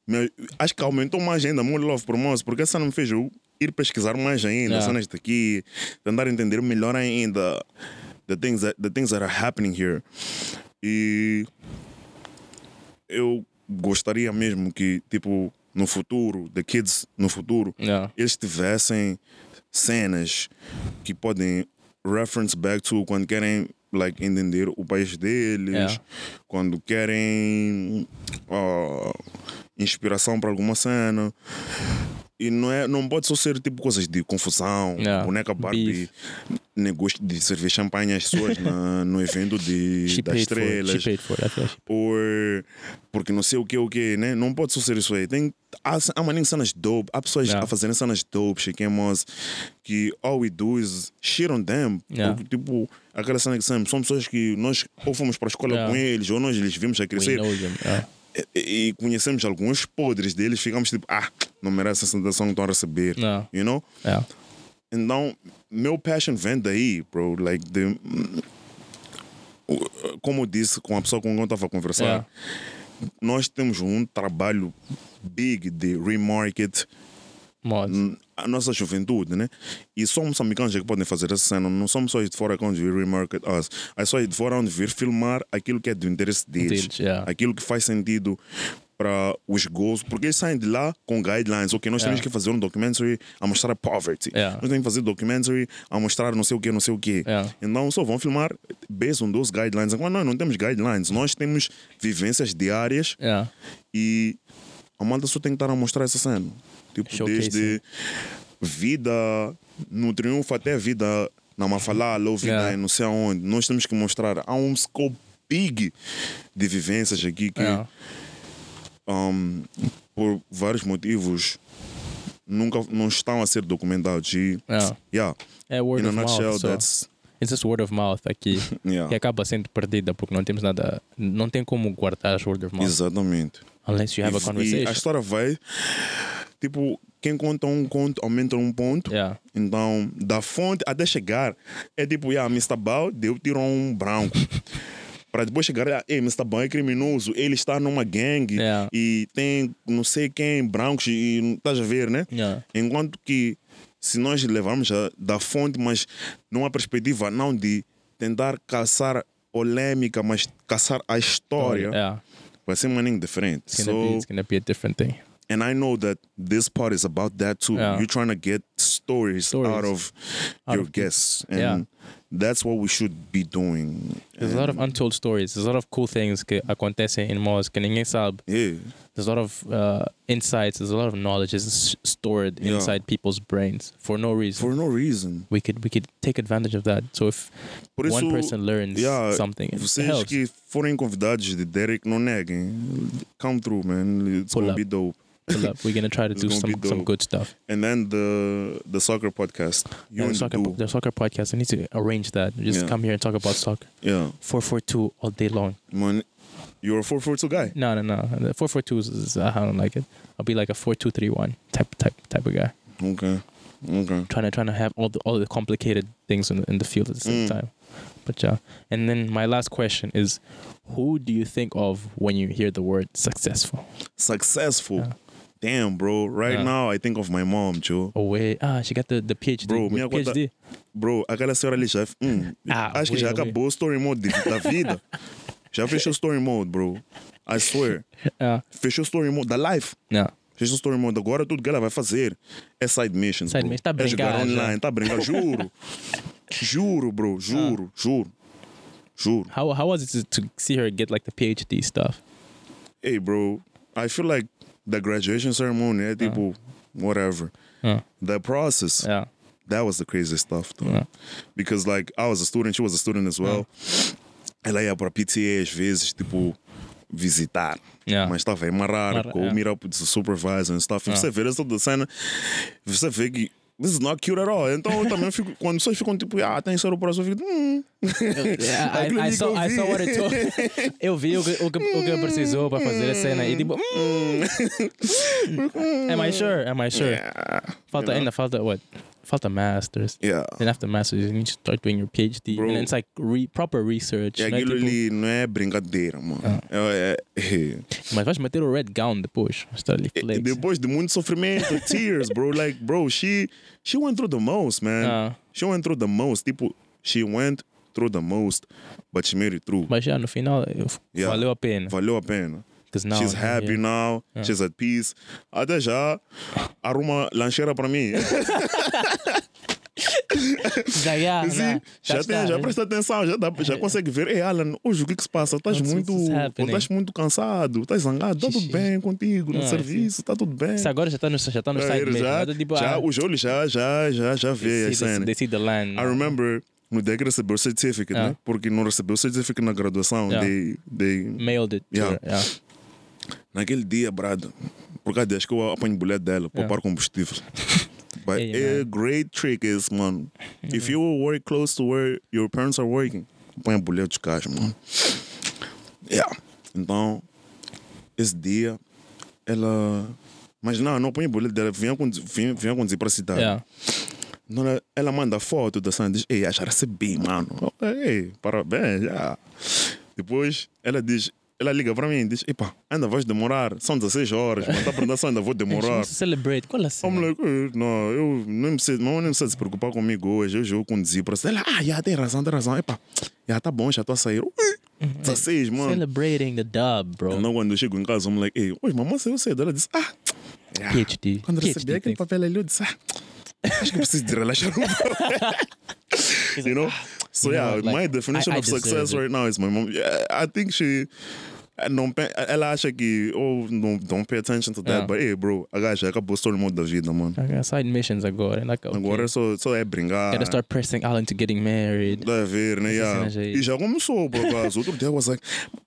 Mas acho que aumentou mais ainda muito love por Moz, porque essa não me fez eu ir pesquisar mais ainda, Yeah. cenas daqui, tentar entender melhor ainda the things that, the things that are happening here. E eu gostaria mesmo que, tipo, no futuro, the kids no futuro, Yeah. eles tivessem cenas que podem reference back to quando querem like entender o país deles, Yeah. quando querem ah, inspiração para alguma cena. E não, é, não pode só ser tipo coisas de confusão, Yeah. boneca Barbie, Beef. negócio de servir champanhe às pessoas na, no evento de, She das estrelas paid for ou porque não sei o que, o que, né? Não pode só ser isso aí. Tem, há, há maninho cenas dope, há pessoas Yeah. a fazerem cenas dope, chiquemos, que all we do is shit on them. Yeah. Porque, tipo, aquela cena que são, são pessoas que nós ou fomos para a escola com eles, ou nós lhes vimos a crescer. E, conhecemos alguns podres deles, ficamos tipo, ah, não merece essa atenção que estão a receber. Yeah. You know? Yeah. Então, meu passion vem daí, bro. Like, the, como eu disse com a pessoa com quem eu estava a conversar, Yeah. nós temos um trabalho big de remarket Mods. n- a nossa juventude, né? E só moçambicanos é que podem fazer essa cena, não somos só de fora que vão vir remarket us. É só de fora onde vir filmar aquilo que é do interesse deles, yeah. aquilo que faz sentido para os goals, porque eles saem de lá com guidelines. Ok, nós temos Yeah. que fazer um documentary a mostrar poverty. Yeah. Nós temos que fazer documentary a mostrar não sei o que, não sei o que. Yeah. Então só vão filmar based on those guidelines. Agora nós não temos guidelines, nós temos vivências diárias e a malta só tem que estar a mostrar essa cena. Tipo, Showcasing. desde vida no triunfo até vida na Mafalala ou vida Yeah. em não sei aonde. Nós temos que mostrar. Há um scope big de vivências aqui que, Yeah. um, por vários motivos, nunca não estão a ser documentados. E, Yeah. yeah, É word in a of nutshell, mouth. So. that's. It's just word of mouth aqui. Yeah. Que acaba sendo perdida porque não temos nada. Não tem como guardar as word of mouth. Exatamente. Unless you have a E- E conversation. a história vai. Tipo, quem conta um conto aumenta um ponto. Yeah. Então, da fonte até chegar, é tipo, yeah, Mr. Bao deu tiro a um branco. Para depois chegar, ah, ei, Mr. Bao é criminoso, ele está numa gangue Yeah. e tem não sei quem, brancos, e estás a ver, né? Yeah. Enquanto que se nós levarmos a- da fonte, mas numa perspectiva não de tentar caçar polêmica, mas caçar a história, Yeah. vai ser maninho diferente. It's gonna, So, be, it's gonna be a different thing. And I know that this part is about that too. Yeah. You're trying to get stories, Stories. out of Out your of guests, and Yeah. that's what we should be doing. There's a lot of untold stories. There's a lot of cool things que acontecem em Moz que ninguém sabe. yeah, There's a lot of uh, insights. There's a lot of knowledge is stored Yeah. inside people's brains for no reason. for no reason. we could we could take advantage of that. So if Por isso, one person learns yeah, something, it vocês helps. que forem convidados de Derek, não neguem. Come through, man. It's Pull gonna up. be dope. Pull up. We're gonna try to do some some good stuff. And then the the soccer podcast. You Yeah, the soccer, the the soccer podcast. I need to arrange that. Just Yeah. come here and talk about soccer. yeah, Four four two all day long. man. You're a four four two guy. No, no, no. The four four two is, is I don't like it. I'll be like a four two three one type type type of guy. Okay, okay. Trying to trying to have all the all the complicated things in the, in the field at the same Mm. time. But yeah. And then my last question is, who do you think of when you hear the word successful? Successful. Yeah. Damn, bro. Right Yeah. now, I think of my mom, Joe. Oh wait, ah, she got the the PhD. Bro, minha conta- PhD. Bro, aquela senhora ali já. Hum, Ah, acho que já wait, wait. acabou o story mode de- da vida. já fechou o story mode, bro. I swear. Yeah. Fechou o story mode da life. Yeah. Fechou o story mode. Agora tudo que ela vai fazer é side mission. Side bro. mission. Tá a é jogar online, tá a brincar. Juro. juro, bro. Juro, juro. Juro. How how was it to, to see her get like the PhD stuff? Hey, bro. I feel like the graduation ceremony é tipo, whatever. Yeah. The process. Yeah. That was the craziest stuff, though. Yeah. Because, like, I was a student, she was a student as well. Ela ia para PTA às vezes, tipo, visitar. Yeah. Mas estava a amarrar Mar- com yeah. o meet up with the supervisor and stuff. E Yeah. você vê essa cena, você vê que this is not cute at all. Então eu também fico, quando pessoas ficam tipo, ah, tem ser o próximo, eu fico, hum. Yeah, I, Aquilo I, que saw, eu I vi. saw what it took. Eu vi o que, o que, o que precisou para fazer a cena e tipo, hum. am I sure? Am I sure? Yeah. Falta You know? ainda falta what? Falta masters. Yeah. Then after masters, you need to start doing your PhD. Bro. And it's like re, proper research. É aquilo tipo- ali não é brincadeira, mano. Ah. É, é, Mas vais meter o red gown depois. É, depois de muito sofrimento, tears, bro. Like, bro, she she went through the most, man. Ah. She went through the most. Tipo, she went through the most, but she made it through. Mas já no final Yeah. valeu a pena. Valeu a pena. 'Cause now She's happy here. now. Yeah. She's at peace. Até já arruma lancheira para mim. Já, já, Sim, já, já, tem, já presta atenção, já, dá, já consegue ver. Ei, Alan, hoje o que que se passa? Estás muito, estás muito cansado, estás zangado, está tudo bem contigo, no Ah, serviço, está tudo bem. Isso agora já está no, já tá no É, site mesmo. já, mas é tipo, já, ah, os olhos já, já, já, já vê they a see the- cena. they see the line. I remember no dia que recebeu o certificate, Ah. né? Porque não recebeu o certificate na graduação. Yeah. They, they, Mailed it. to Yeah. her, yeah. Naquele dia, brado, por causa disso que eu apanho boleto dela, Yeah. poupar combustível. But Hey, a great trick is, man, if you work close to where your parents are working, põe boleto de caixa, mano. Yeah. Então, esse dia, ela. Mas não, não põe boleto dela, vinha conduzir, vinha, vinha conduzir para a cidade. Yeah. Então ela, ela manda foto da cena diz: Ei, que recebi, mano. Ei, parabéns, já. Depois ela diz: Ela liga para mim e diz: Epa, ainda vais demorar. São 16 horas, mas está a perguntar eu ainda vou demorar. Celebrate. Qual é a cena? I'm like, "Eh, não, eu não preciso, não, precisa se preocupar comigo hoje. Hoje eu conduzi para ela. Ah, já tem razão, tem razão. Epa, já tá bom, já estou a sair. Ui, 16, mano. Celebrating the dub, bro. Não, quando eu chego em casa, I'm like, ei, hoje mamãe saiu cedo. Ela disse, ah, yeah. PhD. Quando PhD recebi aquele papel ali, eu disse, ah, acho que eu preciso de relaxar um pouco. you know? So You yeah, what, like, my definition I- I of success right now is my mom. Yeah, I think she. I Não, pe- ela acha que, oh, não, don't pay attention to that, Yeah. but hey, bro, a gaja acabou o mode da vida, mano. Got side missions agora. Like, okay. Agora só, só é brincar. Gotta start pressing Alan to getting married. Dá a ver, né? Yeah. é- E já começou, por acaso. Outro dia eu was like,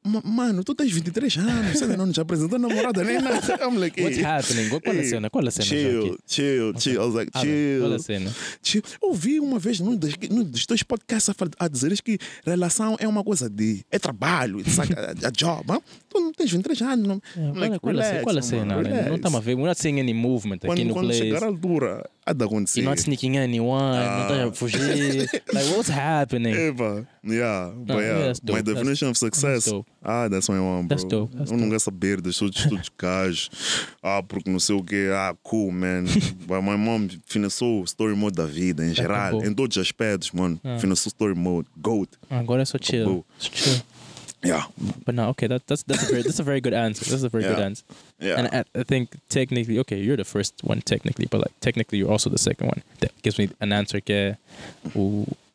"Ma- mano, tu tens 23 anos, você não te apresentou namorada nem nada. I'm like, What's hey, happening? Qual qual é a hey, cena? Qual é a cena? já Chill, aqui? chill, chill. I was like, Alan, chill. Qual é a cena? chill. Eu ouvi uma vez num dos, num dos teus podcasts a, a dizeres que relação é uma coisa de. é trabalho, like a, a job. Huh? Tu não tens 23 anos. Não. Qual, like, é- qual é a cena? relax, Qual é a cena? Relax. Não estamos a ver. We're not seeing any movement aqui Quando, no quando chegar a place. altura, há de acontecer. You're not sneaking anyone. Não estás Ah. a fugir. Like, what's happening? Eva, yeah, but yeah, yeah, that's my That's- definition of success. dope. Ah, that's I want, bro. That's dope, that's eu não quero saber dos estudos gajos. Ah, porque não sei o que. Ah, cool, man. but my mom financiou o story mode da vida, em geral, em todos os aspectos, mano. Ah. Financiou o story mode, goat. Agora é só chill. It's chill. Yeah, But no, okay, that, that's that's a very that's a very good answer. That's a very good answer. yeah. And I, I think technically, okay, you're the first one technically, but like technically, you're also the second one. That gives me an answer, que,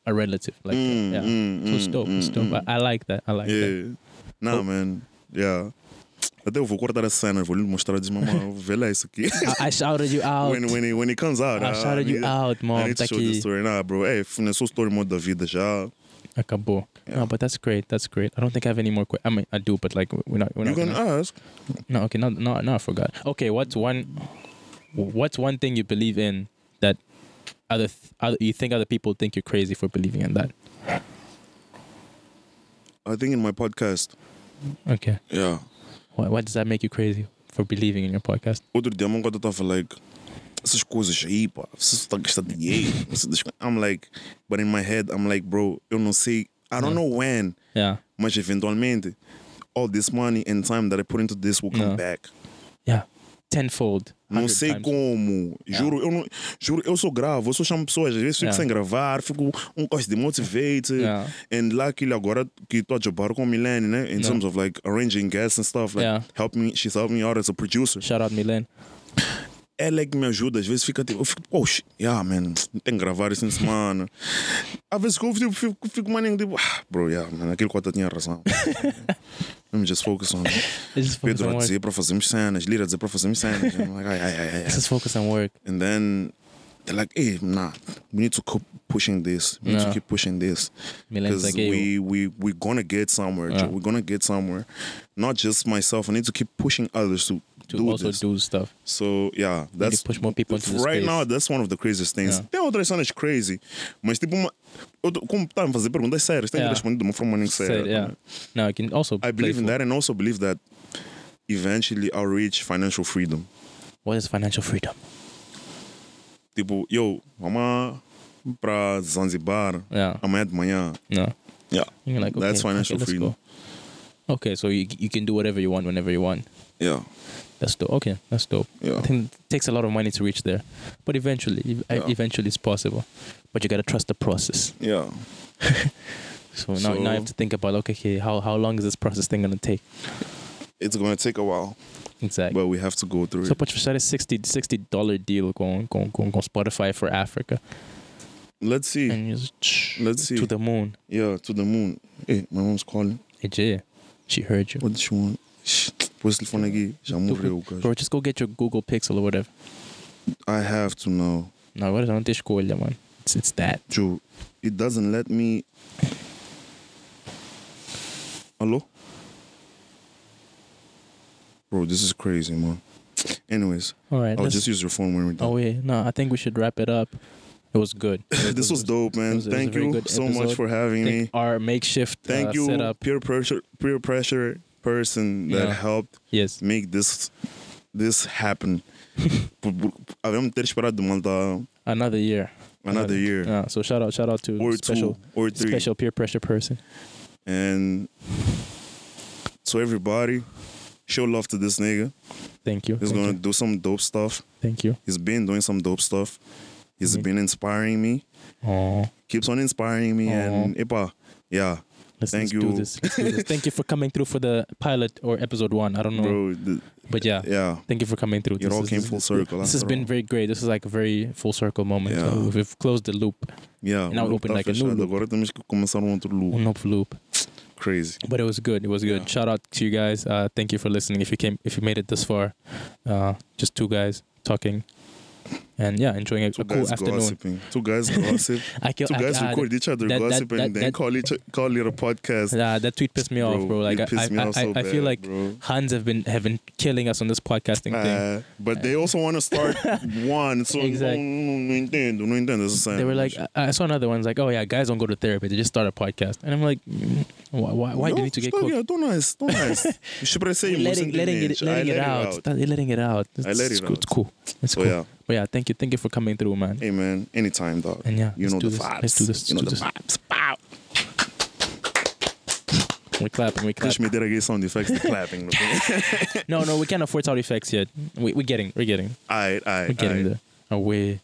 a relative, like. Mm, yeah. mm, so it's mm, dope. It's mm, dope. mm. I, I like that. I like that. yeah. Nah, Oh. man. Yeah. Até eu vou cortar a cena, vou lhe mostrar, diz, mamãe, vê lá isso aqui. I, I shouted you out. when, when, he, when he comes out. I ah, shouted you need- out, I mom. need to show this story. Nah, bro. Hey, financiou o story mode da vida já. Acabou. Yeah. Oh, no, but that's great. That's great. I don't think I have any more. Que- I mean, I do, but like we're not. We're You not. gonna- ask. No, okay, no, no, no, I forgot. Okay, what's one, what's one thing you believe in that other, th- other you think other people think you're crazy for believing in that? I think in my podcast. Okay, Yeah. why, why does that make you crazy for believing in your podcast? Outro dia, mano, quando like, essas coisas aí, pá, você está a gastar dinheiro. I'm like, but in my head, I'm like, bro, eu não sei, I don't Yeah. know when, Yeah, mas eventualmente, all this money and time that I put into this will come Yeah. back. yeah, tenfold. Não 100 sei times. como. Juro, eu não, juro, eu sou gravo, eu só chamo pessoas, às vezes fico sem gravar, fico um gosto de motivate. And lá aquilo agora que estou a jobar com a Milene, né? In terms of like arranging guests and stuff, like help me, she's helping me out as a producer. Shout out Milan. Ela é que me ajuda, às vezes fica tipo, eu fico, poxa, yeah, man, tem que gravar isso em semana. Às vezes que eu tipo, fico, fico maninho, tipo, ah, bro, yeah, man, aquele quota tinha razão. Let me just focus on just focus Pedro on a dizer para fazermos cenas, Lira a dizer para fazermos cenas. I'm like, ai, ai, ai, ai. Just focus on work. And then they're like, hey, nah, we need to keep pushing this. We need Yeah. to keep pushing this. Because we, we, we're gonna get somewhere. Yeah. We're gonna get somewhere. Not just myself. I need to keep pushing others to, to do also this. do stuff. So yeah, that's push more people into right now. That's one of the craziest things. Yeah. Tem outras cenas crazy, mas tipo uma, eu como a fazer perguntas sérias, tem Yeah. que responder de uma forma nem séria. Yeah. No, I can also. I believe in that, and also believe that eventually I'll reach financial freedom. What is financial freedom? Tipo, yo, vamos para Zanzibar Yeah. amanhã de manhã. No. Yeah, like, okay, That's financial okay, freedom. Go. Okay, so you you can do whatever you want whenever you want. yeah, That's dope. Okay, that's dope. Yeah. I think it takes a lot of money to reach there, but eventually, Yeah. eventually it's possible. But you gotta trust the process. yeah. So now, now you have to think about okay, okay, how how long is this process thing gonna take? It's gonna take a while, Exactly. but we have to go through so, it. pode fechar esse 60 60 dollar deal com com com, com Spotify for Africa, Let's see. and you just Let's see. to the moon. Yeah, to the moon. Hey, my mom's calling. Hey Jay, she heard you. What does she want? Shh, Pôs o telefone aqui, já morreu. Bro, just go get your Google Pixel or whatever. I have to know. No, agora já não tem escolha, man. It's, it's that. Joe, it doesn't let me. Hello? Bro, this is crazy, man. Anyways, All right. I'll let's- just use your phone when we're done. Oh yeah, no, I think we should wrap it up. It was good. It this was dope, man. was- was Thank you so much for having me. our makeshift Thank uh, you, setup. peer pressure, peer pressure person that Yeah. helped Yes. make this this happen. Por- por- Havemos ter esperado de Malta Another year. another year Yeah. So shout out, shout out to or special, two or three. special peer pressure person. And so everybody, show love to this nigga. Thank you. He's Thank gonna you. do some dope stuff. Thank you. He's been doing some dope stuff. He's Mhm. been inspiring me. Oh, Keeps on inspiring me. And epa, yeah, Let's, Thank let's do you. this. Let's do this. Thank you for coming through for the pilot or episode one. I don't know, bro. The, but yeah. yeah, Thank you for coming through. it This all is- came full circle. This has been all. very great. This is like a very full circle moment. Yeah. So we've closed the loop, yeah. now loop open like a new loop. Agora temos que começar um outro loop. one up loop. Crazy. But it was good. It was good. Yeah. Shout out to you guys. Uh, thank you for listening. If you came, if you made it this far, uh, just two guys talking, and yeah, enjoying a, Two a cool guys afternoon. gossiping. Two guys gossip. I can, Two I, guys I- record each other that- gossip that- and then that- call each call it a podcast. Yeah, that tweet pissed me off, bro. Like I, I, so I feel bad, like bro. Hans have been have been killing us on this podcasting thing. Uh, but they also want to start one, so Exact- não, não, não entendo, não entendo essa cena. They were like, I I saw another one's like, oh yeah, guys don't go to therapy. They just start a podcast, and I'm like, mm, why, why, why do you need to get cooked? bien, tão nice, tão nice. Letting letting it letting it out, letting it out. It's, I let it cool. out. It's cool. It's So cool. yeah, But yeah, thank you, thank you for coming through, man. hey man, anytime dog. And yeah, you know do the this. vibes. Let's do this. You know Let's the do this. vibes. Pow. We're clapping. We clapping. me there sound effects, the clapping. No, no, we can't afford sound effects yet. We, we're getting, we're getting, Alright, we're getting alright. there. Away.